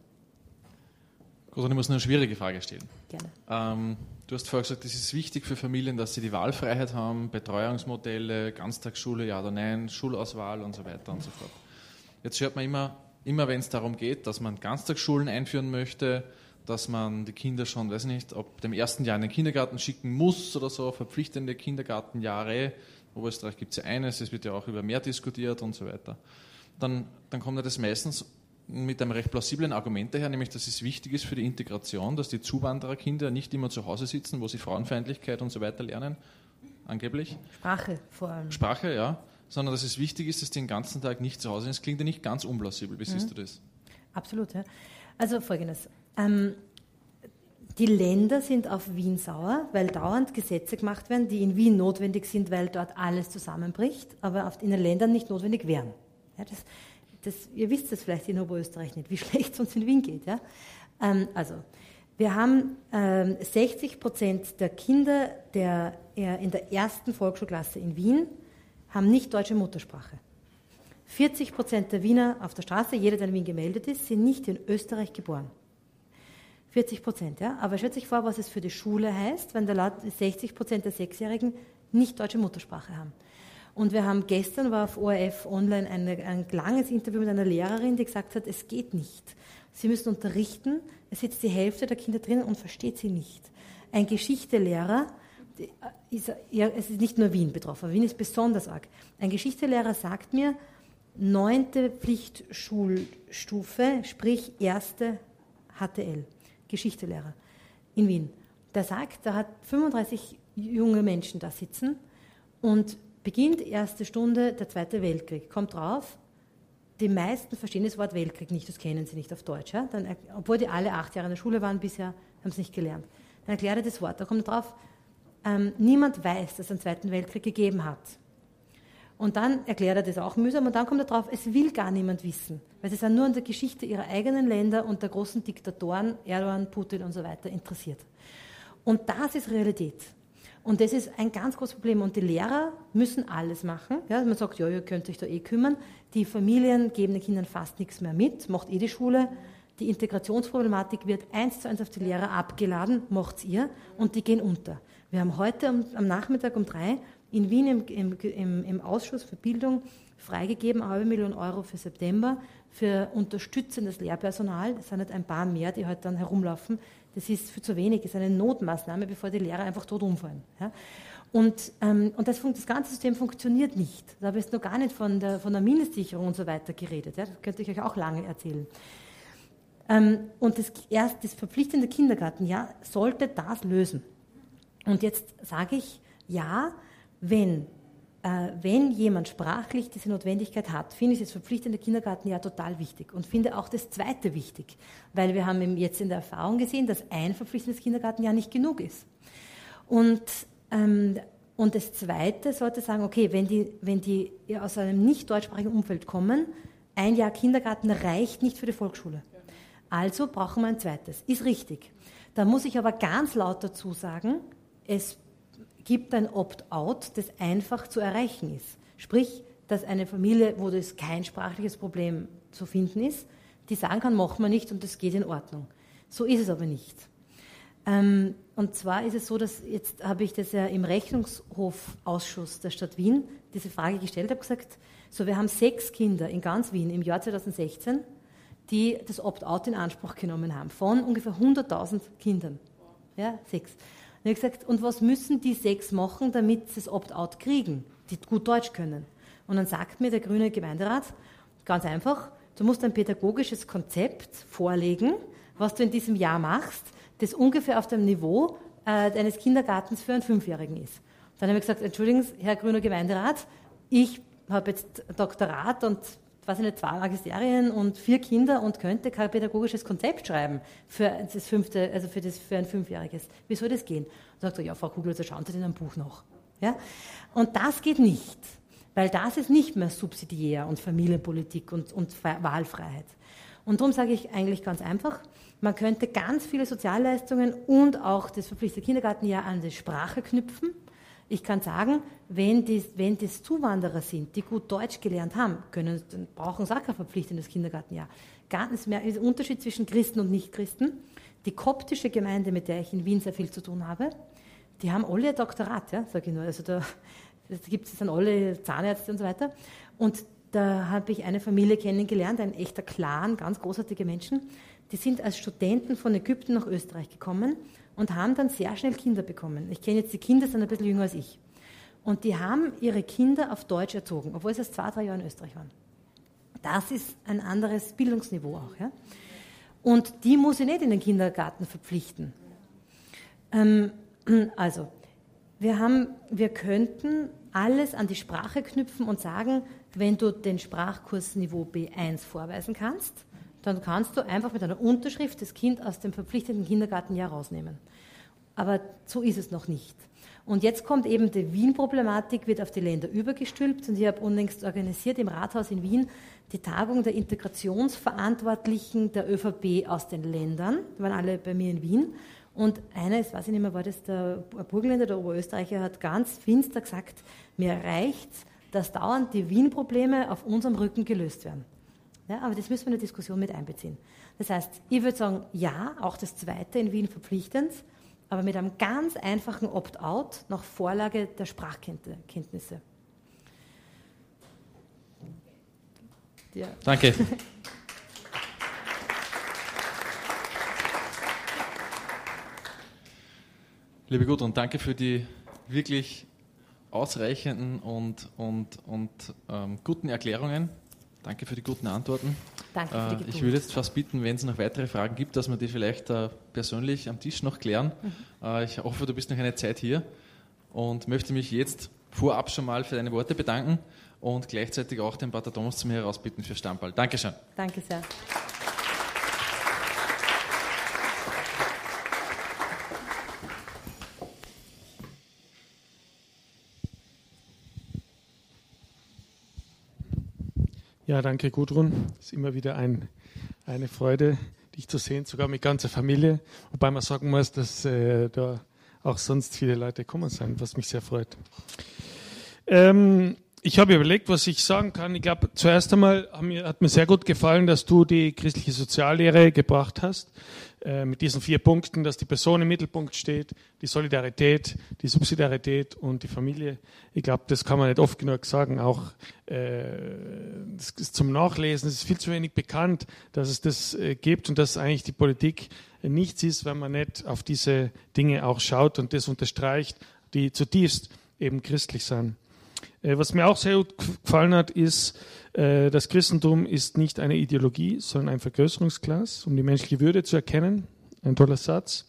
Gott, ich muss nur eine schwierige Frage stellen.
Gerne.
Ähm, Du hast vorher gesagt, es ist wichtig für Familien, dass sie die Wahlfreiheit haben, Betreuungsmodelle, Ganztagsschule, ja oder nein, Schulauswahl und so weiter und so fort. Jetzt hört man immer, immer wenn es darum geht, dass man Ganztagsschulen einführen möchte, dass man die Kinder schon, weiß nicht, ob dem ersten Jahr in den Kindergarten schicken muss oder so, verpflichtende Kindergartenjahre. In Oberösterreich gibt es ja eines, es wird ja auch über mehr diskutiert und so weiter. Dann, dann kommt ja das meistens mit einem recht plausiblen Argument daher, nämlich dass es wichtig ist für die Integration, dass die Zuwandererkinder nicht immer zu Hause sitzen, wo sie Frauenfeindlichkeit und so weiter lernen, angeblich.
Sprache vor allem.
Sprache, ja. Sondern dass es wichtig ist, dass die den ganzen Tag nicht zu Hause sind. Das klingt ja nicht ganz unplausibel. Wie siehst mhm. du das?
Absolut, ja. Also folgendes. Ähm, die Länder sind auf Wien sauer, weil dauernd Gesetze gemacht werden, die in Wien notwendig sind, weil dort alles zusammenbricht, aber in den Ländern nicht notwendig wären. Ja, das, das, ihr wisst es vielleicht in Oberösterreich nicht, wie schlecht es uns in Wien geht. Ja? Ähm, also, wir haben ähm, 60 Prozent der Kinder der, äh, in der ersten Volksschulklasse in Wien haben nicht deutsche Muttersprache. 40 Prozent der Wiener auf der Straße, jeder, der in Wien gemeldet ist, sind nicht in Österreich geboren. 40 Prozent, ja. Aber stellt sich vor, was es für die Schule heißt, wenn da 60 Prozent der Sechsjährigen nicht deutsche Muttersprache haben. Und wir haben gestern, war auf ORF online eine, ein langes Interview mit einer Lehrerin, die gesagt hat, es geht nicht. Sie müssen unterrichten, es sitzt die Hälfte der Kinder drin und versteht sie nicht. Ein Geschichtelehrer, ist, es ist nicht nur Wien betroffen, Wien ist besonders arg. Ein Geschichtelehrer sagt mir, neunte Pflichtschulstufe, sprich erste HTL, Geschichtelehrer in Wien. Der sagt, da hat 35 junge Menschen da sitzen und beginnt erste Stunde der Zweite Weltkrieg. Kommt drauf, die meisten verstehen das Wort Weltkrieg nicht, das kennen sie nicht auf Deutsch. Ja? Dann, obwohl die alle acht Jahre in der Schule waren bisher, haben sie nicht gelernt. Dann erklärt er das Wort. Da kommt drauf, ähm, niemand weiß, dass es einen Zweiten Weltkrieg gegeben hat. Und dann erklärt er das auch mühsam und dann kommt er drauf, es will gar niemand wissen, weil sie sind nur an der Geschichte ihrer eigenen Länder und der großen Diktatoren, Erdogan, Putin und so weiter interessiert. Und das ist Realität. Und das ist ein ganz großes Problem. Und die Lehrer müssen alles machen. Ja, man sagt, ja, ihr könnt euch da eh kümmern. Die Familien geben den Kindern fast nichts mehr mit, macht eh die Schule. Die Integrationsproblematik wird eins zu eins auf die Lehrer abgeladen, macht's ihr, und die gehen unter. Wir haben heute um, am Nachmittag um drei in Wien im, im, im, Ausschuss für Bildung freigegeben, eine halbe Million Euro für September für unterstützendes Lehrpersonal. Das sind nicht ein paar mehr, die heute dann herumlaufen. Das ist für zu wenig, das ist eine Notmaßnahme, bevor die Lehrer einfach tot umfallen. Ja? Und, ähm, und das, das, ganze System funktioniert nicht. Da habe ich jetzt noch gar nicht von der, von der Mindestsicherung und so weiter geredet. Ja? Das könnte ich euch auch lange erzählen. Ähm, und das, erst das verpflichtende Kindergartenjahr sollte das lösen. Und jetzt sage ich, ja, wenn, äh, wenn jemand sprachlich diese Notwendigkeit hat, finde ich das verpflichtende Kindergartenjahr total wichtig und finde auch das zweite wichtig, weil wir haben jetzt in der Erfahrung gesehen, dass ein verpflichtendes Kindergartenjahr nicht genug ist. Und ähm, und das Zweite sollte sagen, okay, wenn die, wenn die aus einem nicht deutschsprachigen Umfeld kommen, ein Jahr Kindergarten reicht nicht für die Volksschule. Also brauchen wir ein zweites. Ist richtig. Da muss ich aber ganz laut dazu sagen, es gibt ein Opt-out, das einfach zu erreichen ist. Sprich, dass eine Familie, wo das kein sprachliches Problem zu finden ist, die sagen kann, machen wir nicht und das geht in Ordnung. So ist es aber nicht. Ähm, und zwar ist es so, dass jetzt habe ich das ja im Rechnungshofausschuss der Stadt Wien diese Frage gestellt, habe gesagt, so wir haben sechs Kinder in ganz Wien im Jahr 2016, die das Opt-out in Anspruch genommen haben, von ungefähr 100.000 Kindern. Ja, sechs. Und ich gesagt, und was müssen die sechs machen, damit sie das Opt-out kriegen, die gut Deutsch können? Und dann sagt mir der grüne Gemeinderat, ganz einfach, du musst ein pädagogisches Konzept vorlegen, was du in diesem Jahr machst, das ungefähr auf dem Niveau äh, eines Kindergartens für einen Fünfjährigen ist. Dann habe ich gesagt, entschuldigen Sie, Herr Grüner Gemeinderat, ich habe jetzt Doktorat und weiß ich zwei Magisterien und vier Kinder und könnte kein pädagogisches Konzept schreiben für das fünfte, also für, das, für ein Fünfjähriges. Wie soll das gehen? Und sagt er, ja, Frau Kugel, so schauen Sie in einem Buch noch. Ja? Und das geht nicht, weil das ist nicht mehr subsidiär und Familienpolitik und, und Wahlfreiheit. Und darum sage ich eigentlich ganz einfach, man könnte ganz viele Sozialleistungen und auch das verpflichtete Kindergartenjahr an die Sprache knüpfen. Ich kann sagen, wenn, die, wenn das Zuwanderer sind, die gut Deutsch gelernt haben, können, dann brauchen sie auch kein verpflichtendes Kindergartenjahr. Ganz mehr ist Unterschied zwischen Christen und Nichtchristen. Die koptische Gemeinde, mit der ich in Wien sehr viel zu tun habe, die haben alle ein Doktorat, ja, sage ich nur. Also da gibt es dann alle Zahnärzte und so weiter. Und da habe ich eine Familie kennengelernt, ein echter Clan, ganz großartige Menschen, die sind als Studenten von Ägypten nach Österreich gekommen und haben dann sehr schnell Kinder bekommen. Ich kenne jetzt die Kinder, sind ein bisschen jünger als ich. Und die haben ihre Kinder auf Deutsch erzogen, obwohl sie erst zwei, drei Jahre in Österreich waren. Das ist ein anderes Bildungsniveau auch. Ja? Und die muss ich nicht in den Kindergarten verpflichten. Ähm, also, wir, haben, wir könnten alles an die Sprache knüpfen und sagen, wenn du den Sprachkursniveau B1 vorweisen kannst, dann kannst du einfach mit einer Unterschrift das Kind aus dem verpflichtenden Kindergartenjahr rausnehmen. Aber so ist es noch nicht. Und jetzt kommt eben die Wien-Problematik, wird auf die Länder übergestülpt. Und ich habe unlängst organisiert im Rathaus in Wien die Tagung der Integrationsverantwortlichen der ÖVP aus den Ländern. Die waren alle bei mir in Wien. Und einer, ich weiß ich nicht mehr, war das der Burgenländer, der Oberösterreicher, hat ganz finster gesagt, mir reicht dass dauernd die Wien-Probleme auf unserem Rücken gelöst werden. Ja, aber das müssen wir in der Diskussion mit einbeziehen. Das heißt, ich würde sagen, ja, auch das Zweite in Wien verpflichtend, aber mit einem ganz einfachen Opt-out nach Vorlage der Sprachkenntnisse.
Ja. Danke. Liebe Gudrun, danke für die wirklich ausreichenden und, und, und ähm, guten Erklärungen. Danke für die guten Antworten.
Danke für die Geduld.
Äh, ich würde jetzt fast bitten, wenn es noch weitere Fragen gibt, dass wir die vielleicht äh, persönlich am Tisch noch klären. Mhm. Äh, ich hoffe, du bist noch eine Zeit hier und möchte mich jetzt vorab schon mal für deine Worte bedanken und gleichzeitig auch den Pater Thomas zu mir herausbitten für Stammball. Dankeschön.
Danke sehr.
Ja, danke Gudrun. Es ist immer wieder ein, eine Freude, dich zu sehen, sogar mit ganzer Familie. Wobei man sagen muss, dass äh, da auch sonst viele Leute kommen sind, was mich sehr freut. Ähm, ich habe überlegt, was ich sagen kann. Ich glaube, zuerst einmal hat mir, hat mir sehr gut gefallen, dass du die christliche Soziallehre gebracht hast, äh, mit diesen vier Punkten, dass die Person im Mittelpunkt steht, die Solidarität, die Subsidiarität und die Familie. Ich glaube, das kann man nicht oft genug sagen. Auch äh, das ist zum Nachlesen, es ist viel zu wenig bekannt, dass es das äh, gibt und dass eigentlich die Politik nichts ist, wenn man nicht auf diese Dinge auch schaut und das unterstreicht, die zutiefst eben christlich sind. Äh, was mir auch sehr gut gefallen hat, ist, äh, das Christentum ist nicht eine Ideologie, sondern ein Vergrößerungsglas, um die menschliche Würde zu erkennen. Ein toller Satz.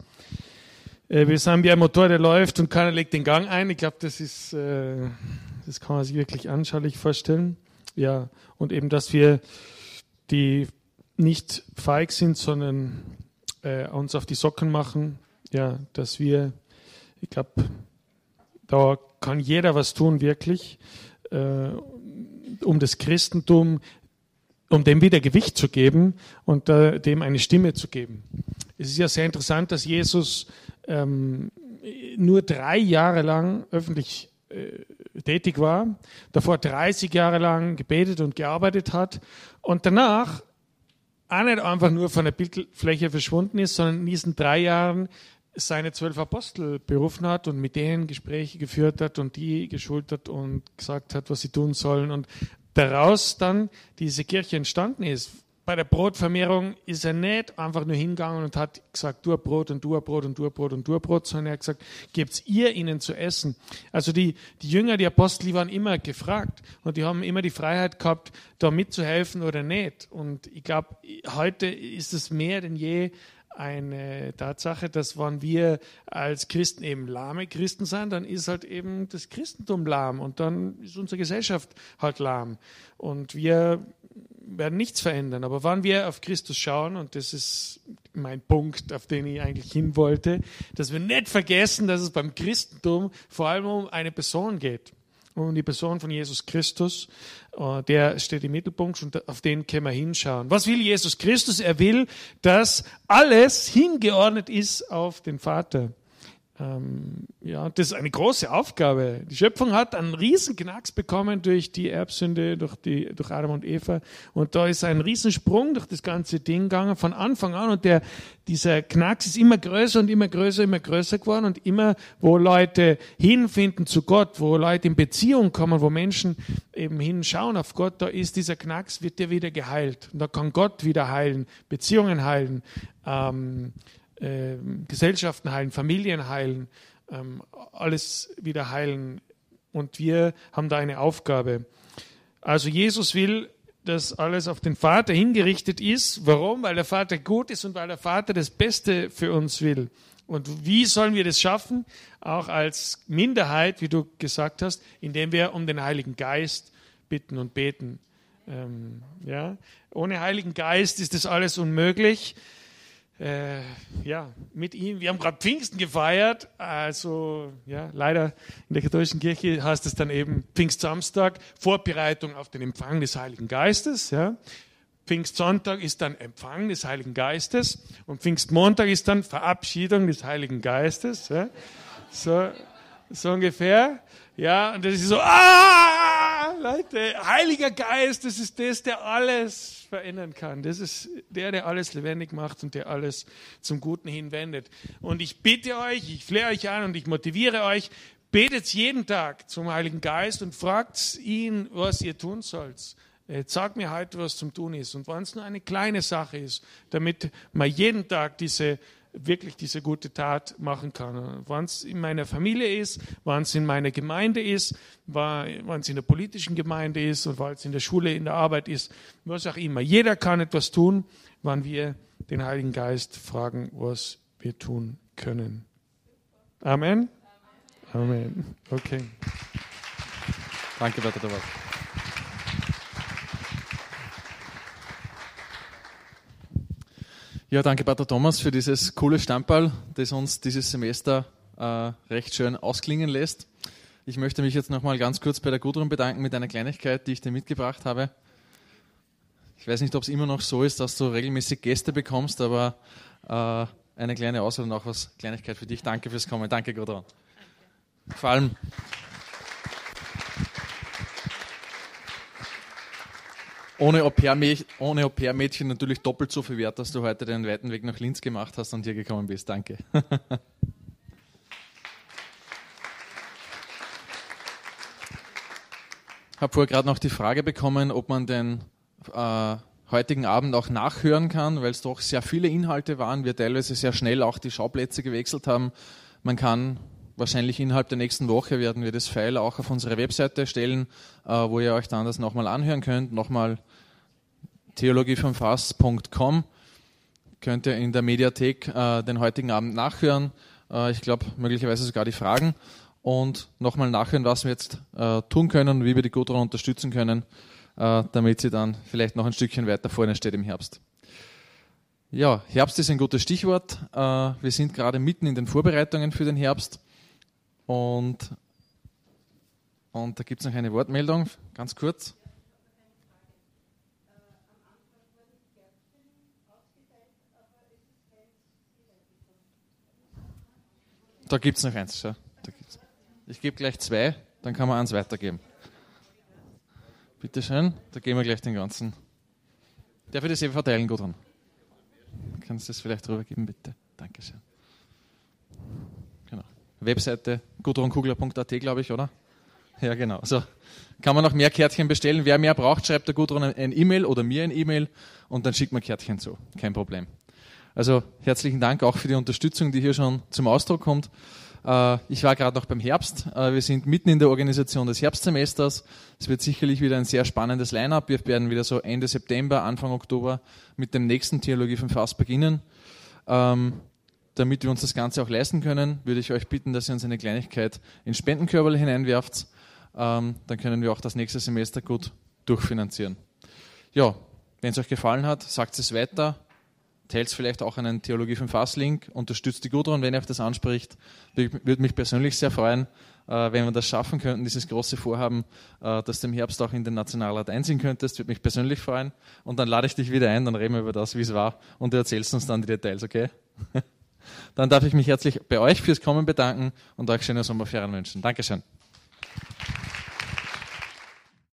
Äh, wir sind wie ein Motor, der läuft und keiner legt den Gang ein. Ich glaube, das ist, das kann man sich wirklich anschaulich vorstellen. Ja, und eben, dass wir die nicht feig sind, sondern uns auf die Socken machen. Ja, dass wir, ich glaube, da kann jeder was tun, wirklich, äh, um das Christentum, um dem wieder Gewicht zu geben und äh, dem eine Stimme zu geben. Es ist ja sehr interessant, dass Jesus ähm, nur drei Jahre lang öffentlich äh, tätig war, davor 30 Jahre lang gebetet und gearbeitet hat und danach auch nicht einfach nur von der Bildfläche verschwunden ist, sondern in diesen drei Jahren seine zwölf Apostel berufen hat und mit denen Gespräche geführt hat und die geschultert und gesagt hat, was sie tun sollen und daraus dann diese Kirche entstanden ist. Bei der Brotvermehrung ist er nicht einfach nur hingegangen und hat gesagt, du Brot und du Brot und du Brot und du Brot, sondern er hat gesagt, gebt ihr ihnen zu essen. Also die, die Jünger, die Apostel, die waren immer gefragt und die haben immer die Freiheit gehabt, da mitzuhelfen oder nicht. Und ich glaube, heute ist es mehr denn je eine Tatsache, dass wenn wir als Christen eben lahme Christen sind, dann ist halt eben das Christentum lahm und dann ist unsere Gesellschaft halt lahm. Und wir werden nichts verändern. Aber wenn wir auf Christus schauen, und das ist mein Punkt, auf den ich eigentlich hin wollte, dass wir nicht vergessen, dass es beim Christentum vor allem um eine Person geht um die Person von Jesus Christus. Äh, der steht im Mittelpunkt und auf den können wir hinschauen. Was will Jesus Christus? Er will, dass alles hingeordnet ist auf den Vater. Ähm, ja, das ist eine große Aufgabe. Die Schöpfung hat einen riesen Knacks bekommen durch die Erbsünde, durch, die, durch Adam und Eva. Und da ist ein Riesensprung durch das ganze Ding gegangen von Anfang an. Und der, dieser Knacks ist immer größer und immer größer, immer größer geworden. Und immer, wo Leute hinfinden zu Gott, wo Leute in Beziehung kommen, wo Menschen eben hinschauen auf Gott, da ist dieser Knacks, wird der wieder geheilt. Und da kann Gott wieder heilen, Beziehungen heilen. Ähm, äh, Gesellschaften heilen, Familien heilen, ähm, alles wieder heilen. Und wir haben da eine Aufgabe. Also Jesus will, dass alles auf den Vater hingerichtet ist. Warum? Weil der Vater gut ist und weil der Vater das Beste für uns will. Und wie sollen wir das schaffen? Auch als Minderheit, wie du gesagt hast, indem wir um den Heiligen Geist bitten und beten. Ähm, ja? Ohne Heiligen Geist ist das alles unmöglich äh, ja, mit ihm. Wir haben gerade Pfingsten gefeiert. Also, ja, leider in der katholischen Kirche heißt es dann eben Pfingstsamstag, Vorbereitung auf den Empfang des Heiligen Geistes. Ja. Pfingstsonntag ist dann Empfang des Heiligen Geistes und Pfingstmontag ist dann Verabschiedung des Heiligen Geistes. Ja. So, so ungefähr. Ja, und das ist so, ah, Leute, Heiliger Geist, das ist das, der alles verändern kann. Das ist der, der alles lebendig macht und der alles zum Guten hinwendet. Und ich bitte euch, ich flehe euch an und ich motiviere euch, betet jeden Tag zum Heiligen Geist und fragt ihn, was ihr tun sollt. Äh, sag mir heute, was zum Tun ist. Und wenn es nur eine kleine Sache ist, damit man jeden Tag diese wirklich diese gute Tat machen kann. Wenn es in meiner Familie ist, wenn es in meiner Gemeinde ist, wenn es in der politischen Gemeinde ist und wenn es in der Schule, in der Arbeit ist, was auch immer. Jeder kann etwas tun, wenn wir den Heiligen Geist fragen, was wir tun können. Amen? Amen. Okay.
Danke, Peter Thomas. Ja, danke Pater Thomas für dieses coole Stammball, das uns dieses Semester äh, recht schön ausklingen lässt. Ich möchte mich jetzt nochmal ganz kurz bei der Gudrun bedanken mit einer Kleinigkeit, die ich dir mitgebracht habe. Ich weiß nicht, ob es immer noch so ist, dass du regelmäßig Gäste bekommst, aber äh, eine kleine Auswahl und auch was Kleinigkeit für dich. Danke fürs Kommen. Danke, Gudrun. Vor allem. Ohne Au-pair-Mädchen natürlich doppelt so viel wert, dass du heute den weiten Weg nach Linz gemacht hast und hier gekommen bist. Danke. Ich habe vorher gerade noch die Frage bekommen, ob man den äh, heutigen Abend auch nachhören kann, weil es doch sehr viele Inhalte waren, wir teilweise sehr schnell auch die Schauplätze gewechselt haben. Man kann wahrscheinlich innerhalb der nächsten Woche werden wir das File auch auf unsere Webseite stellen, äh, wo ihr euch dann das nochmal anhören könnt. Nochmal theologievomfass.com könnt ihr in der Mediathek äh, den heutigen Abend nachhören. Äh, ich glaube, möglicherweise sogar die Fragen und nochmal nachhören, was wir jetzt äh, tun können und wie wir die Gudrun unterstützen können, äh, damit sie dann vielleicht noch ein Stückchen weiter vorne steht im Herbst. Ja, Herbst ist ein gutes Stichwort. Äh, wir sind gerade mitten in den Vorbereitungen für den Herbst und, und da gibt es noch eine Wortmeldung, ganz kurz. Da gibt es noch eins. Gibt's. Ich gebe gleich zwei, dann kann man eins weitergeben. Bitte schön, da geben wir gleich den ganzen. Darf ich das eben verteilen, Gudrun? Kannst du das vielleicht rübergeben, bitte? Dankeschön. Genau. Webseite gudrunkugler.at, glaube ich, oder? Ja, genau. So kann man noch mehr Kärtchen bestellen. Wer mehr braucht, schreibt der Gudrun ein E-Mail oder mir ein E-Mail und dann schickt man Kärtchen zu. Kein Problem. Also herzlichen Dank auch für die Unterstützung, die hier schon zum Ausdruck kommt. Äh, ich war gerade noch beim Herbst. Äh, wir sind mitten in der Organisation des Herbstsemesters. Es wird sicherlich wieder ein sehr spannendes Line-up. Wir werden wieder so Ende September, Anfang Oktober mit dem nächsten Theologie vom Fass beginnen. Ähm, damit wir uns das Ganze auch leisten können, würde ich euch bitten, dass ihr uns eine Kleinigkeit in Spendenkörperl hineinwerft. Ähm, dann können wir auch das nächste Semester gut durchfinanzieren. Ja, wenn es euch gefallen hat, sagt es weiter teilt vielleicht auch einen Theologie vom Fass-Link, unterstützt die Gudrun, wenn ihr euch das anspricht. Würde mich persönlich sehr freuen, äh, wenn wir das schaffen könnten, dieses große Vorhaben, äh, dass du im Herbst auch in den Nationalrat einsehen könntest. Würde mich persönlich freuen. Und dann lade ich dich wieder ein, dann reden wir über das, wie es war und du erzählst uns dann die Details, okay? Dann darf ich mich herzlich bei euch fürs Kommen bedanken und euch schöne Sommerferien wünschen. Dankeschön.